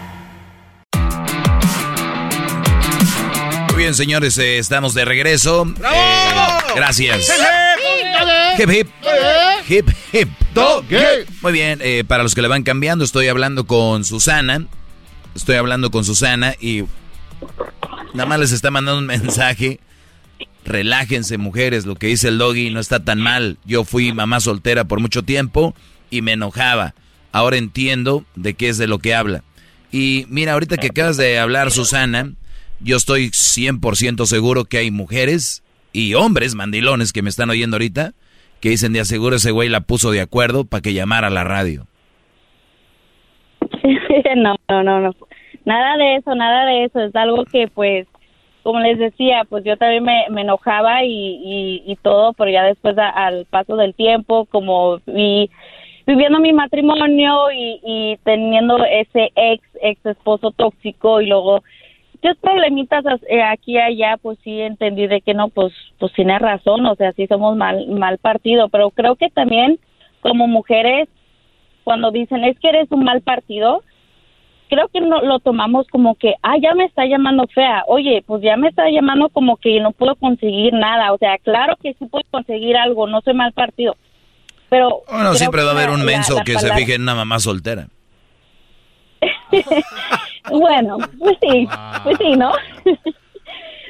Bien, señores, eh, estamos de regreso. ¡Bravo! Eh, gracias. Hip hip. Hip hip. Muy bien, eh, para los que le van cambiando, estoy hablando con Susana. Estoy hablando con Susana y nada más les está mandando un mensaje. Relájense, mujeres, lo que dice el doggy no está tan mal. Yo fui mamá soltera por mucho tiempo y me enojaba. Ahora entiendo de qué es de lo que habla. Y mira, ahorita que acabas de hablar, Susana, yo estoy 100% seguro que hay mujeres y hombres mandilones que me están oyendo ahorita que dicen de aseguro ese güey la puso de acuerdo para que llamara a la radio. no, no, no, no. Nada de eso, nada de eso. Es algo que pues, como les decía, pues yo también me, enojaba y, y, todo, pero ya después al paso del tiempo, como vi viviendo mi matrimonio y, y teniendo ese ex, ex esposo tóxico y luego muchos problemitas eh, aquí y allá, pues sí entendí de que no, pues, pues tiene razón, o sea, sí somos mal, mal partido, pero creo que también como mujeres, cuando dicen es que eres un mal partido, creo que no lo tomamos como que, ah, ya me está llamando fea, oye, pues ya me está llamando como que no puedo conseguir nada, o sea, claro que sí puedo conseguir algo, no soy mal partido, pero... Bueno, siempre va a haber un menso que se fije en una mamá soltera. bueno, pues sí, pues sí, ¿no?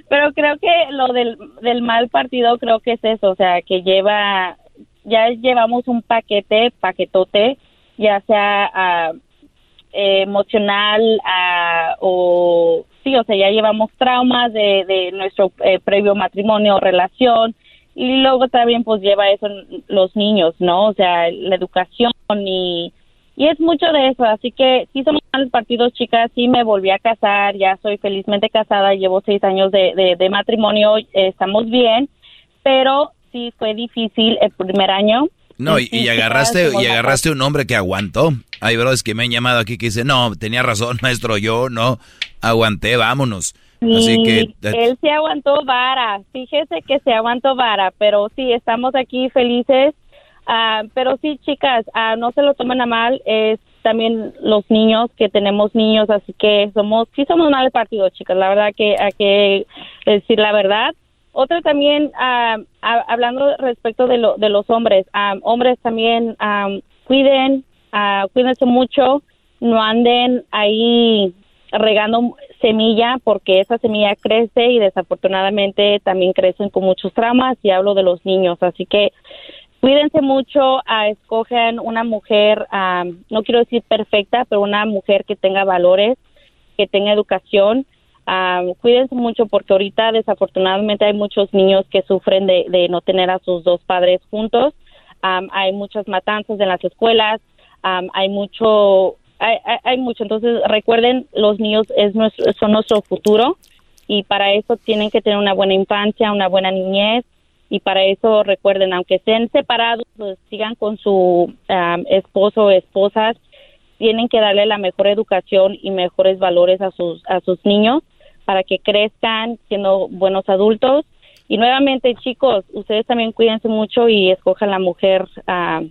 Pero creo que lo del, del mal partido creo que es eso, o sea, que lleva, ya llevamos un paquete, paquetote, ya sea uh, emocional uh, o sí, o sea, ya llevamos traumas de, de nuestro eh, previo matrimonio o relación y luego también pues lleva eso los niños, ¿no? O sea, la educación y y es mucho de eso, así que sí somos malos partidos, chicas, sí me volví a casar, ya soy felizmente casada, llevo seis años de, de, matrimonio, estamos bien, pero sí fue difícil el primer año. No, y, agarraste y agarraste un hombre que aguantó. Hay brothers que me han llamado aquí que dicen, no, tenía razón, maestro, yo no aguanté, vámonos. Así que... Eh, él se aguantó vara, fíjese que se aguantó vara, pero sí, estamos aquí felices Ah, pero sí, chicas, ah, no se lo tomen a mal, es también los niños, que tenemos niños, así que somos, sí somos mal partido, chicas, la verdad que hay que decir la verdad. Otra también, ah, hablando respecto de, lo, de los hombres, hombres también cuiden, cuídense mucho, no anden ahí regando semilla porque esa semilla crece y desafortunadamente también crecen con muchos traumas y hablo de los niños, así que cuídense mucho, uh, escogen una mujer, no quiero decir perfecta, pero una mujer que tenga valores, que tenga educación. cuídense mucho porque ahorita desafortunadamente hay muchos niños que sufren de, no tener a sus dos padres juntos. hay muchas matanzas en las escuelas, hay mucho, hay, hay, mucho. Entonces recuerden, los niños es nuestro, son nuestro futuro y para eso tienen que tener una buena infancia, una buena niñez y para eso recuerden, aunque estén separados, pues sigan con su esposo o esposas, tienen que darle la mejor educación y mejores valores a sus, a sus niños para que crezcan siendo buenos adultos. Y nuevamente, chicos, ustedes también cuídense mucho y escojan la mujer,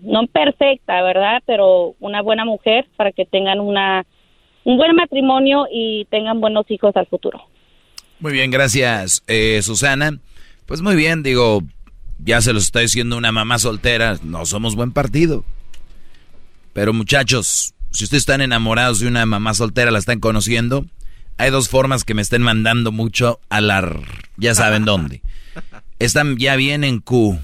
no perfecta, ¿verdad? Pero una buena mujer para que tengan una, un buen matrimonio y tengan buenos hijos al futuro. Muy bien, gracias, eh, Susana. Pues muy bien, digo, ya se los está diciendo una mamá soltera, no somos buen partido. Pero muchachos, si ustedes están enamorados de una mamá soltera, la están conociendo, hay dos formas que me estén mandando mucho a la... ya saben dónde. Están ya bien en Q,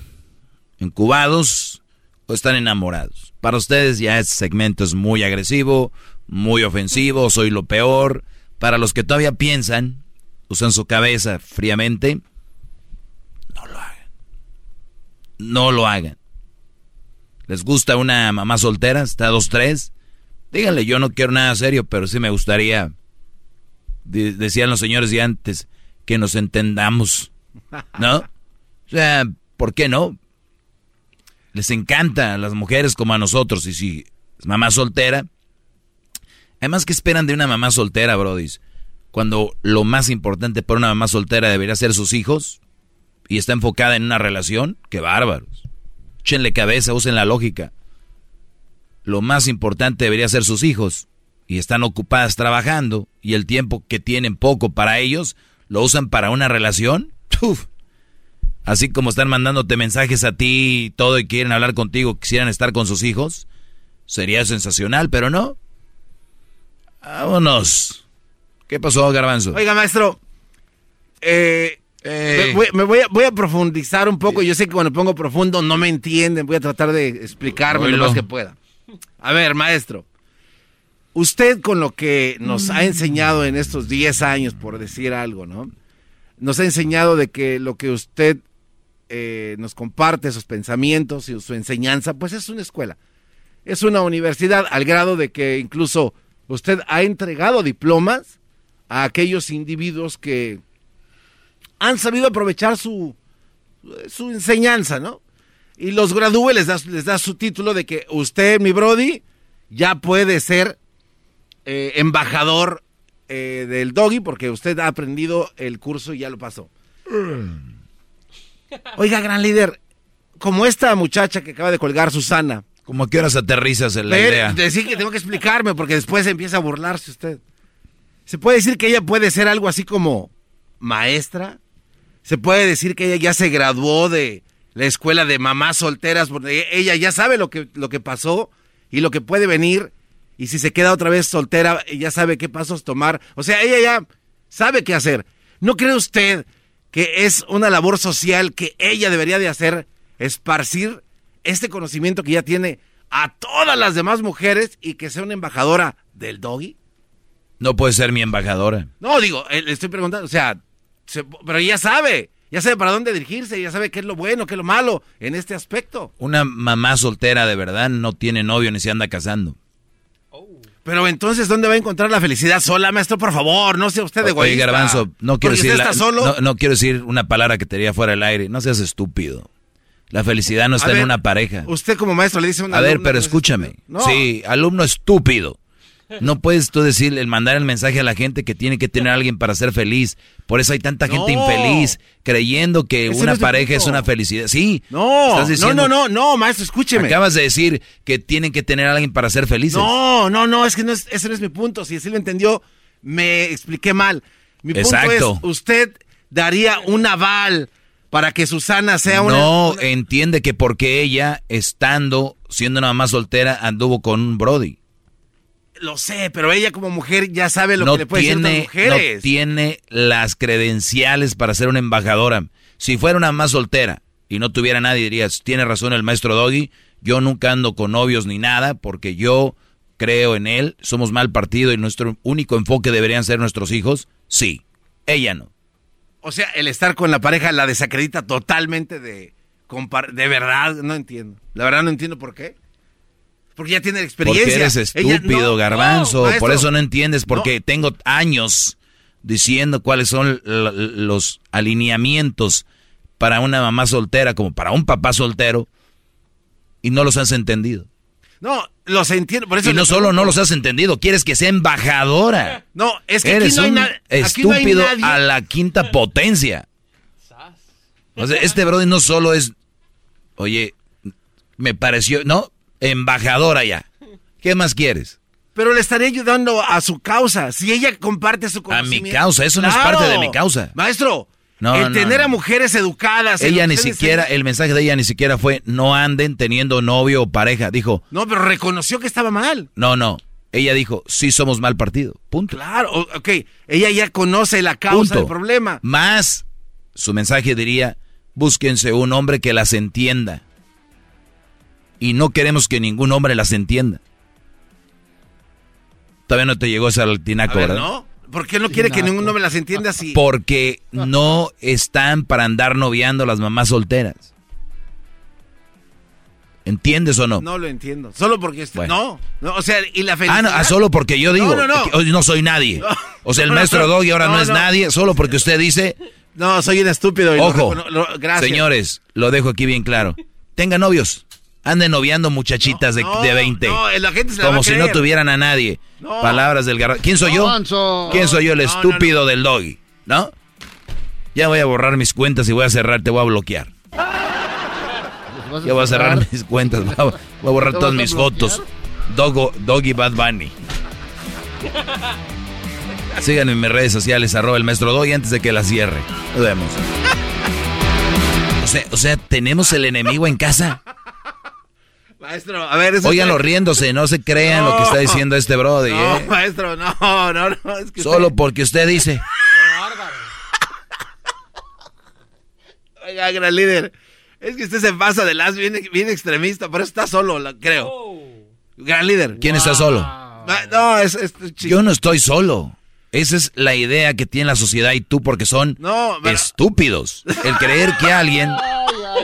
encubados, o están enamorados. Para ustedes ya este segmento es muy agresivo, muy ofensivo, soy lo peor. Para los que todavía piensan, usan su cabeza fríamente, no lo hagan. No lo hagan. ¿Les gusta una mamá soltera? ¿Está dos, tres? Díganle, yo no quiero nada serio, pero sí me gustaría, decían los señores de antes, que nos entendamos. ¿No? O sea, ¿por qué no? Les encanta a las mujeres como a nosotros. Y si es mamá soltera. Además, ¿qué esperan de una mamá soltera, Brody? Cuando lo más importante para una mamá soltera debería ser sus hijos y está enfocada en una relación, qué bárbaros. Échenle cabeza, usen la lógica. Lo más importante debería ser sus hijos y están ocupadas trabajando y el tiempo que tienen poco para ellos lo usan para una relación. Uf. Así como están mandándote mensajes a ti y todo y quieren hablar contigo, quisieran estar con sus hijos, sería sensacional, pero no. Vámonos. ¿Qué pasó, Garbanzo? Oiga, maestro, eh, eh. me, voy, a, profundizar un poco. Yo sé que cuando pongo profundo no me entienden. Voy a tratar de explicarme lo más que pueda. A ver, maestro. Usted con lo que nos ha enseñado en estos 10 años, por decir algo, ¿no? Nos ha enseñado de que lo que usted eh, nos comparte sus pensamientos y su enseñanza, pues es una escuela, es una universidad, al grado de que incluso usted ha entregado diplomas a aquellos individuos que han sabido aprovechar su, su enseñanza, ¿no? Y los gradúe, les da, les da su título de que usted, mi Brody, ya puede ser eh, embajador eh, del doggy porque usted ha aprendido el curso y ya lo pasó. Oiga, gran líder, como esta muchacha que acaba de colgar Susana. ¿Cómo que horas aterrizas en la idea? Decir que tengo que explicarme porque después empieza a burlarse usted. ¿Se puede decir que ella puede ser algo así como maestra? ¿Se puede decir que ella ya se graduó de la escuela de mamás solteras porque ella ya sabe lo que, lo que pasó y lo que puede venir? Y si se queda otra vez soltera, ya sabe qué pasos tomar. O sea, ella ya sabe qué hacer. ¿No cree usted que es una labor social que ella debería de hacer, esparcir este conocimiento que ya tiene a todas las demás mujeres y que sea una embajadora del doggy? No puede ser mi embajadora. No, digo, eh, le estoy preguntando, o sea, pero ya sabe, ya sabe para dónde dirigirse, ya sabe qué es lo bueno, qué es lo malo en este aspecto. Una mamá soltera de verdad no tiene novio ni se anda casando. Pero entonces, ¿dónde va a encontrar la felicidad sola, maestro? Por favor, no sea usted egoísta. Oye, Garbanzo, no quiero decir... No, quiero decir una palabra que te diría fuera del aire. No seas estúpido. La felicidad no está en una pareja. Usted como maestro le dice a una A ver, pero escúchame. Sí, alumno estúpido. No puedes tú decir, el mandar el mensaje a la gente que tiene que tener a alguien para ser feliz. Por eso hay tanta gente infeliz creyendo que una pareja es una felicidad. Sí. No, no, no, no, no, maestro, escúcheme. Acabas de decir que tienen que tener a alguien para ser felices. No, no, no, es que no es, ese no es mi punto. Si así lo entendió, me expliqué mal. Mi punto es, usted daría un aval para que Susana sea una... No, entiende que porque ella, estando, siendo una mamá soltera, anduvo con un Brody. Lo sé, pero ella como mujer ya sabe lo que le puede decir a las mujeres. No tiene las credenciales para ser una embajadora. Si fuera una más soltera y no tuviera nadie, dirías, tiene razón el maestro Doggy, yo nunca ando con novios ni nada porque yo creo en él, somos mal partido y nuestro único enfoque deberían ser nuestros hijos. Sí, ella no. O sea, el estar con la pareja la desacredita totalmente de... De verdad, no entiendo. La verdad no entiendo por qué. Porque ya tiene experiencia. Porque eres estúpido, garbanzo. por eso no entiendes, porque tengo años diciendo cuáles son los alineamientos para una mamá soltera como para un papá soltero y no los has entendido. No, los entiendo. Por eso y no solo no los has entendido, quieres que sea embajadora. No, es que Eres aquí no hay estúpido a la quinta potencia. O sea, este brother no solo es, oye, me pareció, no, embajadora ya. ¿Qué más quieres? Pero le estaré ayudando a su causa. Si ella comparte su conocimiento. A mi causa, eso no es parte de mi causa. Maestro, el tener a mujeres educadas. Ella ni siquiera, el mensaje de ella ni siquiera fue no anden teniendo novio o pareja. Dijo. No, pero reconoció que estaba mal. No, no. Ella dijo, sí somos mal partido. Punto. Claro, ok. Ella ya conoce la causa del problema. Más, su mensaje diría, búsquense un hombre que las entienda. Y no queremos que ningún hombre las entienda. Todavía no te llegó ese tinaco, ¿verdad? ¿no? ¿Por qué no quiere que ningún hombre las entienda así? Porque no están para andar noviando las mamás solteras. ¿Entiendes o no? No lo entiendo. Solo porque... Este, no, no, o sea, y la felicidad... Ah, no, solo porque yo digo. No, no, no. no soy nadie. O sea, el maestro Doggy ahora no, es nadie, solo porque usted dice... No, soy un estúpido. Y Ojo, gracias. señores, lo dejo aquí bien claro. Tenga novios. Anden noviando muchachitas de, de 20. la gente se como va si a no tuvieran a nadie. Palabras del garra. ¿Quién soy yo? ¿Quién soy yo? El estúpido del doggy. ¿No? Ya voy a borrar mis cuentas y voy a cerrar, te voy a bloquear. Ya voy a cerrar mis cuentas, voy a, voy a borrar ¿Te todas mis bloquear? fotos. Dogo, Doggy Bad Bunny. Síganme en mis redes sociales, arroba el maestro Doggy antes de que la cierre. Nos vemos. O sea, o sea, tenemos el enemigo en casa. Maestro, a ver... eso Óiganlo está- riéndose, no se crean lo que está diciendo este brody, No, ¿eh? maestro, no, no, no. Es que Solo usted- porque usted dice. Oiga, gran líder. Es que usted se pasa de las bien, bien extremista, pero está solo, creo. Gran líder. ¿Quién está solo? No, es, es Yo no estoy solo. Esa es la idea que tiene la sociedad y tú porque son No, pero- estúpidos. El creer que alguien,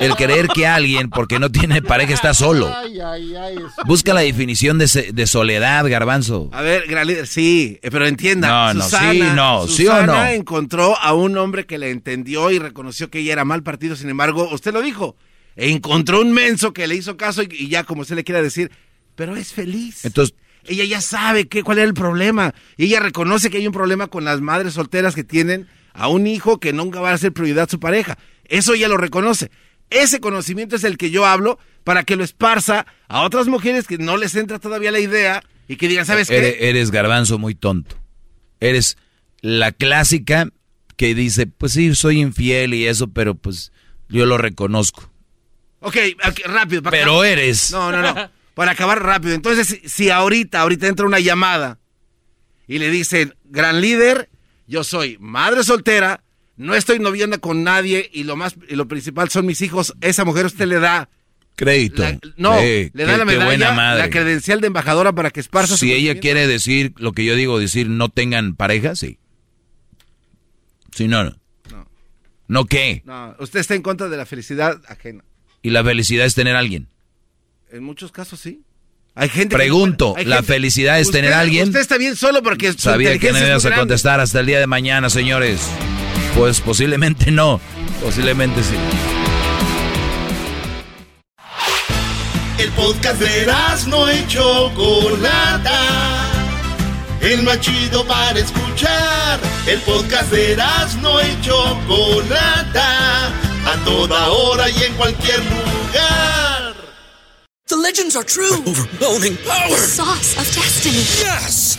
el creer que alguien porque no tiene pareja está solo. Ay, ay, ay. es- Busca la definición de, se- de soledad, garbanzo. A ver, gran líder, sí, eh, pero entienda. No, no, Susana, sí, no, sí o Susana no. encontró a un hombre que le entendió y reconoció que ella era mal partido. Sin embargo, usted lo dijo. Encontró un menso que le hizo caso y, y ya, como usted le quiera decir, pero es feliz. Entonces, Ella ya sabe que, cuál era el problema. Y ella reconoce que hay un problema con las madres solteras que tienen a un hijo que nunca va a ser prioridad su pareja. Eso ella lo reconoce. Ese conocimiento es el que yo hablo para que lo esparza a otras mujeres que no les entra todavía la idea y que digan, ¿sabes eres, qué? eres garbanzo muy tonto. Eres la clásica que dice, pues sí, soy infiel y eso, pero pues yo lo reconozco. Ok, ok, rápido. para Pero acabar. eres. No, no, no. Para acabar rápido. Entonces, si ahorita, ahorita entra una llamada y le dicen, gran líder, yo soy madre soltera, no estoy noviando con nadie y lo más y lo principal son mis hijos, esa mujer usted le da Crédito. la- no, Eh, le da qué- la medalla, madre. la credencial de embajadora para que esparza su Si ella quiere decir lo que yo digo, decir no tengan pareja, sí. Si no, no. ¿No qué? No, usted está en contra de la felicidad ajena. Y la felicidad es tener a alguien. En muchos casos sí. Hay gente que Pregunto, no- hay ¿la gente- felicidad es tener a alguien? Usted está bien solo porque Sabía que no ibas a contestar hasta el día de mañana, señores. Pues posiblemente no. Posiblemente sí. El podcast de no y Chocolata. El más chido para escuchar. El podcast de no y Chocolata. A toda hora y en cualquier lugar. The legends are true. overwhelming power! The sauce of destiny. Yes!